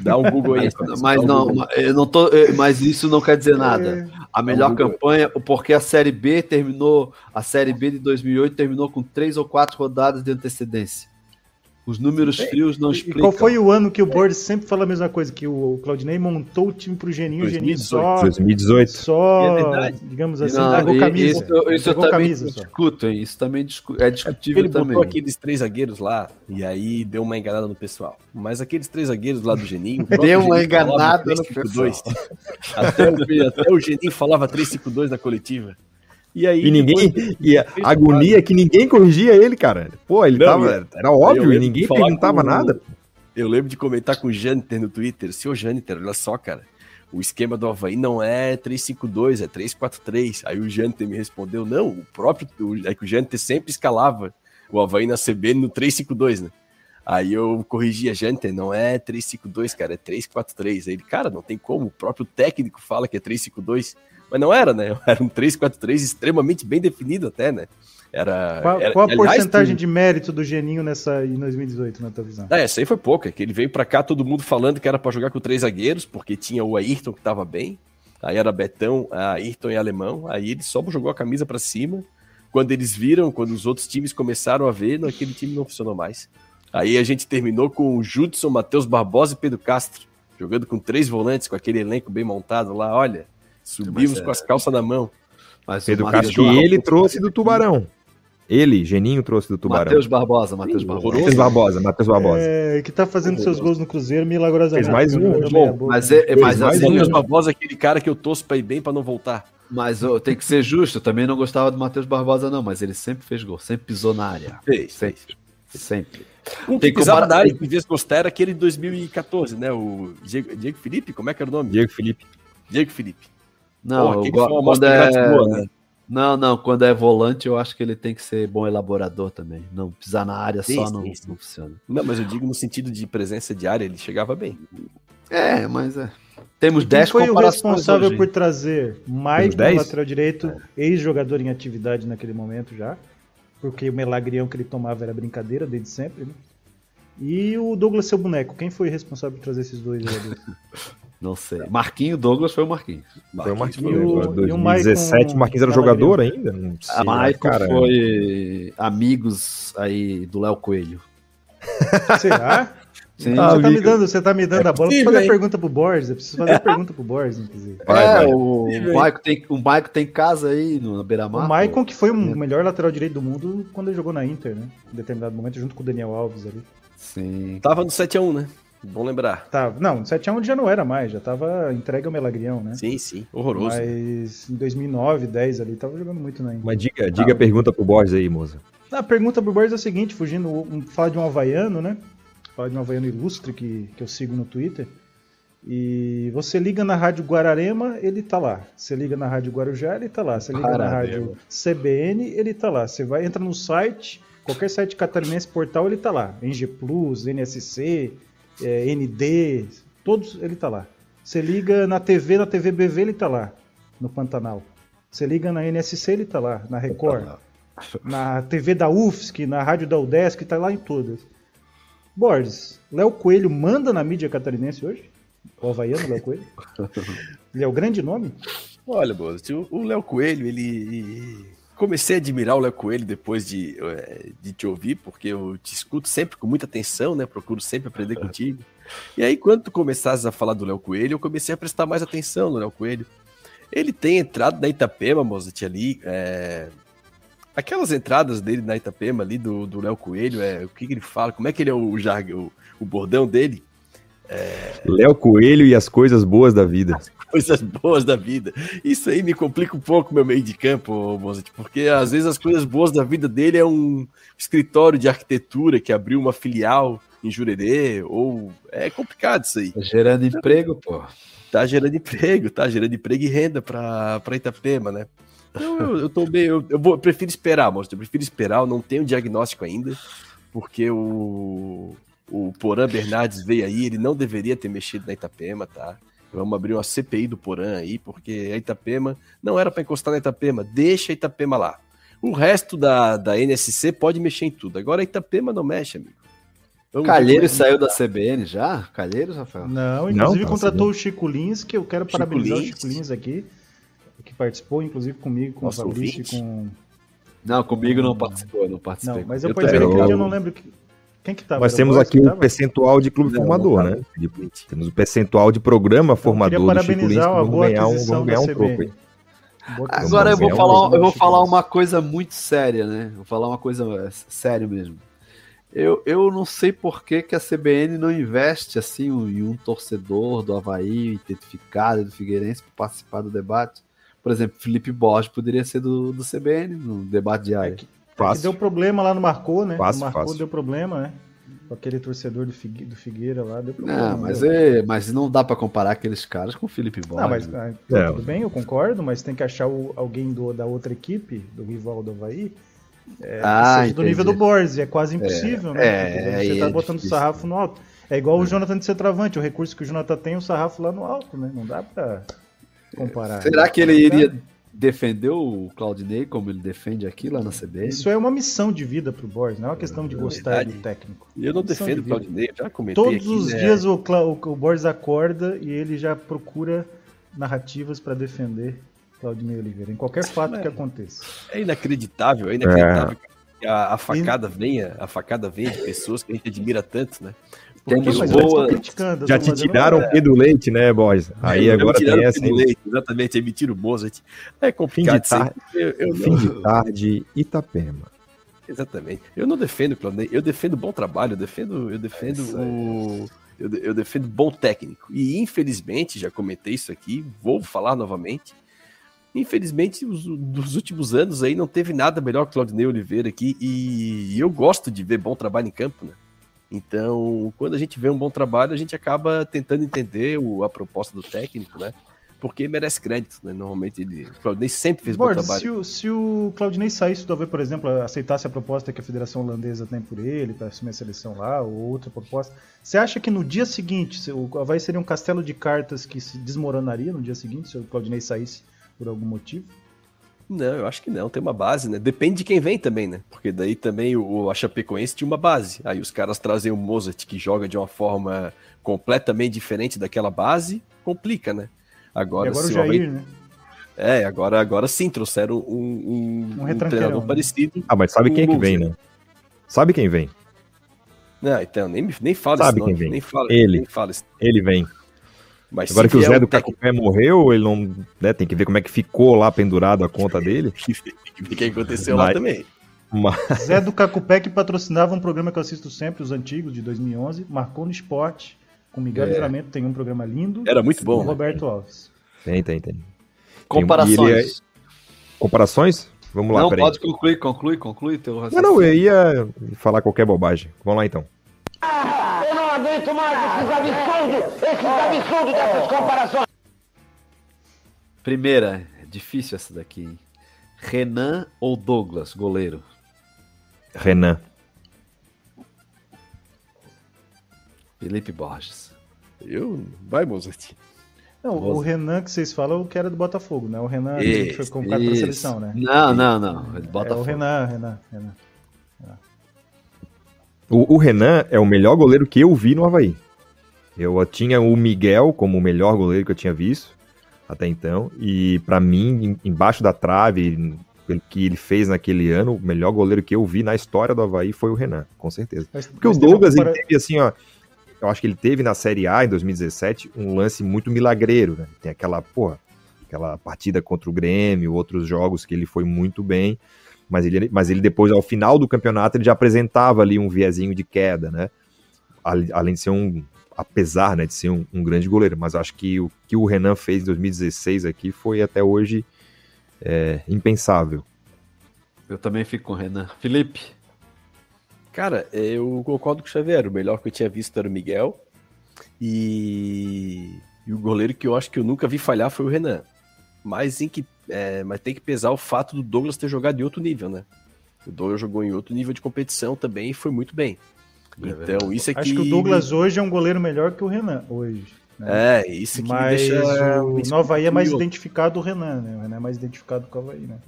Dá um Google aí. Mas, não, um eu não tô, mas isso não quer dizer nada. É. A melhor um campanha, porque a Série B terminou, a Série B de 2008 terminou com três ou quatro rodadas de antecedência. Os números frios não explicam. E qual foi o ano que o Borges sempre fala a mesma coisa? Que o Claudinei montou o time pro Geninho, 2018. o Geninho só. 2018. Só, é digamos assim, não, largou camisa. Isso, isso eu também camisa, discuto, hein? Isso também é discutível ele também. Ele botou aqueles três zagueiros lá e aí deu uma enganada no pessoal. Mas aqueles três zagueiros lá do Geninho. deu uma enganada no pessoal. Até o, até o Geninho falava 3-5-2 na coletiva. E aí. E ninguém. E a agonia é que ninguém corrigia ele, cara. Pô, ele não, tava. Era óbvio, e ninguém perguntava nada. Eu lembro de comentar com o Jâniter no Twitter. Senhor Jâniter, olha só, cara. O esquema do Havaí não é 3-5-2, é 3-4-3. Aí o Jâniter me respondeu: não, o próprio. É que o Jâniter sempre escalava o Havaí na CB no 3-5-2, né? Aí eu corrigia, Jâniter, não é 3-5-2, cara, é 3-4-3. Aí ele, cara, não tem como, o próprio técnico fala que é 3-5-2. Mas não era, né? Era um 3-4-3 extremamente bem definido até, né? Era, qual, era, qual a aliás, porcentagem de mérito do Geninho nessa em 2018, na tua visão? É, essa aí foi pouca, que ele veio para cá todo mundo falando que era para jogar com três zagueiros, porque tinha o Ayrton que tava bem, aí era Betão, Ayrton e Alemão, aí ele só jogou a camisa para cima. Quando eles viram, quando os outros times começaram a ver, aquele time não funcionou mais. Aí a gente terminou com o Judson, Matheus Barbosa e Pedro Castro, jogando com três volantes, com aquele elenco bem montado lá, olha. Subimos é... com as calças na mão. Mas Pedro Castro, que ele trouxe do Tubarão. Ele, Geninho, trouxe do Tubarão. Matheus Barbosa, Matheus Barbosa. Matheus Barbosa, Matheus Barbosa. É, que tá fazendo seus gols no Cruzeiro milagrosamente. Fez mais um. Bom, mas é, mas mais assim, Matheus Barbosa é aquele cara que eu torço pra ir bem pra não voltar. Mas oh, tem que ser justo, eu também não gostava do Matheus Barbosa não, mas ele sempre fez gol, sempre pisou na área. Fez, sempre. Sempre. Um que pisava na área que vez gostar era aquele de 2014, né? O Diego, Diego Felipe, como é que era o nome? Diego Felipe. Diego Felipe. Não, Pô, quando é... Boa, né? Não, não, quando é volante eu acho que ele tem que ser bom elaborador também. Não pisar na área sim, só sim, não, sim. não funciona. Não, mas eu digo no sentido de presença de área, ele chegava bem. É, mas é. Temos 10 foi o responsável hoje. por trazer mais no lateral direito, é. ex-jogador em atividade naquele momento já, porque o melagrião que ele tomava era brincadeira desde sempre, né? E o Douglas seu boneco, quem foi responsável por trazer esses dois jogadores? Não sei. Marquinho Douglas foi o Marquinhos. Foi o Marquinhos. Em 2017, o Marquinhos era jogador ainda? Não sei, a Maicon cara. foi amigos aí do Léo Coelho. Será? Sim. Você, tá me dando, você tá me dando é a bola. Preciso fazer pergunta pro Borges. Eu preciso fazer pergunta pro Borges, inclusive. Vai, é, vai. o, Maicon tem, o Maicon tem casa aí no Beira-Mar. O Maicon, que foi o melhor lateral direito do mundo quando ele jogou na Inter, né? Em determinado momento, junto com o Daniel Alves ali. Sim. Tava no 7x1, né? Bom lembrar. Tá, não, 7x1 já não era mais, já tava entregue ao Melagrião, né? Sim, sim, horroroso. Mas em 2009, 10 ali, tava jogando muito na Mas diga, diga a pergunta pro Borges aí, moça. A pergunta pro Borges é a seguinte, fugindo, um, falar de um havaiano, né? Falar de um havaiano ilustre que, que eu sigo no Twitter. E você liga na Rádio Guararema, ele tá lá. Você liga na Rádio Guarujá, ele tá lá. Você liga Caramba. na Rádio CBN, ele tá lá. Você vai, entra no site, qualquer site catarinense portal, ele tá lá. NG Plus, NSC, é, ND, todos ele tá lá. Você liga na TV, na TV BV ele tá lá, no Pantanal. Você liga na NSC ele tá lá, na Record. Na TV da UFSC, na rádio da UDESC, tá lá em todas. Borges, Léo Coelho manda na mídia catarinense hoje? O Havaiano Léo Coelho? Ele é o grande nome? Olha, Bozo, o Léo Coelho, ele. Comecei a admirar o Léo Coelho depois de, eh, de te ouvir, porque eu te escuto sempre com muita atenção, né? Procuro sempre aprender contigo. E aí, quando tu começaste a falar do Léo Coelho, eu comecei a prestar mais atenção no Léo Coelho. Ele tem entrado na Itapema, Mozart, ali. É... Aquelas entradas dele na Itapema ali do Léo Coelho, é... o que, que, ele fala, como é que ele é o, o, o bordão dele? É... Léo Coelho e as coisas boas da vida. As coisas boas da vida. Isso aí me complica um pouco meu meio de campo, Mozart, porque às vezes as coisas boas da vida dele é um escritório de arquitetura que abriu uma filial em Jurerê, ou é complicado isso aí. Tá gerando emprego, pô. Tá gerando emprego, tá gerando emprego e renda para Itapema, né? Então eu, eu tô bem, eu, eu, vou, eu prefiro esperar, moço, eu prefiro esperar, eu não tenho diagnóstico ainda, porque o, o Porã Bernardes veio aí, ele não deveria ter mexido na Itapema, tá? Vamos abrir uma CPI do Porã aí, porque a Itapema não era para encostar na Itapema, deixa a Itapema lá. O resto da, da NSC pode mexer em tudo. Agora a Itapema não mexe, amigo. Vamos Calheiros saiu da CBN já? Calheiros, Rafael? Não, inclusive não, contratou o Chico Lins, que eu quero Chico parabenizar Lins. o Chico Lins aqui, que participou, inclusive, comigo, com Nossa, o Fabrício com. Não, comigo não participou, não participei. Não, mas eu, eu participei eu não lembro que. Quem que tava? Nós temos aqui o um percentual de clube não, formador, não né? Temos o percentual de programa formador do Chico Lins, vamos ganhar um, vamos ganhar um troco aí. Agora eu vou falar, eu vou falar uma coisa muito séria, né? Vou falar uma coisa é, séria mesmo. Eu, eu não sei por que, que a CBN não investe assim em um torcedor do Havaí identificado do Figueirense para participar do debate. Por exemplo, Felipe Borges poderia ser do, do CBN no debate diário. É que, que deu problema lá no Marcou, né? Fácil, no Marcou fácil. deu problema, né? Com aquele torcedor do, Figue, do Figueira lá, deu problema. Não, mas, é, mas não dá para comparar aqueles caras com o Felipe Borges. Não, mas né? é. tudo bem, eu concordo, mas tem que achar o, alguém do, da outra equipe, do rival do Havaí, é, ah, do nível do Borges, é quase impossível, é, né? É, você tá é botando o sarrafo no alto. É igual o. Jonathan de centroavante, o recurso que o Jonathan tem, o sarrafo lá no alto, né? Não dá pra comparar. Será que ele iria defender o Claudinei como ele defende aqui lá na CBN? Isso é uma missão de vida pro Borges, não é uma questão de gostar do técnico. Eu não defendo o Claudinei, já comentei Todos aqui, os né? dias o, o, o Borges acorda e ele já procura narrativas para defender Claudinei Oliveira, em qualquer fato é, que aconteça. É inacreditável, é inacreditável é. que a, a, facada venha, a facada venha de pessoas que a gente admira tanto, né? Porque boa... Já te tiraram o Pedro Leite, né, boys? Aí eu agora tem essa. Leite, exatamente, emitiram o Mozart. É complicado. Fim de tarde, eu, eu fim de tarde Itapema. Exatamente. Eu não defendo o Claudinei, eu defendo bom trabalho, eu defendo, eu defendo é o. Eu, eu defendo bom técnico. E infelizmente, já comentei isso aqui, vou falar novamente Infelizmente, os, dos últimos anos aí não teve nada melhor que o Claudinei Oliveira aqui e eu gosto de ver bom trabalho em campo, né? Então, quando a gente vê um bom trabalho, a gente acaba tentando entender o, a proposta do técnico, né? Porque merece crédito, né? Normalmente ele, o Claudinei sempre fez bom trabalho. Se o, se o Claudinei saísse do por exemplo, aceitasse a proposta que a Federação Holandesa tem por ele, para assumir a seleção lá, ou outra proposta, você acha que no dia seguinte, o Havaí seria um castelo de cartas que se desmoronaria no dia seguinte, se o Claudinei saísse por algum motivo? Não, eu acho que não, tem uma base, né? Depende de quem vem também, né? Porque daí também o, a Chapecoense tinha uma base. Aí os caras trazem o Mozart, que joga de uma forma completamente diferente daquela base, complica, né? Agora, e agora o Jair, né? É, agora, agora sim trouxeram um, um, um, um treinador né? parecido. Ah, mas sabe quem é que vem, né? Sabe quem vem? Não, então, nem, nem fala Sabe quem vem? Nem fala, ele. Nem fala ele vem. Mas Agora que o Zé do Cacupé morreu, ele não. Né, tem que ver como é que ficou lá pendurado a conta dele. o que aconteceu Mas... lá também. Mas... Zé do Cacupé que patrocinava um programa que eu assisto sempre, os antigos, de 2011, marcou no esporte. Com Miguel é. Livramento tem um programa lindo. Era muito bom. E Roberto Alves. Tem, tem, tem. Comparações. É... Comparações? Vamos lá, Não, pode concluir, conclui, conclui teu Não, não, eu ia falar qualquer bobagem. Vamos lá então. Aguento mais esses absurdos, esses absurdos dessas comparações. Primeira, difícil essa daqui. Renan ou Douglas, goleiro? Renan. Felipe Borges. Eu? Vai, Mozart. Não, Mozart. o Renan que vocês falam, que era do Botafogo, né? O Renan que foi convocado para a seleção, né? Não, não, não. Botafogo. É o Renan, Renan, Renan. O, o, Renan é o melhor goleiro que eu vi no Havaí. Eu tinha o Miguel como o melhor goleiro que eu tinha visto. até então. E para mim, em- embaixo da trave, pelo que ele fez naquele ano, o melhor goleiro que eu vi na história do Havaí foi o Renan, com certeza. Mas- Porque o mas uma Douglas, compara- teve assim, ó. Eu acho que ele teve na Série A em 2017 um lance muito milagreiro, né? Tem aquela, porra, aquela partida contra o Grêmio, outros jogos que ele foi muito bem, mas ele, mas ele depois, ao final do campeonato, ele já apresentava ali um viezinho de queda, né? Além de ser um, apesar né, de ser um, um grande goleiro, mas acho que o que o Renan fez em 2016 aqui foi até hoje é, impensável. Eu também fico com o Renan. Felipe, Cara, eu concordo com o Xavier. O melhor que eu tinha visto era o Miguel. E, e o goleiro que eu acho que eu nunca vi falhar foi o Renan. Mas, em que, é, mas tem que pesar o fato do Douglas ter jogado em outro nível, né? O Douglas jogou em outro nível de competição também e foi muito bem. Então, isso aqui. Acho que o Douglas hoje é um goleiro melhor que o Renan hoje. né? É, isso aqui Mas me deixa. o me no Havaí é mais curioso. identificado o Renan, né? O Renan é mais identificado com o Havaí, né?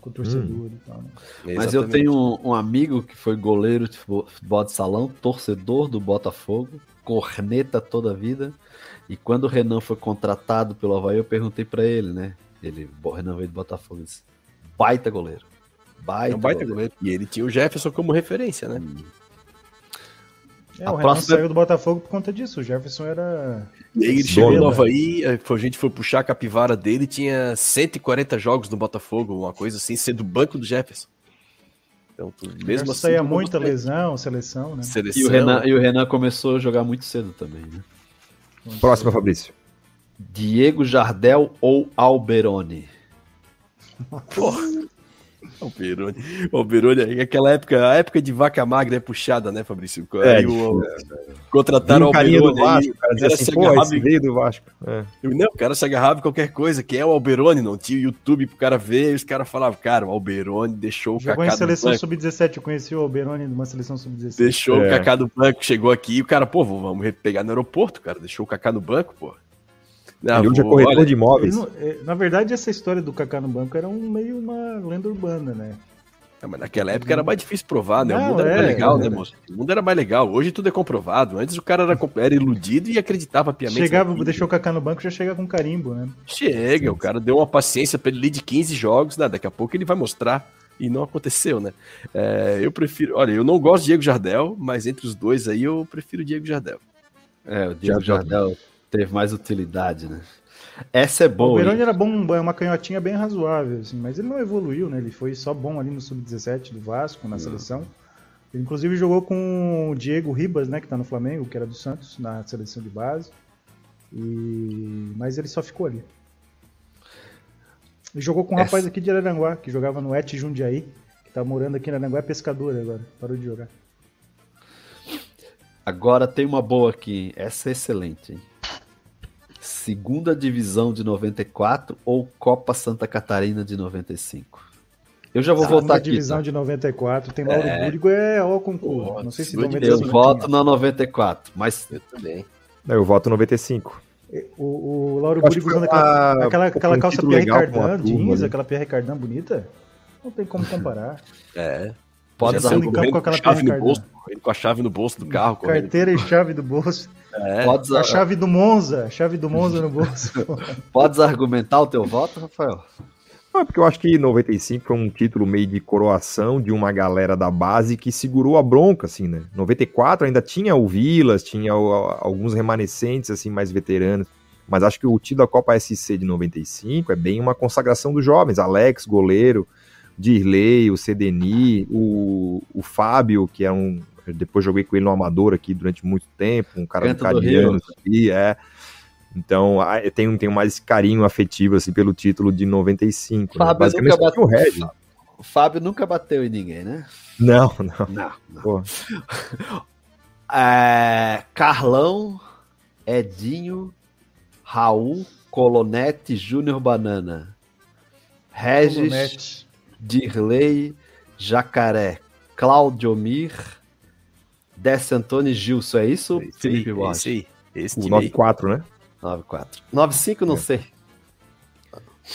Com o torcedor e tal, né? mas eu tenho um, um amigo que foi goleiro de futebol de salão, torcedor do Botafogo, corneta toda a vida. E quando o Renan foi contratado pelo Havaí, eu perguntei pra ele, né? Ele, o Renan veio do Botafogo, ele disse, baita goleiro. Baita, É um baita goleiro. goleiro. E ele tinha o Jefferson como referência, né? É, A o Renan próxima- saiu do Botafogo por conta disso. O Jefferson era. E aí ele chegou né? no Havaí, aí foi- a gente foi puxar a capivara dele, tinha 140 jogos no Botafogo, uma coisa assim, sendo banco do Jefferson. Então, tu, mesmo assim. saía muita gostei. lesão, seleção, né? Seleção. E o, Renan, e o Renan começou a jogar muito cedo também, né? Próxima, Fabrício. Diego Jardel ou Alberoni? O Alberoni. O Alberoni, aquela época, a época de vaca magra é puxada, né, Fabrício? É, Aí o, contrataram o um carinha do aí, Vasco, o cara dizia cara assim, se pô, agarrava esse em- veio do Vasco. É. Não, o cara se agarrava em qualquer coisa. Quem é o Alberoni? Não tinha o YouTube pro cara ver. E os caras falavam, cara, o Alberoni deixou o Jogou em Kaká no seleção banco. sub-17. Eu conheci o Alberoni numa seleção sub-17. Deixou É. o Kaká no banco, chegou aqui e o cara, pô, vamos pegar no aeroporto, cara. Deixou o Kaká no banco, pô. Não, Ele hoje é corretor olha, de imóveis. não- é, na verdade, essa história do Kaká no banco era um, meio uma lenda urbana, né? é, mas naquela época era mais difícil provar, né? o Não, mundo era é, mais legal, é. né, moço? O mundo era mais legal. Hoje tudo é comprovado. Antes o cara era, era iludido e acreditava piamente. Chegava, naquilo. deixou o Kaká no banco já chega com carimbo, né? Chega, o cara deu uma paciência pra ele ler de 15 jogos, né? Daqui a pouco ele vai mostrar. E não aconteceu, né? É, eu prefiro. Olha, eu não gosto de Diego Jardel, mas entre os dois aí eu prefiro Diego Jardel. É, o Diego Jardel. Jardel teve mais utilidade, né? Essa é O boa. Alberoni hein? era bom, é uma canhotinha bem razoável, assim, mas ele não evoluiu, né? Ele foi só bom ali no sub-17 do Vasco, na seleção. Ele inclusive jogou com o Diego Ribas, né, que tá no Flamengo, que era do Santos, na seleção de base. E... Mas ele só ficou ali. E jogou com um Essa- rapaz aqui de Araranguá, que jogava no Et Jundiaí, que tá morando aqui em Araranguá, é pescador agora, parou de jogar. Agora tem uma boa aqui. Essa é excelente, hein? Segunda divisão de 94 ou Copa Santa Catarina de 95? Eu já vou Segunda voltar aqui. divisão tá? de 94, tem Lauro Búrigo, é ó concurso. Pô, Não sei se segunda 95 Eu voto na 94, mas Eu também. Eu voto 95. O, o Lauro que usando aquela, uma- aquela, aquela um calça Pierre Cardin, jeans, né? aquela Pierre Cardin bonita. Não tem como comparar. É. pode campo correndo com aquela chave no bolso, correndo com a chave no bolso do carro. correndo. Carteira e chave do bolso. É. pode, A chave do Monza, a chave do Monza no bolso. podes argumentar o teu voto, Rafael? Ah, porque eu acho que 95 foi um título meio de coroação de uma galera da base que segurou a bronca, assim, né? 94 ainda tinha o Vilas, tinha o- alguns remanescentes, assim, mais veteranos. Mas acho que o título da Copa SC de 95 é bem uma consagração dos jovens. Alex, goleiro, Dirley, o Cedeni, o, o Fábio, que é um. Depois joguei com ele no Amador aqui durante muito tempo, um cara Canto Cariano Rio. aqui, é. Então, ah, eu tenho, tenho mais esse carinho afetivo, assim, pelo título de 95. né? Fábio Basicamente, nunca tinha o Regis. O Fábio nunca bateu em ninguém, né? Não, não. Não. não. É, Carlão, Edinho, Raul, Colonete, Júnior Banana, Regis, Colonete. Dirley, Jacaré, Claudio Mir, Desce Antônio e Gilson. É isso, Esse aí, Felipe Borges? esse aí. Esse O time aí. 94, né? 94. 95, não É. sei.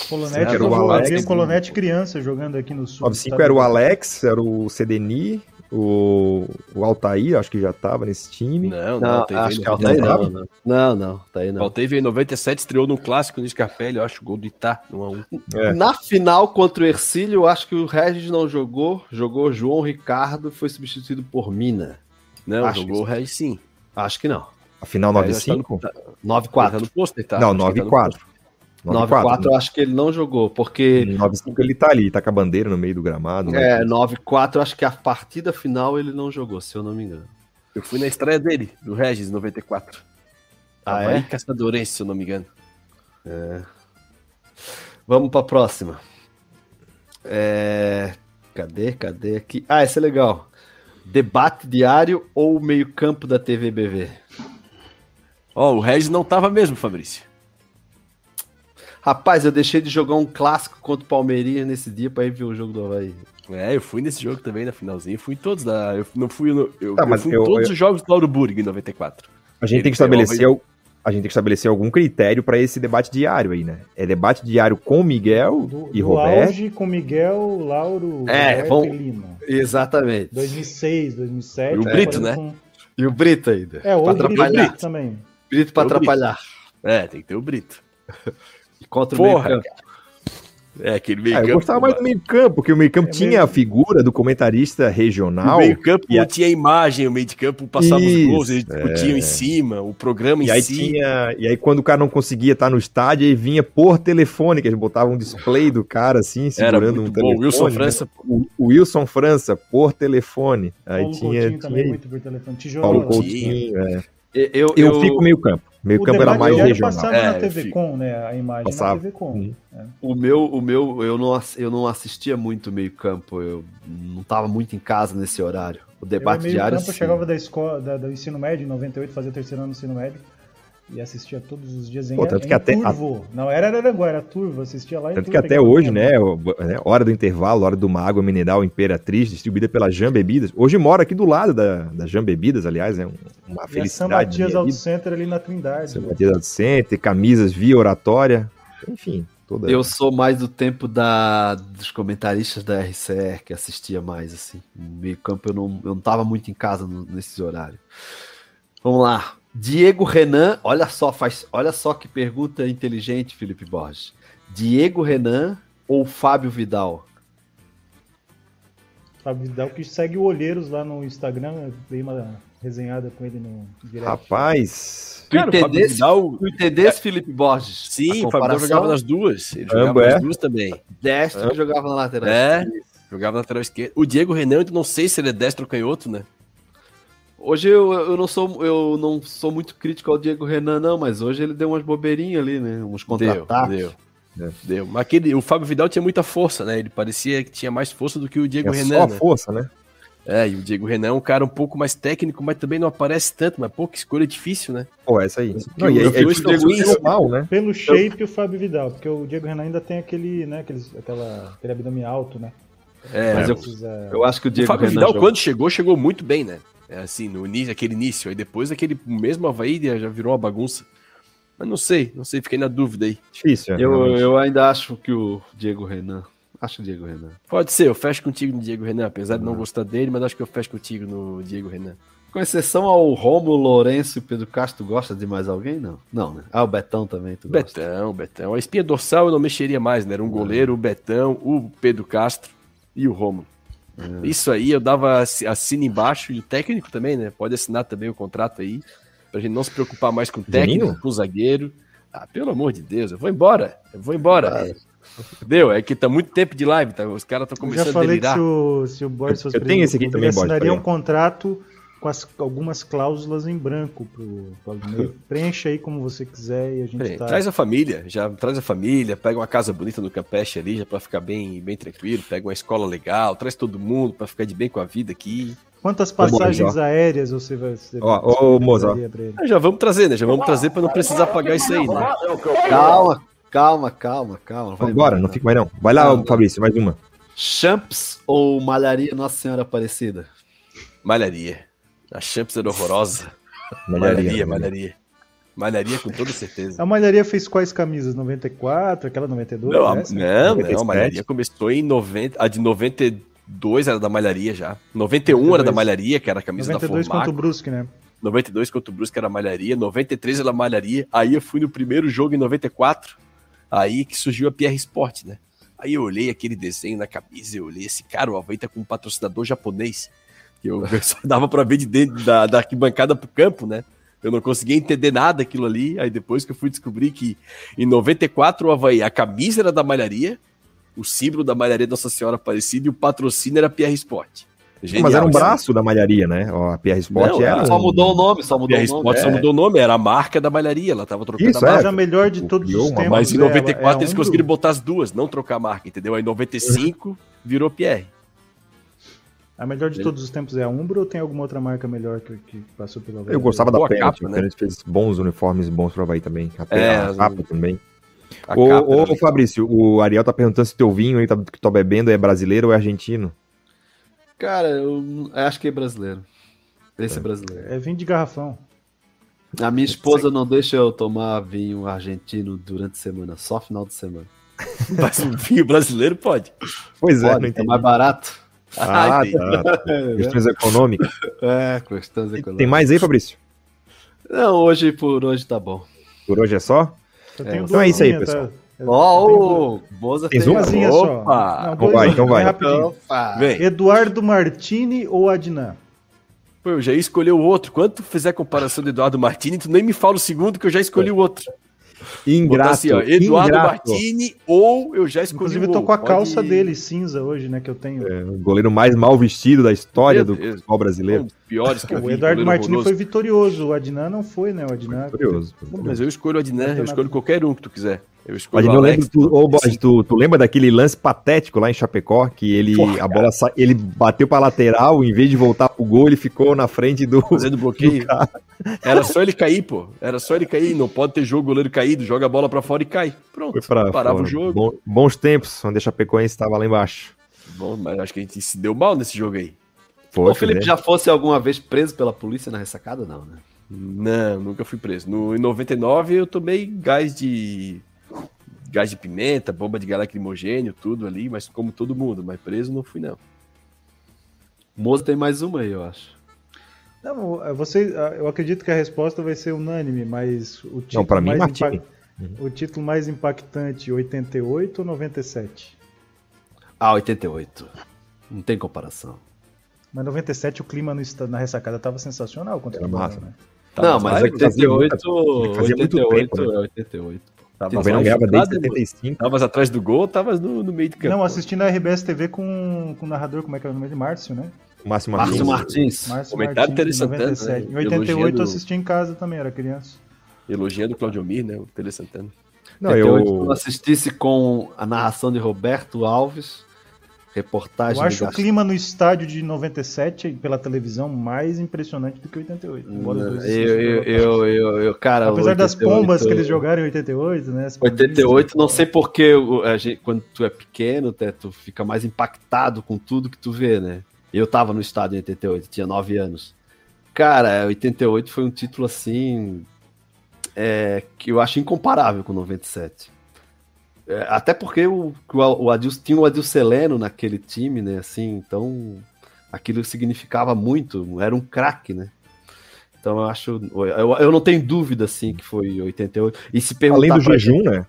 Colonete, Era o Alex, né? Colonete criança jogando aqui no sul. 95 era o Alex, era o Cedeni, O, o Altair, acho que já tava nesse time. Não, não, Não, Altair acho que Altair 97. não, não. Não, não, tá aí não. Altair veio em 97, estreou no clássico no Scarpelli, eu acho, o gol do Itá, 1x1. É. Na final contra o Ercílio, eu acho que o Regis não jogou. Jogou João Ricardo, foi substituído por Mina. Não, Acho jogou o Regis sim. Acho que não. A final Regis tá 9-5? no- tá- 9-4. tá no pôster, tá? Não, tá no 9-4. 9-4 eu acho que ele não jogou, porque 9-5 ele tá ali, tá com a bandeira no meio do gramado. né? é, 9-4 eu acho que a partida final ele não jogou, se eu não me engano. Eu fui na estreia dele, do Regis, em 94. Ah, Havaí é? Caçadorense, se eu não me engano. Vamos pra próxima. É, Cadê, cadê aqui? Ah, esse é legal. Debate diário ou meio-campo da TV BV? Ó, o Regis não tava mesmo, Fabrício. Rapaz, eu deixei de jogar um clássico contra o Palmeirinha nesse dia pra ir ver o jogo do Havaí. É, eu fui nesse jogo também na finalzinha. Fui em todos da. Eu não fui no. Eu, Tá, eu fui em eu- todos eu- os jogos do Lauro Burg em 94. A gente Ele tem que o estabelecer. al- A gente tem que estabelecer algum critério para esse debate diário aí, né? É debate diário com o Miguel Do, e do Roberto. auge com Miguel, Lauro, É, Roberto vamos- e Lima. Exatamente. 2006, 2007. E o Brito, né? com- E o Brito ainda. É, o Brito, atrapalhar. Brito também. Brito pra É o Brito. atrapalhar. É, tem que ter o Brito. E contra o Porra, meio-campo. É, aquele meio Ah, campo. eu gostava mais do meio-campo, porque o meio-campo É tinha mesmo. a figura do comentarista regional. O meio campo E a- tinha a imagem, o meio de campo passava Isso, os gols, eles discutiam é. em cima, o programa E em aí, si. tinha, e aí, quando o cara não conseguia estar no estádio, aí vinha por telefone, que eles botavam um display do cara assim, Era segurando muito um bom. telefone. Wilson né? França, O, o Wilson França, por telefone. Aí Paulo tinha. Coutinho também, tinha muito por telefone. Tijolo. Paulo. Coutinho. é. Eu, Eu, fico meio-campo. Meio-campo era debate mais diário regional. passava É, na eu TV fico. Com, né? A imagem Passava. na TV Com. Uhum. O meu, o meu eu, não, eu não assistia muito meio-campo. Eu não tava muito em casa nesse horário. O Eu, debate meio diário. campo, eu sim. chegava da escola, da- do ensino médio, em 98, fazia terceiro ano do ensino médio. E assistia todos os dias em, Pô, tanto em que até- Turvo. Não era Araranguá, era Turvo. Assistia lá em Tanto que até hoje, né, né, hora do intervalo, hora de uma água mineral Imperatriz, distribuída pela Jam Bebidas. Hoje mora aqui do lado da, da Jam Bebidas, aliás, é um- uma E a São felicidade. Matias Auto. Center ali na Trindade. São Matias Auto Center, camisas via oratória, enfim, toda... Eu sou mais do tempo da, dos comentaristas da RCR que assistia mais, assim. Meio campo eu não, eu não tava muito em casa no- nesses horários. Vamos lá. Diego Renan, olha só, faz, olha só que pergunta inteligente, Felipe Borges. Diego Renan ou Fábio Vidal? Fábio Vidal que segue o Olheiros lá no Instagram. Eu dei uma resenhada com ele no direct. Rapaz, Tu Cara, o Fábio entendesse, Vidal- tu entendesse Felipe Borges? Sim, o Fábio jogava nas duas. Ele jogava Ambos, é? nas duas também. Destro que jogava na lateral. É, jogava na lateral esquerda. O Diego Renan, eu não sei se ele é destro ou canhoto, né? Hoje eu, eu, não sou, eu não sou muito crítico ao Diego Renan, não, mas hoje ele deu umas bobeirinhas ali, né? Uns Deu, contra-ataques. deu. Deu. Mas aquele, o Fábio Vidal tinha muita força, né? Ele parecia que tinha mais força do que o Diego é Renan, só né? força, né? É, e o Diego Renan é um cara um pouco mais técnico, mas também não aparece tanto, mas pouca escolha difícil, né? Pô, essa aí. Os- Não, e aí, é o Diego ruins. jogou mal, né? Pelo shape, o Fábio Vidal, porque o Diego Renan ainda tem aquele, né, aqueles, aquela, aquele abdômen alto, né? É, Mas eu- Precisa- Eu acho que o o Diego Fábio Renan Vidal, jogou- quando chegou, chegou muito bem, né? É assim, no início, aquele início. Aí depois aquele mesmo Havaí já virou uma bagunça. Mas não sei, não sei, fiquei na dúvida aí. Difícil, é, Eu, realmente. eu ainda acho que o Diego Renan. Acho o Diego Renan. Pode ser, eu fecho contigo no Diego Renan, apesar de não gostar dele, mas acho que eu fecho contigo no Diego Renan. Com exceção ao Romulo, Lourenço e Pedro Castro, tu gosta de mais alguém? Não. Não, né? Ah, o Betão também, tu gosta. Betão, Betão. A espinha dorsal eu não mexeria mais, né? Era um goleiro, o Betão, o Pedro Castro e o Romulo. Isso aí eu dava assi- assina embaixo e o técnico também, né? Pode assinar também o contrato aí, pra gente não se preocupar mais com o técnico, Juninho? com o zagueiro. Ah, pelo amor de Deus, eu vou embora, eu vou embora. Deu, é que tá muito tempo de live, tá? Os caras estão Eu já começando a falei que delirar. se o, se o Borges fosse Eu tenho esse aqui também, ele assinaria um contrato com as- algumas cláusulas em branco pro Claudinei. Preencha aí como você quiser e a gente tá... Traz a família, já traz a família, pega uma casa bonita no Campeche ali, já pra ficar bem, bem tranquilo, pega uma escola legal, traz todo mundo pra ficar de bem com a vida aqui. Quantas passagens aéreas você vai... Você Ó, ô, Moza? Ah, Já vamos trazer, né? Já vamos trazer pra não precisar pagar isso aí, né? Calma, calma, calma, calma. Vai embora. não fica mais não. Vai lá, Não. Fabrício, mais uma. Champs ou Malharia Nossa Senhora Aparecida? Malharia. A Champs era horrorosa. Malharia, Malharia, malharia. malharia. Com toda certeza. A Malharia fez quais camisas? 94, aquela 92? Não, essa? não, não, 97. a Malharia começou em 90, a de 90, 92 era da Malharia já. 91 era 92. da Malharia, que era a camisa 92 da contra o. Brusque, né? 92 contra o Brusque era Malharia. 93 era Malharia. Aí eu fui no primeiro jogo em 94. Aí que surgiu a PR Sport, né? Aí eu olhei aquele desenho na camisa, eu olhei esse cara, o Havaí tá com um patrocinador japonês. Que eu só dava pra ver de dentro da, da arquibancada pro campo, né? Eu não conseguia entender nada aquilo ali. Aí depois que eu fui descobrir que em 94 o Havaí, a camisa era da malharia, o símbolo da malharia Nossa Senhora Aparecida e o patrocínio era PR Sport. Genial, Mas era um isso. braço da malharia, né? Ó, a PR Sport Não, era. Só um- mudou o nome, só mudou o nome. Sport só É. mudou o nome, era a marca da malharia, ela tava trocando Isso, a é. marca. Mas a melhor de todos Criou os tempos. Mas em é- 94 é eles Umbro. conseguiram botar as duas, não trocar a marca, entendeu? Aí em 95 virou PR. A melhor de todos os tempos é a Umbro ou tem alguma outra marca melhor que, que passou pela Eu gostava da Boa Penalty, capa, a né? Penalty fez bons uniformes bons pro Havaí também. A, É, a as- também. A Ô, capa Fabrício, o Ariel tá perguntando se teu vinho aí tá- que tu tá bebendo é brasileiro ou é argentino. Cara, eu acho que é brasileiro. Esse é brasileiro. É vinho de garrafão. A minha esposa não deixa eu tomar vinho argentino durante a semana, só final de semana. Mas um vinho brasileiro pode. Pois é, não Pode, é entendi. mais barato. Ah, entendi. tá. Questões econômicas. É, questões econômicas. Tem mais aí, Fabrício? Não, hoje por hoje tá bom. Por hoje é só? É, então é isso aí, pessoal. Tá? Ó, o Boza fez um? duasinha Opa! só. Não, Então dois- vai, então vai. rapidinho. Opa! Vem. Eduardo Martini ou Adnan? Pô, eu já ia escolher o outro. Quando tu fizer comparação do Eduardo Martini, tu nem me fala o segundo que eu já escolhi o outro. Ingrato. assim, ó, Eduardo ingrato. Martini ou eu já escolhi Inclusive, o eu tô com a outro. calça Pode- dele cinza hoje, né? Que eu tenho. É, o goleiro mais mal vestido da história do futebol Um brasileiro. dos piores que eu vi. o Eduardo Martini horroroso. foi vitorioso, o Adnan não foi, né? O Adnan. Curioso. Mas eu escolho o Adnan, eu escolho qualquer um que tu quiser. Eu escolho Mas o eu Alex. lembro, tu, ô, Borges, tu, tu lembra daquele lance patético lá em Chapecó, que ele, Porra, a bola sa... ele bateu pra lateral, em vez de voltar pro gol, ele ficou na frente do. Fazendo bloqueio. Era só ele cair, pô. Era só ele cair. Não pode ter jogo goleiro caído. Joga a bola pra fora e cai. Pronto. Pra Parava fora. o jogo. Bom- bons tempos, onde a Chapecoense estava lá embaixo. Bom, mas acho que a gente se deu mal nesse jogo aí. Foi, o Felipe né? já fosse alguma vez preso pela polícia na ressacada? Não, né? Não, nunca fui preso. No, em 99 eu tomei gás de. Gás de pimenta, bomba de gás lacrimogênio, tudo ali, mas como todo mundo. Mas preso não fui, não. Moza tem mais uma aí, eu acho. Não, você, eu acredito que a resposta vai ser unânime, mas o título, Não, pra mim, Martini. impact- o título mais impactante, 88 ou 97? Ah, 88. Não tem comparação. Mas 97 o clima no na ressacada tava sensacional contra Era o né? não, mas mas é que fazia 88, muito- fazia muito 88 tempo, né? é 88. Tava Havaí não ganhava desde jogado, 75. Tavas atrás do gol, tavas no, no meio do campo. Não, assistindo a RBS TV com, com o narrador, como é que é o nome dele? Márcio, né? Márcio Martins. Márcio Martins. Márcio Comentário Martins, em interessante, 97. né? Em 88 eu assisti em casa também, era criança. Elogiando o Claudio Mir, né? O Tele Santana. Não, 88, eu, eu assistisse com a narração de Roberto Alves, reportagem Eu acho o clima no estádio de 97 pela televisão mais impressionante do que 88. embora os Eu, dois eu, eu, eu, eu- cara, Apesar das 88, pombas que eles jogaram em 88, né? as 88, não sei porque o- a gente, quando tu é pequeno, Té, tu fica mais impactado com tudo que tu vê, né? Eu tava no estádio em 88, tinha 9 anos. Cara, 88 foi um título assim é, que eu acho incomparável com 97. É, até porque o, o, o Adilson, tinha o Adilson Heleno naquele time, né? Assim, então aquilo significava muito, era um craque, né? Então eu acho, eu, eu não tenho dúvida assim que foi 88. E se perguntar além do jejum, né?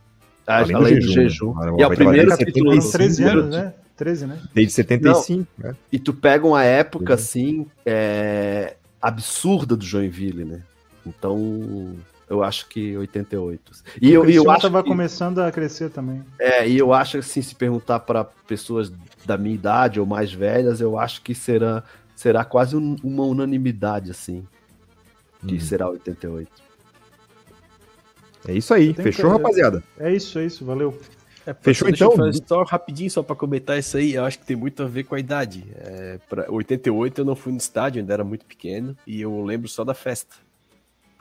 ah, Além Além, do do jejum, jejum. né? O E é o primeiro. 75, 13 primeiro anos, né? 13, né? Desde 75, né? E tu pega uma época Uhum. assim é, absurda do Joinville, né? Então eu acho que 88. E eu, e eu acho tava que, começando a crescer também. é, e eu acho assim, se perguntar para pessoas da minha idade ou mais velhas, eu acho que será será quase um- uma unanimidade assim, que Uhum. será 88. É isso aí. Eu Fechou, que- rapaziada? É isso, é isso, valeu. Fechou Deixa eu então? só rapidinho, só pra comentar isso aí. Eu acho que tem muito a ver com a idade. É, pra 88 eu não fui no estádio, ainda era muito pequeno, e eu lembro só da festa.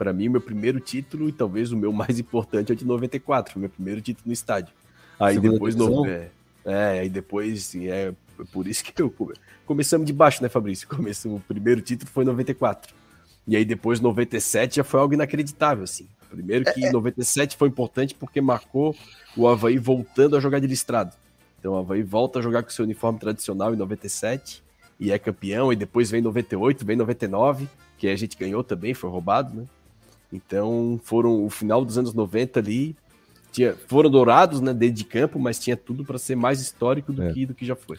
Pra mim, o meu primeiro título, e talvez o meu mais importante, é o de 94, meu primeiro título no estádio. Aí Segunda depois. No, é, é, aí depois, assim, é por isso que eu. come- Começamos de baixo, né, Fabrício? Começamos, o primeiro título foi em 94. E aí depois, 97 já foi algo inacreditável, assim. Primeiro que 97 foi importante porque marcou o Havaí voltando a jogar de listrado. Então o Havaí volta a jogar com seu uniforme tradicional em 97 e é campeão, e depois vem 98, vem 99, que a gente ganhou também, foi roubado, né? Então foram o final dos anos 90 ali, tinha, foram dourados, né, dentro de campo, mas tinha tudo para ser mais histórico do, É. que, do que já foi.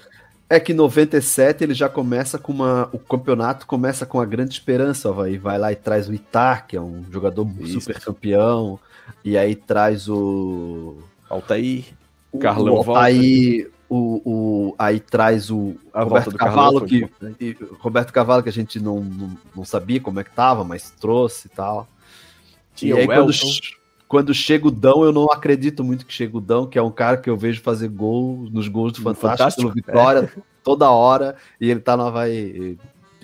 É que em 97 ele já começa com uma. O campeonato começa com a grande esperança, vai, vai lá e traz o Itar, que é um jogador Isso. super campeão, e aí traz o. Altair, o- Carlão o volta. Aí, o, o, aí traz o A Roberto volta do Carlão Cavalo, foi que, Roberto Cavalo, que a gente não, não, não sabia como é que tava, mas trouxe e tal. Tinha e aí, quando, quando chega o Dão, eu não acredito muito que chega o Dão, que é um cara que eu vejo fazer gol nos gols do Fantástico, Fantástico, pelo Vitória, toda hora, e ele tá no Havaí.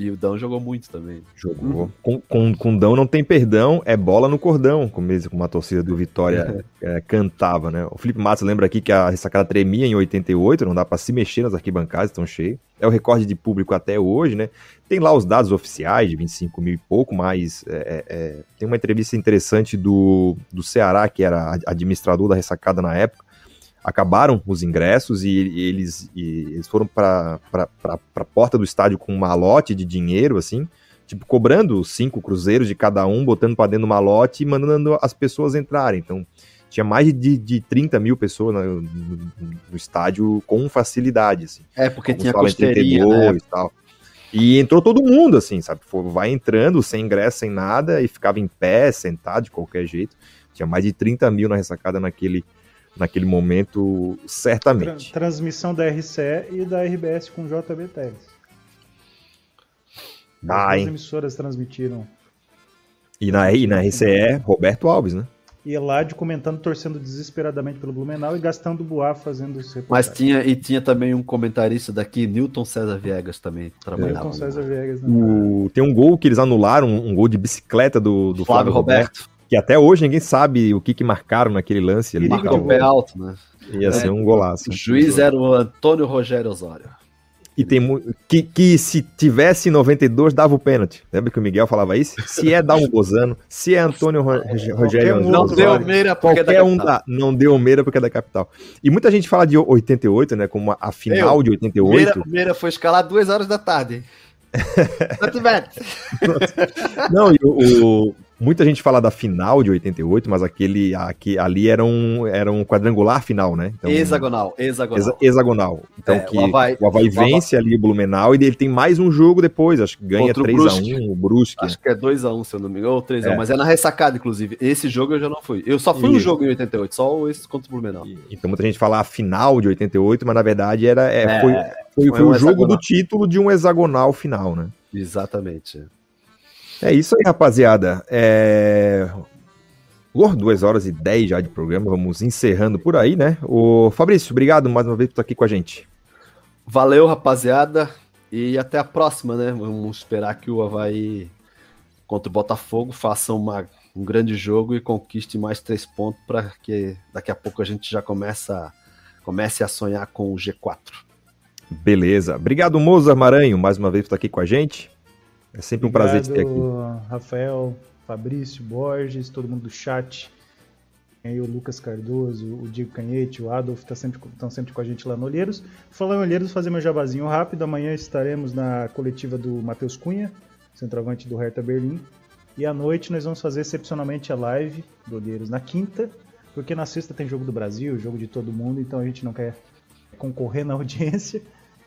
E, o Dão jogou muito também. Jogou. Com, com, com Dão não tem perdão, é bola no cordão, como, eles- como a torcida do Vitória é, cantava, né? O Felipe Matos lembra aqui que a ressacada tremia em 88, não dá pra se mexer nas arquibancadas, estão cheias. É o recorde de público até hoje, né? Tem lá os dados oficiais de 25 mil e pouco, mas é, é, tem uma entrevista interessante do, do Ceará, que era administrador da ressacada na época. Acabaram os ingressos e, e eles, e eles foram para a porta do estádio com um malote de dinheiro, assim, tipo, cobrando cinco cruzeiros de cada um, botando para dentro do malote e mandando as pessoas entrarem. Então, tinha mais de, de 30 mil pessoas no, no- no estádio com facilidade, assim. É, porque Como tinha 32 né? e tal. E entrou todo mundo, assim, sabe? Foi- Vai entrando sem ingresso, sem nada, e ficava em pé, sentado de qualquer jeito. Tinha mais de 30 mil na ressacada naquele, naquele momento, Tra- certamente. transmissão da RCE e da RBS com JB Teles. Ah, As emissoras transmitiram. E na, e na RCE, Roberto Alves, né? E Eladio comentando, torcendo desesperadamente pelo Blumenau e gastando Boa fazendo os Mas reportagens. tinha, e tinha também um comentarista daqui, Newton César Viegas também trabalhava. Milton César Viegas. Né? O, tem um gol que eles anularam, um gol de bicicleta do, do Flávio Roberto, que até hoje ninguém sabe o que, que marcaram naquele lance ali. Marcou de o pé alto, né? Ia ser um golaço. O juiz era o Antônio Rogério Osório. E tem que, que se tivesse 92, dava o pênalti. Lembra que o Miguel falava isso? Se é Dalmo Bozano, se é Antônio Ro- Rogério um Não deu meira porque é da Qualquer um capital. dá. Não deu Meira porque é da capital. E muita gente fala de 88, né? Como a final Eu, de 88. Meira, Meira foi escalar duas horas da tarde. Não tivesse. Não, e o, o- muita gente fala da final de 88, mas aquele aqui, ali era um, era um quadrangular final, né? Então, hexagonal, hexagonal. Exa- hexagonal. Então É, que o Havaí- o Havaí o Havaí- vence ali o Blumenau e ele tem mais um jogo depois, acho que ganha Contra o 3x1 Brusque. o Brusque. Acho que é 2x1, se eu não me engano, ou 3x1, É. mas é na ressacada, inclusive. Esse jogo eu já não fui. Eu só fui um Isso. jogo em 88, só esse contra o Blumenau. Então muita gente fala a final de 88, mas na verdade era, é, É, foi, foi, foi foi um o jogo hexagonal. do título de um hexagonal final, né? Exatamente. É isso aí, rapaziada. É... Oh, duas horas e 10 já de programa, vamos encerrando por aí, né? O Fabrício, obrigado mais uma vez por estar aqui com a gente. Valeu, rapaziada. E até a próxima, né? Vamos esperar que o Havaí contra o Botafogo faça uma, um grande jogo e conquiste mais três pontos para que daqui a pouco a gente já começa, comece a sonhar com o G4. Beleza. Obrigado, Mozart Maranho, mais uma vez por estar aqui com a gente. É sempre um prazer te ter aqui. Rafael, Fabrício, Borges, todo mundo do chat. Aí o Lucas Cardoso, o Diego Canhete, o Adolf estão sempre, tão sempre com a gente lá no Olheiros. Falar em Olheiros, fazer meu jabazinho rápido. Amanhã estaremos na coletiva do Matheus Cunha, centroavante do Hertha Berlim. E à noite nós vamos fazer excepcionalmente a live do Olheiros na quinta, porque na sexta tem jogo do Brasil, jogo de todo mundo, então a gente não quer concorrer na audiência.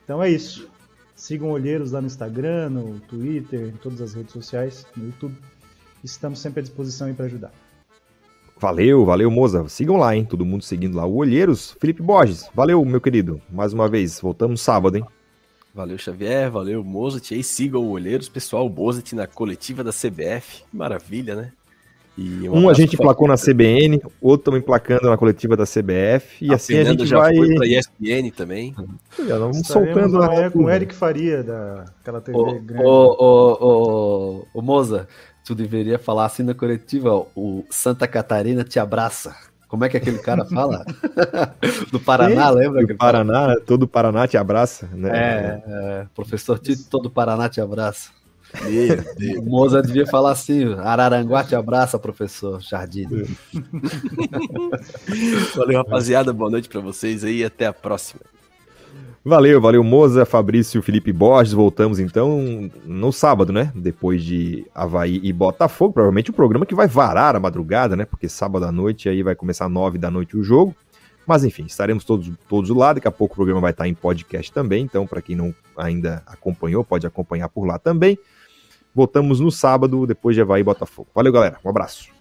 Então é isso. Sigam Olheiros lá no Instagram, no Twitter, em todas as redes sociais, no YouTube. Estamos sempre à disposição aí para ajudar. Valeu, valeu, Moza. Sigam lá, hein? Todo mundo seguindo lá. O Olheiros, Felipe Borges. Valeu, meu querido. Mais uma vez. Voltamos sábado, hein? Valeu, Xavier, valeu, Mozart. E aí sigam o Olheiros, pessoal, o Mozart na coletiva da CBF. Maravilha, né? E Um a gente emplacou na CBN, outro também emplacando na coletiva da CBF. E assim a Fernando gente já vai. foi pra ESPN também. Já vamos Estaremos soltando amanhã na com o Eric Faria, daquela TV Ô, grande. ô, ô, Moza, tu deveria falar assim na coletiva, o Santa Catarina te abraça. Como é que aquele cara fala? Do Paraná, lembra? do? Paraná, todo o Paraná te abraça, né? É, é, professor Tito, todo Paraná te abraça. Meu Deus. O Moza devia falar assim, Araranguá te abraça, professor Jardim. Valeu, rapaziada. Boa noite pra vocês aí. Até a próxima. Valeu, valeu, Moza, Fabrício, Felipe Borges. Voltamos então no sábado, né? Depois de Havaí e Botafogo. Provavelmente o programa que vai varar a madrugada, né? Porque sábado à noite aí vai começar nove da noite o jogo. Mas enfim, estaremos todos, todos lá. Daqui a pouco o programa vai estar em podcast também. Então, para quem não ainda acompanhou, pode acompanhar por lá também. Voltamos no sábado, depois de Havaí e Botafogo. Valeu, galera. Um abraço.